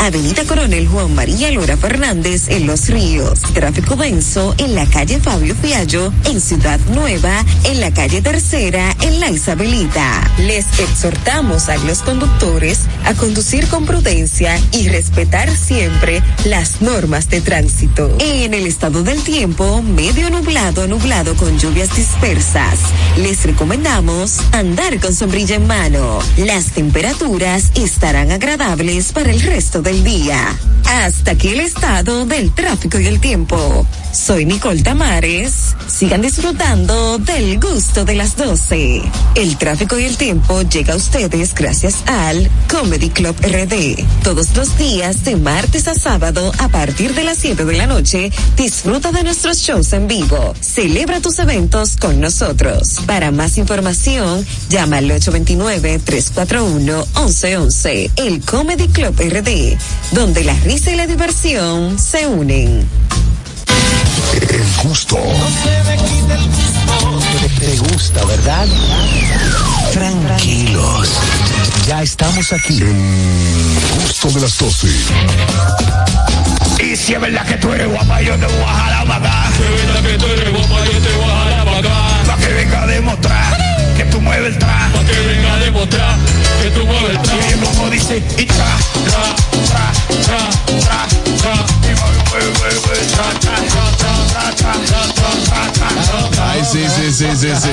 S25: Avenida Coronel Juan María Lora Fernández, en Los Ríos. Tráfico denso en la calle Fabio Fiallo, en Ciudad Nueva, en la calle Tercera, en La Isabelita. Les exhortamos a los conductores a conducir con prudencia y respetar siempre las normas de tránsito. En el estado del tiempo, medio nublado, nublado con lluvias dispersas. Les recomendamos andar con sombrilla en mano. Las temperaturas estarán agradables para el resto del día. Hasta aquí el estado del tráfico y el tiempo. Soy Nicole Tamares. Sigan disfrutando del gusto de las 12. El tráfico y el tiempo llega a ustedes gracias al Comedy Club RD. Todos los días de martes a sábado a partir de las 7 de la noche, disfruta de nuestros shows en vivo. Celebra tus eventos con nosotros. Para más información, llama al 829-341-1111. El Comedy Club RD, donde la risa y la diversión se unen.
S24: El gusto.
S1: Te, te gusta, ¿verdad? Tranquilos. Ya estamos aquí.
S24: El gusto de las 12.
S30: Y si es verdad que tú eres guapa, yo te voy a jalar para acá. Si es verdad que tú eres guapa, yo te voy a jalar para acá. Para que venga a demostrar que tú mueves el tra. Para que venga a demostrar que tú mueves el tra. Y el como dice, y tra, tra, tra, tra,
S7: Ay, sí, sí, sí, sí, sí.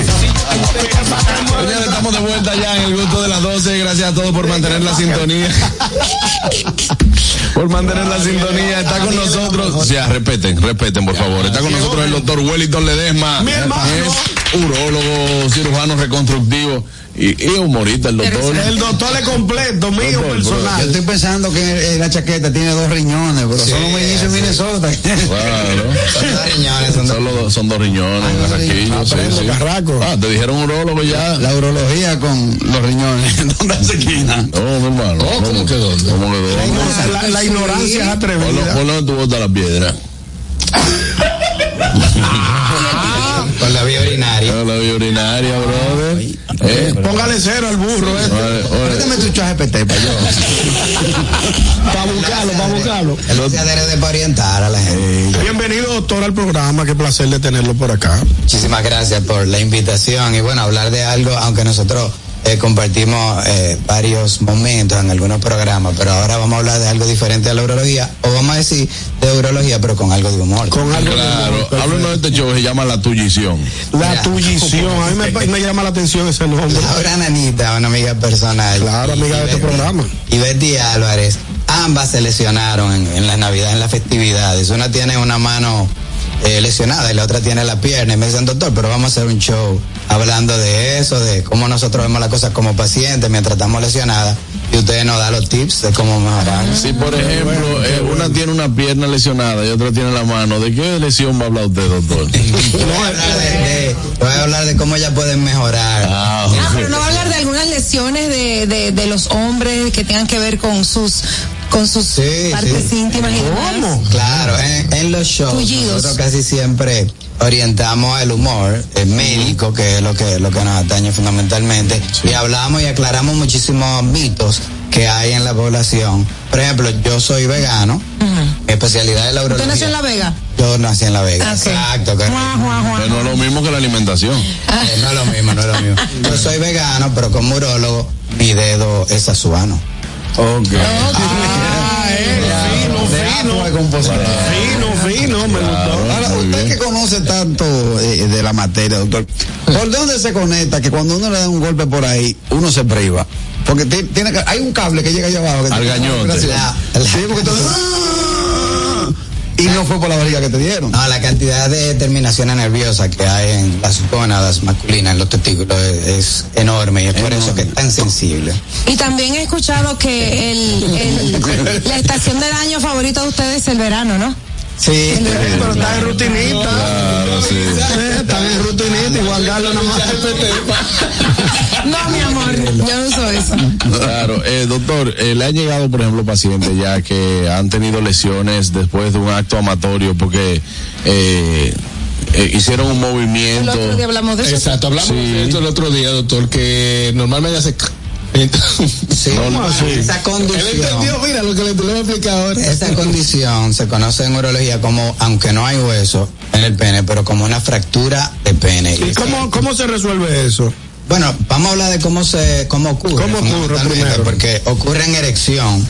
S7: Señores, estamos de vuelta ya en el gusto de las 12. Gracias a todos por mantener la sintonía. Por mantener la sintonía. Está con nosotros. Ya, respeten, respeten, por favor. Está con nosotros el doctor Wellington Ledesma. Es urólogo, cirujano reconstructivo y, y humorista, el doctor.
S4: El doctor es completo, mío
S6: Yo
S4: personal.
S6: estoy pensando que en la chaqueta tiene dos riñones, pero son los mellizos en Minnesota.
S7: Claro. Son dos riñones. Son, dos riñones, carraquillos, sí, sí. Ah, te dijeron urólogo ya.
S6: La urología con los riñones. ¿Dónde se quina?
S7: No, mi hermano. ¿Cómo que dónde? ¿Cómo que dónde?
S4: La, la ignorancia es atrevida.
S7: Ponlo, ponlo donde tú botas la piedra.
S6: Con la vía urinaria.
S7: Con la vía urinaria, brother. Eh,
S4: Póngale cero al burro, eh.
S6: Préstame tu chat GPT para yo.
S4: Para buscarlo, para buscarlo.
S6: El se adhere para orientar a la gente.
S4: Bienvenido, doctor, al programa. Qué placer de tenerlo por acá.
S6: Muchísimas gracias por la invitación y bueno, hablar de algo, aunque nosotros eh, compartimos eh, varios momentos en algunos programas, pero ahora vamos a hablar de algo diferente a la urología, o vamos a decir de urología, pero con algo de humor.
S4: Con algo
S7: Claro, háblanos de este show que se llama La Tullición.
S4: La tullición. A mí me, me llama la atención ese nombre.
S6: Laura Nanita, una amiga personal.
S4: Claro, amiga de este programa.
S6: Y Betty Álvarez, ambas se lesionaron en, en la Navidad, en las festividades. Una tiene una mano
S31: eh, lesionada y la otra tiene la pierna. Y me dicen, doctor, pero vamos a hacer un show hablando de eso, de cómo nosotros vemos las cosas como pacientes mientras estamos lesionadas. Y ustedes nos dan los tips de cómo mejorar.
S7: Si por ejemplo eh, una tiene una pierna lesionada y otra tiene la mano, ¿de qué lesión va a hablar usted, doctor?
S31: voy a hablar de, de- voy a hablar de cómo ya pueden mejorar.
S11: Ah, pero no va a hablar de algunas lesiones de, de, de los hombres que tengan que ver con sus con sus partes íntimas y demás.
S31: Claro, en, en los shows
S11: Tullidos.
S31: nosotros casi siempre orientamos el humor el médico, que es lo que, lo que nos atañe fundamentalmente, y hablamos y aclaramos muchísimos mitos que hay en la población. Por ejemplo, yo soy vegano, mi especialidad es la
S11: ¿Usted
S31: urología.
S11: nació en La Vega?
S31: Yo nací en La Vega.
S11: Ah, ok.
S31: Exacto.
S7: Pero no es lo mismo que la alimentación.
S31: Eh, no es lo mismo, no es lo mismo. Yo soy vegano, pero como urólogo, mi dedo es azuano.
S7: Ok.
S4: Fino, fino, me gustó.
S31: Ahora, usted que conoce tanto eh, de la materia, doctor, ¿por dónde se conecta que cuando uno le da un golpe por ahí, uno se priva? Porque ti- tiene que- hay un cable que llega allá abajo. Que
S7: Al gañote.
S31: Sí, porque todo- y no fue por la barriga que te dieron. No, la cantidad de terminaciones nerviosas que hay en las gónadas masculinas, en los testículos, es, es enorme y es por eso que es tan sensible.
S11: Y también he escuchado que el, el- la estación del año favorito de ustedes es el verano, ¿no?
S31: Sí,
S4: pero está en rutinita.
S7: Claro, sí.
S4: Están en rutinita y Juan Carlos nada más.
S11: No, mi amor, yo no uso eso.
S7: Claro, eh, doctor, eh, le han llegado, por ejemplo, pacientes ya que han tenido lesiones después de un acto amatorio porque eh, eh, hicieron un movimiento.
S11: El otro día hablamos de eso.
S2: Exacto, hablamos
S7: Sí.
S2: de esto el otro día, doctor, que normalmente hace...
S31: Sí, esa condición.
S2: Él entendió, mira lo que le, voy a explicar ahora.
S31: Esa condición se conoce en urología como, aunque no hay hueso en el pene, pero como una fractura de pene.
S4: ¿Y cómo, cómo se resuelve eso?
S31: Bueno, vamos a hablar de cómo se, cómo ocurre.
S4: ¿Cómo ocurre primero?
S31: Porque ocurre en erección.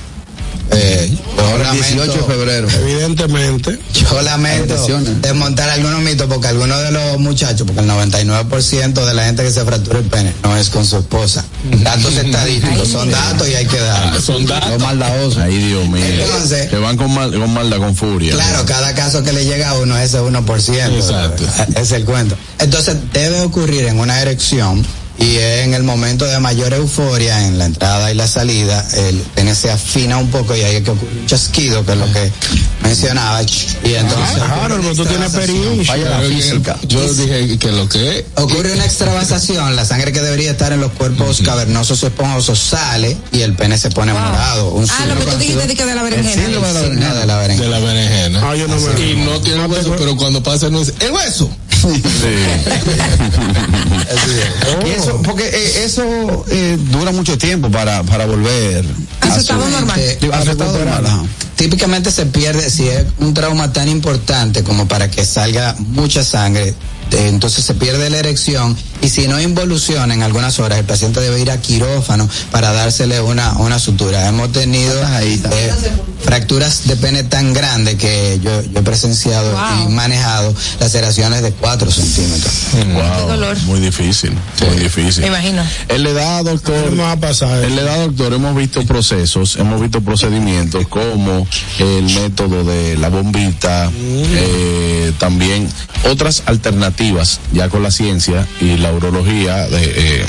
S31: Eh, yo Ahora, lamento- 18 de febrero.
S4: Evidentemente.
S31: Yo lamento desmontar algunos mitos porque algunos de los muchachos, porque el 99% de la gente que se fractura el pene no es con su esposa. Datos estadísticos, son datos y hay que darlos.
S2: son datos.
S31: Los maldadosos.
S7: Ay, Dios mío.
S31: Entonces-
S7: que van con, mal, con maldad, con furia.
S31: Claro, cada caso que le llega a uno es ese 1%.
S2: Exacto.
S31: Es el cuento. Entonces, debe ocurrir en una erección y en el momento de mayor euforia, en la entrada y la salida, el pene se afina un poco y ahí es que ocurre un chasquido, que es lo que mencionaba. Y entonces.
S4: Claro, pero tú tienes experiencia.
S31: Falla la física.
S2: Yo dije que lo que es...
S31: Ocurre una extravasación, la sangre que debería estar en los cuerpos cavernosos o esponjosos sale y el pene se pone morado. Un
S11: Ah, lo que tú dijiste de que de la berenjena.
S31: conocido- el signo de la berenjena.
S2: De la berenjena.
S4: Ah, yo no me-
S2: Y no tiene hueso, pero cuando pasa no dice, ¡el hueso!
S31: Y eso, porque eh, eso eh, dura mucho tiempo para, para volver
S11: A su estado normal.
S31: Sí, a su estado normal. Típicamente se pierde si es un trauma tan importante como para que salga mucha sangre. Eh, Entonces se pierde la erección y si no involuciona en algunas horas, el paciente debe ir a quirófano para dársele una, una sutura. Hemos tenido eh, fracturas de pene tan grandes que yo, yo he presenciado y manejado laceraciones de 4 centímetros.
S7: Wow,
S11: dolor.
S7: Muy difícil, muy difícil.
S11: Me imagino.
S7: En la edad, doctor,
S4: No a pasar.
S7: en la edad, doctor, hemos visto procesos, hemos visto procedimientos como el método de la bombita, eh, también otras alternativas ya con la ciencia y la urología de, eh,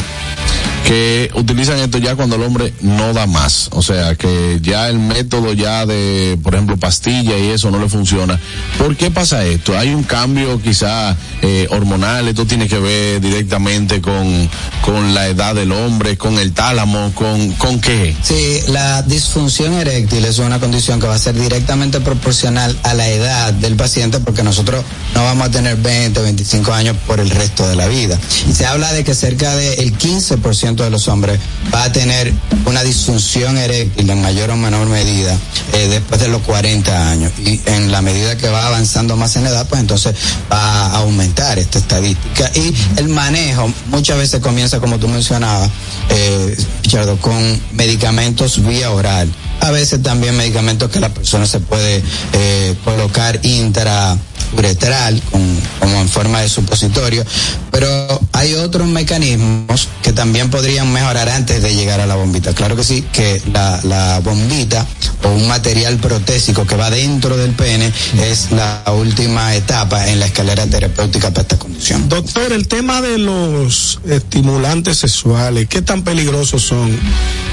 S7: que utilizan esto ya cuando el hombre no da más. O sea, que ya el método ya de, por ejemplo, pastilla y eso no le funciona. ¿Por qué pasa esto? ¿Hay un cambio quizá eh, hormonal? ¿Esto tiene que ver directamente con, con la edad del hombre, con el tálamo, con, con qué?
S31: Sí, la disfunción eréctil es una condición que va a ser directamente proporcional a la edad del paciente porque nosotros no vamos a tener 20, 25 65 años por el resto de la vida. Y se habla de que cerca del 15% de los hombres va a tener una disfunción eréctil en mayor o menor medida eh, después de los 40 años. Y en la medida que va avanzando más en edad, pues entonces va a aumentar esta estadística. Y el manejo muchas veces comienza, como tú mencionabas, eh, Richardo, con medicamentos vía oral a veces también medicamentos que la persona se puede eh, colocar intrauretral, con- como en forma de supositorio. Pero hay otros mecanismos que también podrían mejorar antes de llegar a la bombita. Claro que sí, que la, la bombita o un material protésico que va dentro del pene es la última etapa en la escalera terapéutica para esta condición.
S4: Doctor, el tema de los estimulantes sexuales, ¿qué tan peligrosos son?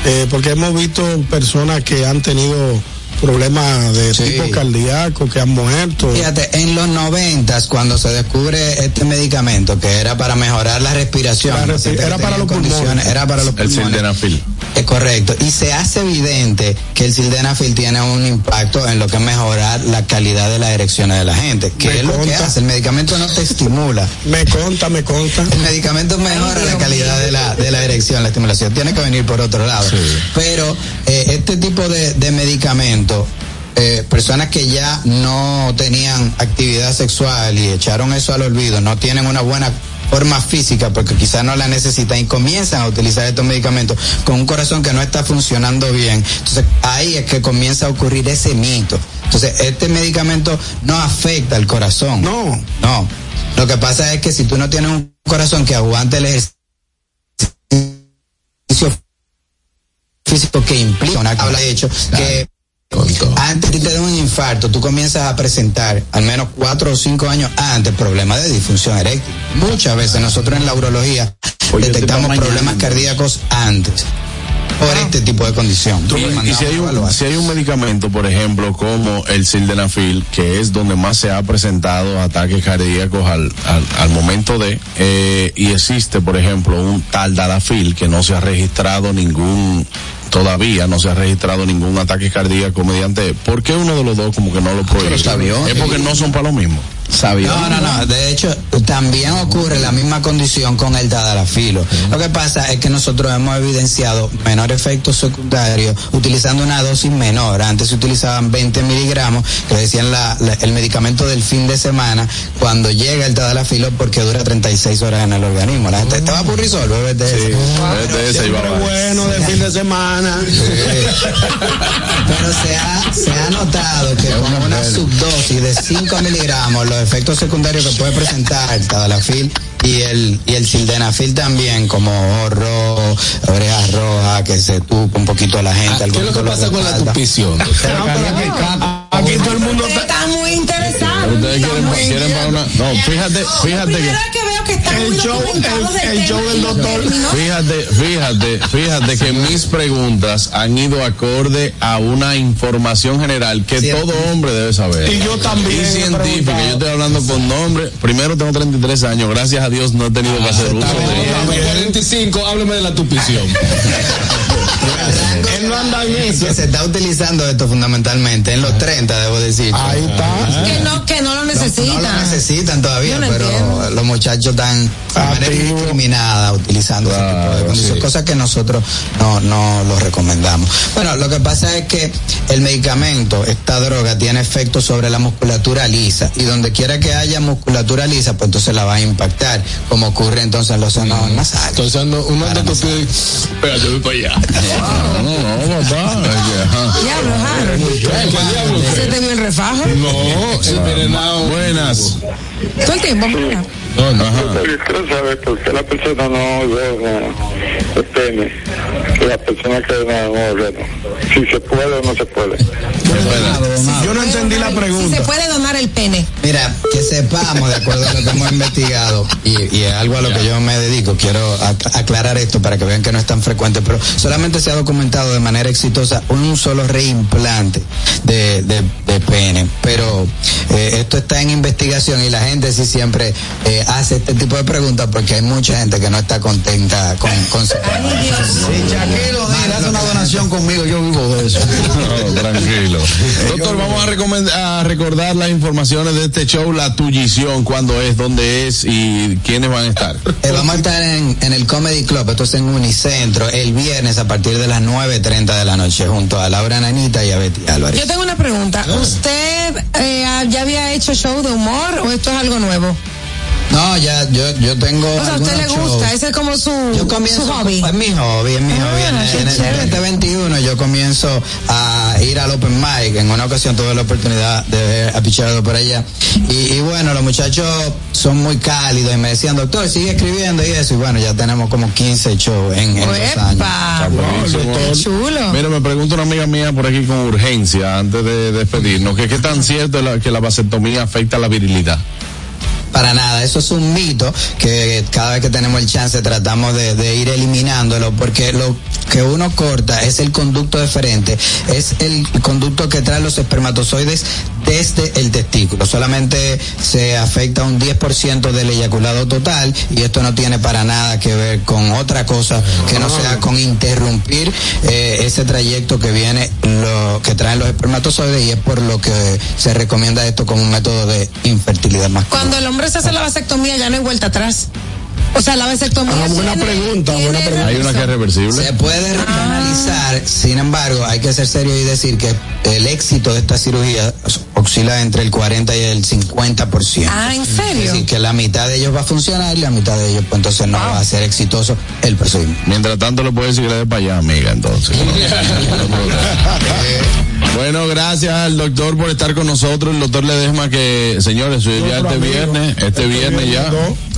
S4: Eh, porque hemos visto personas que han tenido problemas de tipo cardíaco, que han muerto.
S31: Fíjate, en los noventas, cuando se descubre este medicamento, que era para mejorar la respiración,
S4: La respi-
S31: pacientes que
S4: era para los pulmones.
S31: Era para los
S7: El
S31: pulmones. Es correcto. Y se hace evidente que el sildenafil tiene un impacto en lo que es mejorar la calidad de las erecciones de la gente. Que
S4: Me
S31: es lo que hace. El medicamento no te estimula.
S4: Me conta, me conta.
S31: El medicamento mejora la calidad de la, de la erección, la estimulación. Tiene que venir por otro lado. Pero eh, este tipo de, de medicamento, eh, personas que ya no tenían actividad sexual y echaron eso al olvido, no tienen una buena forma física porque quizás no la necesitan y comienzan a utilizar estos medicamentos con un corazón que no está funcionando bien. Entonces ahí es que comienza a ocurrir ese mito. Entonces este medicamento no afecta al corazón.
S4: No.
S31: No. Lo que pasa es que si tú no tienes un corazón que aguante el ejercicio físico que implica una habla de hecho que antes de te da un infarto, tú comienzas a presentar al menos cuatro o cinco años antes problemas de disfunción eréctil. Muchas veces nosotros en la urología detectamos problemas cardíacos antes por este tipo de condición.
S7: Y, y si, hay un, si hay un medicamento, por ejemplo, como el sildenafil, que es donde más se ha presentado ataques cardíacos al, al, al momento de, eh, y existe, por ejemplo, un tal Dalafil que no se ha registrado ningún, todavía no se ha registrado ningún ataque cardíaco mediante, ¿por qué uno de los dos como que no lo prohíbe?
S31: sabió.
S7: Es porque no son para lo mismo.
S31: No, no, no. De hecho, también ocurre la misma condición con el tadalafilo. Lo que pasa es que nosotros hemos evidenciado menor efecto secundario utilizando una dosis menor. Antes se utilizaban 20 miligramos, que decían la, la- el medicamento del fin de semana, cuando llega el tadalafilo porque dura 36 horas en el organismo. La gente estaba por resolver, bebé, de ese.
S4: bueno de fin de semana.
S31: Pero se ha, se ha notado que con una subdosis de 5 miligramos, los efectos secundarios que puede presentar el tadalafil y el, y el sildenafil también, como rojo, orejas rojas, que se tupa un poquito a la gente.
S2: Ah, ¿Qué es lo que pasa con la tupición?
S4: Aquí todo el mundo
S11: está muy interesado.
S7: Ustedes quieren, quieren para una, no, fíjate, fíjate que.
S11: Que que documentados del
S4: el show del doctor.
S7: Fíjate, fíjate, fíjate que mis preguntas han ido acorde a una información general que todo hombre debe saber.
S4: Y yo también
S7: Y científica, yo estoy hablando con nombre. Primero tengo 33 años, gracias a Dios no he tenido que hacer uso de
S2: 45, hábleme de la tupición.
S4: Él no anda en eso.
S31: Que se está utilizando esto fundamentalmente en los 30, debo decir.
S4: Ahí está.
S11: Que no, que no lo
S31: No
S11: necesitan.
S31: lo necesitan todavía,
S11: no
S31: pero
S11: entiendo.
S31: los muchachos están de manera indiscriminada utilizando ese tipo de condiciones, cosas que nosotros no, no los recomendamos. Bueno, lo que pasa es que el medicamento, esta droga, tiene efecto sobre la musculatura lisa y donde quiera que haya musculatura lisa, pues entonces la va a impactar, como ocurre entonces en los senos nasales.
S2: Entonces Espérate, voy para allá.
S7: No, no, papá. que, ajá.
S11: Diablo. ¿Se te el refajo?
S2: No, envenenado.
S7: Buenas.
S11: Todo el tiempo, mira.
S7: No, no, ajá.
S27: Yo quiero saber por qué la persona no que la persona que no, no si se puede o no se puede.
S4: Yo no entendí la
S11: Si
S4: pregunta.
S11: se puede donar el pene.
S31: Mira, que sepamos, de acuerdo a lo que hemos investigado, y, y es algo a lo que yo me dedico, quiero ac- aclarar esto para que vean que no es tan frecuente, pero solamente se ha documentado de manera exitosa un solo reimplante de, de, de pene. Pero eh, esto está en investigación y la gente sí siempre eh, hace este tipo de preguntas porque hay mucha gente que no está contenta con, con su Sí, Shaquilo, mira, haz una donación conmigo, yo vivo de eso.
S7: No, tranquilo. Doctor, vamos a, a recordar las informaciones de este show, la tullición, cuándo es, dónde es y quiénes van a estar.
S31: Eh, vamos a estar en, en el Comedy Club, esto es en Unicentro, el viernes a partir de las 9.30 de la noche, junto a Laura Nanita y a Betty Álvarez.
S11: Yo tengo una pregunta. ¿Usted eh, ya había hecho show de humor o esto es algo nuevo?
S31: No, ya, yo, yo tengo.
S11: O sea, a usted le gusta,
S31: shows.
S11: ese es como su,
S31: Yo comienzo,
S11: su hobby.
S31: Es mi hobby, es mi
S11: Ah,
S31: hobby. En, en el
S11: chévere.
S31: 2021 yo comienzo a ir al Open Mic. En una ocasión tuve la oportunidad de ver a Pichardo por allá. Y, y bueno, los muchachos son muy cálidos y me decían, doctor, sigue escribiendo y eso. Y bueno, ya tenemos como 15 shows en, en dos años.
S11: Qué chulo.
S7: Mira, me pregunta una amiga mía por aquí con urgencia, antes de despedirnos, que qué tan cierto es la- que la vasectomía afecta la virilidad.
S31: Para nada, eso es un mito que cada vez que tenemos el chance tratamos de, ir eliminándolo porque lo que uno corta es el conducto deferente, es el conducto que trae los espermatozoides desde el testículo. Solamente se afecta un 10% del eyaculado total y esto no tiene para nada que ver con otra cosa que no sea con interrumpir eh, ese trayecto que viene, lo que traen los espermatozoides y es por lo que se recomienda esto como un método de infertilidad masculina.
S11: Cuando el hombre se hace la vasectomía ya no hay vuelta atrás. O sea, la vasectomía.
S31: Ah, buena
S11: tiene-
S31: pregunta,
S11: tiene
S31: buena pregunta.
S7: Hay una que es reversible.
S31: Se puede reanalizar, sin embargo, hay que ser serio y decir que el éxito de esta cirugía oscila entre el 40 y el 50%.
S11: Ah, ¿en serio?
S31: Es decir, que la mitad de ellos va a funcionar y la mitad de ellos, pues entonces no va a ser exitoso el procedimiento.
S7: Mientras tanto le puede decir que le dé para allá, amiga, entonces. Bueno, gracias al doctor por estar con nosotros. El doctor Ledesma que, señores, ya este
S4: amigo.
S7: viernes, este viernes ya,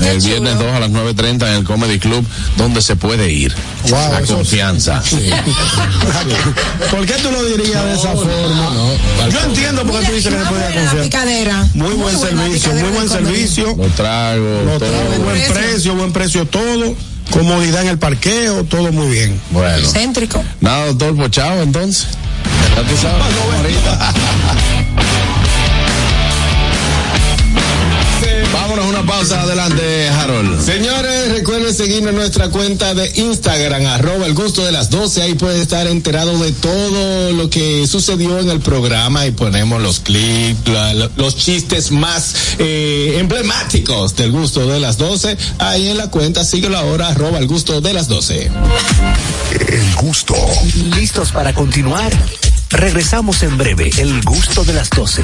S7: el viernes 2 a las 9.30 en el Comedy Club, donde se puede ir.
S4: Wow,
S7: La confianza.
S4: ¿Por qué tú lo dirías de esa forma? Yo entiendo por qué tú dices que se puede
S11: La
S4: confiar.
S11: picadera.
S4: Muy buen
S11: buena
S4: servicio, muy buen servicio.
S7: Los tragos,
S4: Lo
S7: todo.
S4: trae, buen
S11: precio.
S4: precio, buen precio todo. Comodidad en el parqueo, todo muy bien.
S7: Bueno.
S11: Céntrico.
S7: Nada, doctor, pues chao entonces. Ya tú sabes, ahorita. pausa adelante, Harold.
S2: Señores, recuerden seguirnos en nuestra cuenta de Instagram, arroba el gusto de las 12. Ahí puede estar enterado de todo lo que sucedió en el programa y ponemos los clips, los chistes más eh, emblemáticos del gusto de las 12. Ahí en la cuenta, síguelo ahora, arroba el gusto de las 12.
S1: El gusto. ¿Listos para continuar? Regresamos en breve. El gusto de las 12.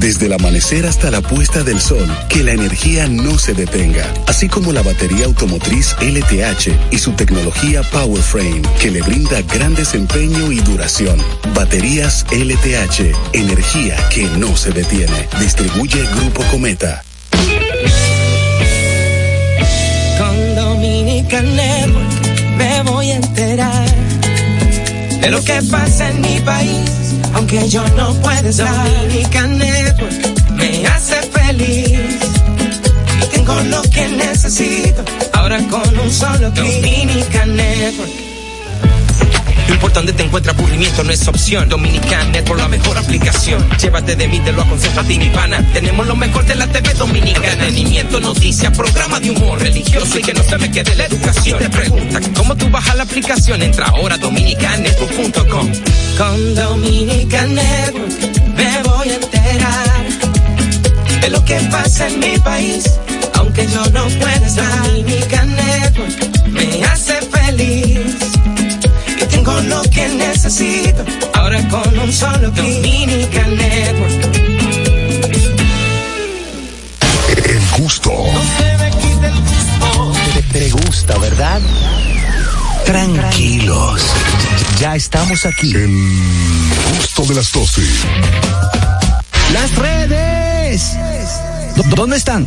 S24: Desde el amanecer hasta la puesta del sol, que la energía no se detenga, así como la batería automotriz LTH y su tecnología PowerFrame, que le brinda gran desempeño y duración. Baterías LTH, energía que no se detiene. Distribuye Grupo Cometa.
S23: Con Dominican Network me voy a enterar de lo que pasa en mi país, aunque yo no pueda estar. Dominican Network me hace feliz y tengo lo que necesito. Ahora con un solo clic. Dominican Network.
S32: Lo importante te encuentra aburrimiento, no es opción. Dominican Net por la mejor aplicación. Llévate de mí, te lo aconsejo a ti, mi pana. Tenemos lo mejor de la TV dominicana. Entretenimiento, noticias, programa de humor religioso y que no se me quede la educación. Te preguntan cómo tú bajas la aplicación. Entra ahora a dominicanetwork.com.
S23: Con Dominican Network me voy a enterar de lo que pasa en mi país, aunque yo no pueda estar. Dominican Network me hace feliz y tengo lo que necesito. Ahora con un solo clic. Dominican Network.
S1: El gusto. Te, te gusta, ¿verdad? Tranquilos. Ya estamos aquí. El gusto de las 12. Las redes. ¿Dó- ¿Dónde están?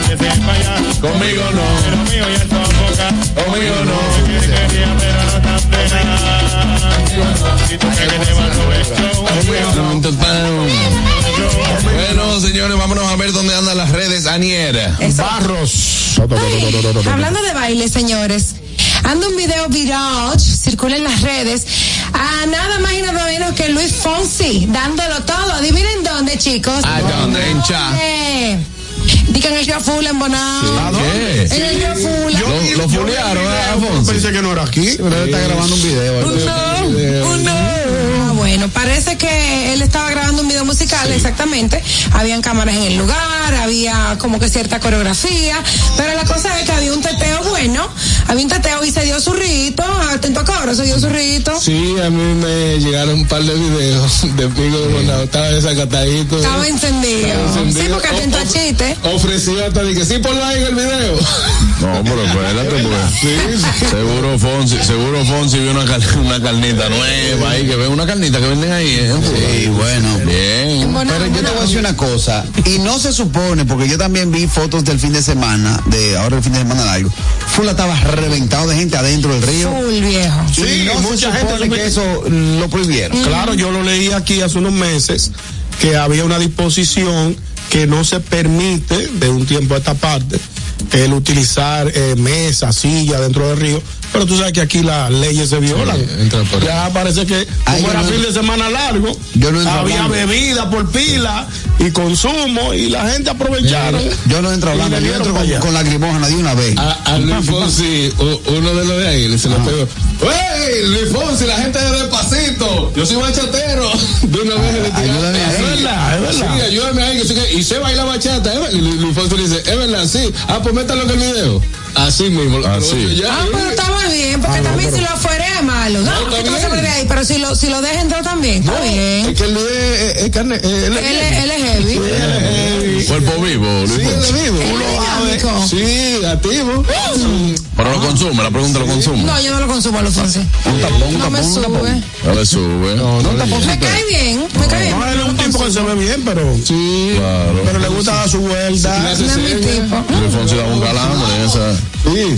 S30: Que. Conmigo no. Pero mío ya está boca.
S7: Conmigo no.
S30: Quería, pero no tan pena. Si tú quieres te vas a.
S7: Bueno, señores, vámonos a ver dónde andan las redes. Aniera.
S4: Barros.
S11: Hablando de baile, señores, anda un video viral, circula en las redes, a nada más y nada menos que Luis Fonsi, dándolo todo. Adivinen dónde, chicos.
S7: ¿A dónde? En
S11: ¿Dónde? Digan el Yafula en Bonao.
S7: ¿Qué?
S11: En el Yafula.
S7: Lo, lo fulearon, ¿eh, Alfonso?
S4: Pensé que no era aquí.
S6: Pero él está grabando un video.
S11: Ah, bueno, parece que él estaba grabando un video musical, exactamente. Habían cámaras en el lugar, había como que cierta coreografía, pero la cosa es que había un teteo bueno, había un teteo y se dio su rito, atento a coro, se dio su rito.
S2: Sí, a mí me llegaron un par de videos de Pico de Bonao. Estaba desacatadito.
S11: Estaba encendido. Sí, porque atento a chiste.
S2: Ofreció hasta de que sí, ponlo ahí en el video.
S7: No, pero espérate, pues. Seguro Fonsi, seguro Fonsi vio una carnita nueva ahí, que ve una carnita que venden ahí, ¿eh?
S6: Sí, bueno.
S7: Bien.
S6: Pero yo te voy a decir una cosa, y no se supone, porque yo también vi fotos del fin de semana, de ahora el fin de semana largo, Fula estaba reventado de gente adentro del río.
S11: Full viejo.
S4: Sí,
S6: no
S4: mucha
S6: se
S4: gente
S6: supone que eso lo prohibieron.
S4: Claro, yo lo leí aquí hace unos meses que había una disposición que no se permite de un tiempo a esta parte el utilizar eh, mesas, sillas dentro del río, pero tú sabes que aquí las leyes se violan.
S2: entra por ahí.
S4: ya parece que
S6: Ay,
S4: como
S6: yo
S4: era
S6: no-
S4: fin de semana largo,
S6: Yo no entro
S4: había
S6: hablando.
S4: bebida por pila y consumo y la gente aprovecharon.
S6: Yo no entro hablando, yo entro con, con lagrimógena de una vez.
S2: A, a Luis Fonsi, u- uno de los de ahí, se lo pegó. ¡Wey! Luis Fonsi, la gente de despacito. Yo soy bachatero. De una vez le tiró.
S6: ayúdame ahí.
S2: Es verdad, es verdad. Sí, ayúdame ahí. Que y se baila bachata. ¿es verdad? Y Lu- Luis Fonsi le dice, es verdad, sí. Ah, pues métalo en el video. Así mismo.
S7: Así.
S2: Ya,
S11: Ah, pero está muy bien, porque también si lo afuera es malo. No,
S2: está bien.
S11: poner ahí, pero si lo, si lo deja entrar también, está bien.
S2: Es que el video es, es carne. es- él
S11: Él, es- él es heavy.
S2: es-
S7: Cuerpo vivo, Luis
S2: Sí, él es vivo.
S11: Él
S2: Uno. Sí, activo.
S7: Pero lo consume, la pregunta lo consume.
S11: No, yo no lo consumo a los Fonsi.
S6: Un tapón, un
S11: No me sube.
S7: No le sube. No, no,
S11: Me cae bien, me cae bien.
S4: No, él es un tipo que se ve bien, pero,
S2: Sí.
S7: Claro.
S4: pero le gusta dar su vuelta.
S11: No es mi tipo.
S7: Luis Fonsi da un calambre en esa.
S2: Sí.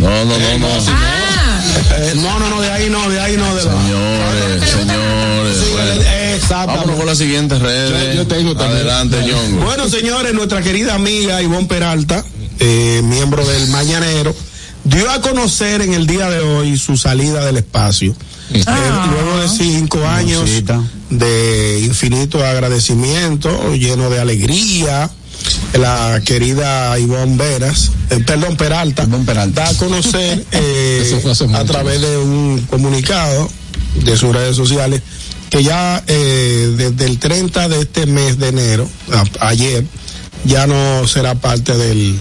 S7: No, no, no, no.
S11: Ah,
S4: Eh, no, no, no, de ahí no, de ahí no, de.
S7: Señores, señores. Bueno,
S4: Exactamente.
S7: vámonos con las siguientes redes.
S2: Yo- tengo también.
S7: Adelante, Ñongo.
S4: Bueno, señores, nuestra querida amiga Ivonne Peralta, eh, miembro del Mañanero, dio a conocer en el día de hoy su salida del espacio. Eh, luego de cinco años de infinito agradecimiento, lleno de alegría, la querida Ivonne Veras, eh, perdón, Peralta,
S6: Ivonne Peralta.
S4: da a conocer eh, a través de un comunicado de sus redes sociales que ya eh, desde el 30 de este mes de enero, a- ayer, ya no será parte del,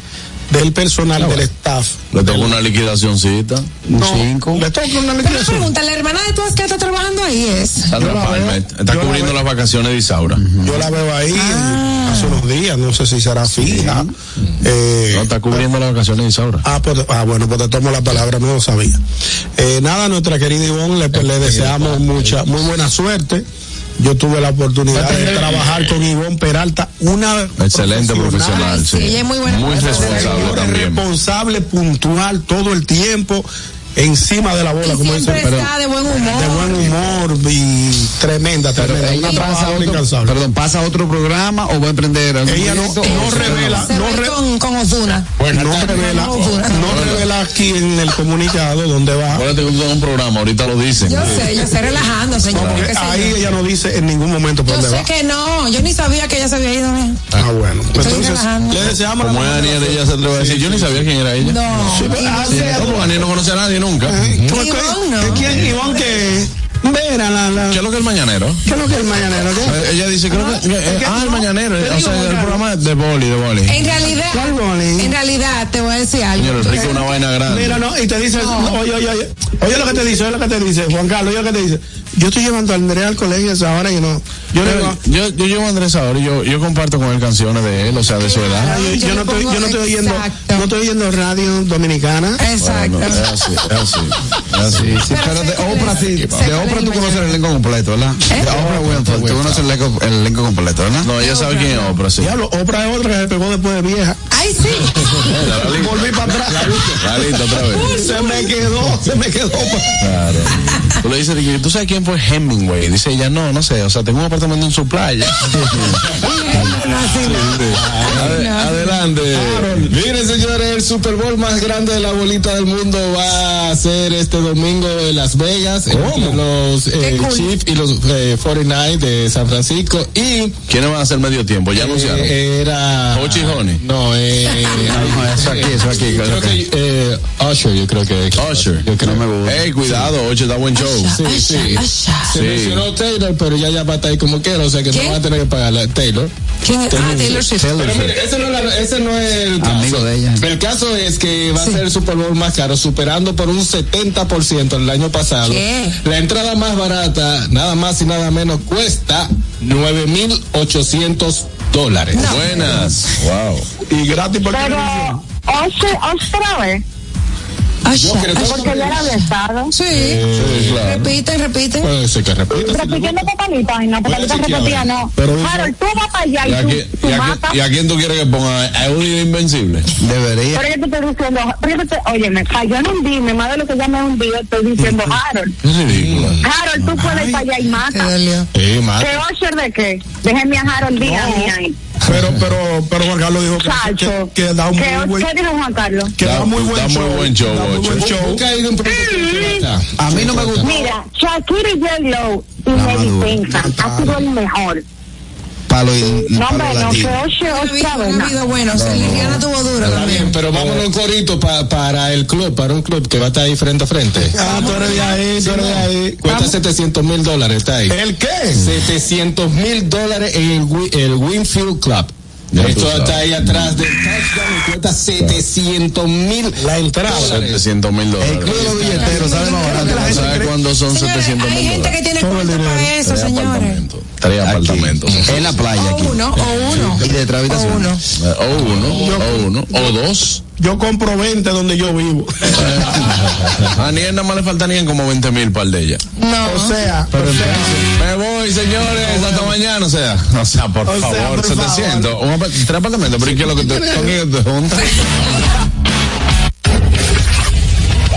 S4: del personal del staff.
S7: Le tocó una liquidacioncita.
S6: Un
S4: No,
S6: cinco.
S4: le toca una
S11: pero una
S4: liquidación.
S11: pregunta, la hermana de todas que está trabajando ahí es.
S7: Sandra
S4: veo.
S7: está
S4: la
S7: cubriendo las vacaciones de Isaura.
S4: Yo la veo ahí
S11: Ah.
S4: hace unos días, no sé si será fija. Eh,
S7: No, está cubriendo las vacaciones de Isaura.
S4: Ah, pues, ah, bueno, pues te tomo la palabra, no lo sabía. Eh, nada, nuestra querida Ivonne, le, pues, le deseamos mucha, muy buena suerte. Yo tuve la oportunidad de trabajar con Ivonne Peralta, una
S7: Excelente profesional, sí.
S11: Sí, ella es muy buena
S7: Muy también.
S4: responsable, puntual, todo el tiempo, encima de la bola,
S11: Y
S4: como dicen.
S11: siempre está de buen humor.
S4: de buen humor y tremenda, tremenda, una
S6: Ella pasa otro,
S4: incansable.
S6: perdón, pasa a otro programa o va a emprender algún
S4: Ella no, no
S6: o se
S4: revela,
S11: Se
S4: no, re-
S11: con, con Ozuna.
S4: no revela, no revela aquí en el comunicado donde va.
S7: Acuérdate que tú tienes un programa, ahorita lo dicen.
S11: Yo sé, yo sé relajando, señor.
S4: Porque
S11: qué sé
S4: ahí
S11: yo.
S4: ella no dice en ningún momento por
S11: Yo
S4: dónde
S11: sé
S4: va.
S11: que no, yo ni sabía que ella se había ido. ¿eh?
S4: Ah, bueno. Pues
S11: Estoy
S4: entonces,
S11: relajando.
S4: le deseamos
S7: Como es Daniel, ella se atreve a decir, yo ni sabía quién era ella.
S11: No.
S4: Pero- ah,
S7: no, porque Daniel no conoce a nadie nunca.
S4: ¿Cómo que- ¿de ¿Quién? Iván que Vera, la, la.
S7: ¿Qué es lo que es el mañanero?
S4: ¿Qué es lo que es el mañanero? ¿Qué?
S7: Eh, Ella dice, creo que, eh,
S4: ¿qué?
S7: ah, el mañanero, o sea, el programa de boli, de boli.
S11: En realidad,
S4: ¿Cuál boli?
S11: en realidad, te voy a decir algo.
S7: Señor, el rico es una vaina grande.
S4: Mira, no, y te dice, oye, oye, oye, oye lo que te dice, oye lo que te dice, Juan Carlos, oye lo que te dice. Yo estoy llevando a Andrea al colegio esa hora y no. Yo
S7: Yo, yo llevo a Andrés ahora y yo, yo comparto con él canciones de él, o sea, de su edad.
S4: yo, yo no estoy, yo no estoy oyendo,
S11: Exacto.
S4: no estoy oyendo radio dominicana.
S11: Exacto.
S7: Bueno, es así, es así. Es así.
S6: Sí, pero de Oprah, sí, de Oprah tú conoces el elenco completo, ¿verdad? De Oprah Winfrey, tú conoces el elenco, el elenco completo, ¿verdad?
S7: No, ella sabe quién es Oprah, sí.
S4: Diablo, Oprah es otra que se pegó después de vieja.
S11: Ay, sí.
S4: Volví para atrás.
S7: La lista otra vez.
S4: Se me quedó, se me quedó.
S7: Claro. Tú le dices, ¿tú sabes quién fue Hemingway? Dice ella, no, no sé, o sea, tengo un apartamento en su playa. Ade- Adelante.
S2: Miren, señores, el Super Bowl más grande de la bolita del mundo va a ser este domingo en Las Vegas. entre Los eh, Chiefs y los eh, 49 de San Francisco. Y
S7: ¿Quiénes van a hacer medio tiempo? Ya anunciaron.
S2: eh, era.
S7: Hochi Honey.
S2: No, eh.
S6: No, eso aquí, eso aquí.
S2: creo que, eh, Usher, yo creo que.
S7: Usher.
S2: Yo creo.
S6: No me gusta.
S7: Ey, cuidado, Ocho está buen show.
S2: Sí, sí. Se
S7: Sí.
S2: mencionó Taylor, pero ya ya va a estar ahí como quiera, o sea que no va a tener que pagarle a Taylor.
S11: ¿Quién es? Ah, Taylor Swift.
S6: Taylor
S2: Pero
S6: Swift.
S2: mire, ese no, es la- ese no es el caso.
S6: Amigo de ella.
S2: El caso es que va
S11: Sí.
S2: a ser el Super Bowl más caro, superando por un 70% el año pasado.
S11: ¿Qué?
S2: La entrada más barata, nada más y nada menos, cuesta 9,800 dólares.
S7: Buenas. Wow.
S4: Y gratis por
S26: Pero, otra vez.
S2: Yo creo que-
S26: Porque ya era de Estado.
S11: Sí.
S2: Sí, claro.
S11: Repiten, repiten.
S2: Puede ser que repita.
S26: Repitiendo papalita, y no, papalita repetía, no.
S4: Pero
S26: Harold, tú vas para allá
S7: ¿Y
S26: y
S7: a,
S26: tú,
S7: quién,
S26: tú
S7: y a quién-
S26: matas.
S7: y a quién tú quieres que ponga? ¿A Eudie Invencible?
S6: Debería.
S26: Pero yo te estoy diciendo, pero yo te, oye, me cayó en un dime, más de lo que ya me he hundido, estoy diciendo, Harold.
S7: Es ridícula.
S26: Harold, tú puedes ir para allá y
S11: Te
S26: mata.
S11: dolió.
S2: Sí, más.
S26: ¿Qué Osher de qué? Déjenme a Harold Díaz ahí.
S4: Pero, pero, pero Juan Carlos dijo que, que, que da un
S26: ¿Qué,
S4: muy buen,
S26: ¿Qué dijo Juan Carlos?
S4: que da,
S7: Da-
S4: muy buen
S7: da muy
S4: show.
S7: buen show,
S4: da muy buen show.
S2: A
S6: mí no me gusta.
S26: Mira, Shakira y y
S6: Ah,
S26: Lady
S6: duro.
S26: Pinza ha sido el mejor.
S6: Palo y
S26: No,
S6: palo
S26: hombre, no,
S11: video- un video bueno. Liliana tuvo duro
S2: Está
S11: también.
S2: bien, pero vámonos un corito pa- para el club, para un club que va a estar ahí frente a frente.
S4: Ah, tú eres de ahí, tú eres de ahí.
S2: Cuesta 700 mil dólares, está ahí.
S4: ¿El qué?
S2: 700 mil dólares en el, el Winfield Club.
S7: Ya
S2: Esto está ahí atrás del touchdown y cuesta 700 mil
S4: La entrada.
S7: 700 mil
S6: El
S7: dólares.
S6: club de los billeteros sale más barato.
S7: ¿Sabes cuándo son
S11: Señores,
S7: 700
S11: hay
S7: mil
S11: gente
S7: dólares?
S11: que tiene
S4: Todo el
S11: cuarto
S4: dinero.
S11: para eso,
S7: Tres
S11: señores.
S7: apartamentos. Tres
S6: Aquí,
S7: apartamentos.
S6: En la playa
S11: O
S6: aquí.
S11: uno, o uno.
S6: Y de tres
S11: O uno.
S7: O uno, o uno, o dos.
S4: Yo compro 20 donde yo vivo.
S7: A Niel nada más le faltarían como 20 mil par de ella.
S11: No.
S4: o sea, o sea,
S7: Me voy, señores, hasta mañana, o sea. O sea, por
S4: O sea,
S7: favor,
S4: por
S7: 700. Un apa- tres apartamentos, pero ¿y qué es lo que te, te juntas?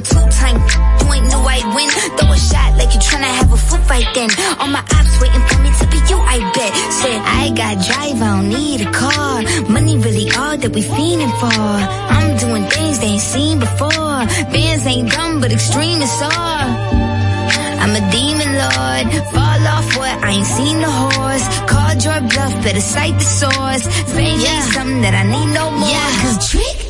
S33: A two-time, you ain't know I'd win. Throw a shot like you tryna have a foot fight then. All my ops waiting for me to be you, I bet. Said I got drive, I don't need a car. Money really all that we fiending for. I'm doing things they ain't seen before. Bands ain't dumb, but extreme is all. I'm a demon lord. Fall off what? I ain't seen the horse. Called your bluff, better cite the source. Fame ain't something that I need no more. Yeah, cause trick.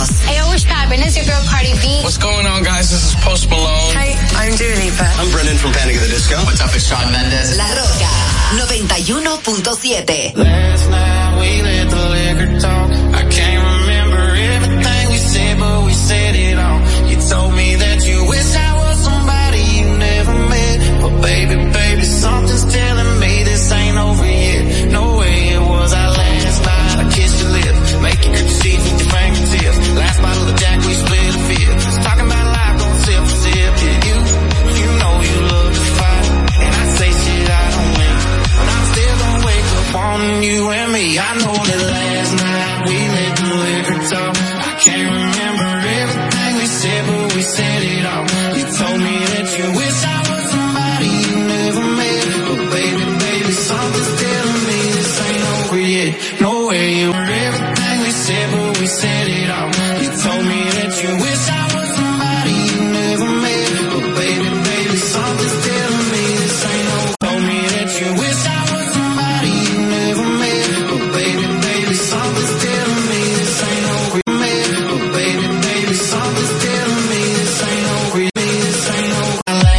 S25: Ross. Hey, yo,
S34: it's Pat, and it's your girl Cardi B.
S35: What's going on, guys? This is Post Malone.
S34: Hey, I'm Dua Lipa.
S36: I'm Brendan from Panic at the Disco.
S35: What's up, it's Sean Mendes.
S25: La Roca, 91.7.
S18: Last night we let the liquor talk.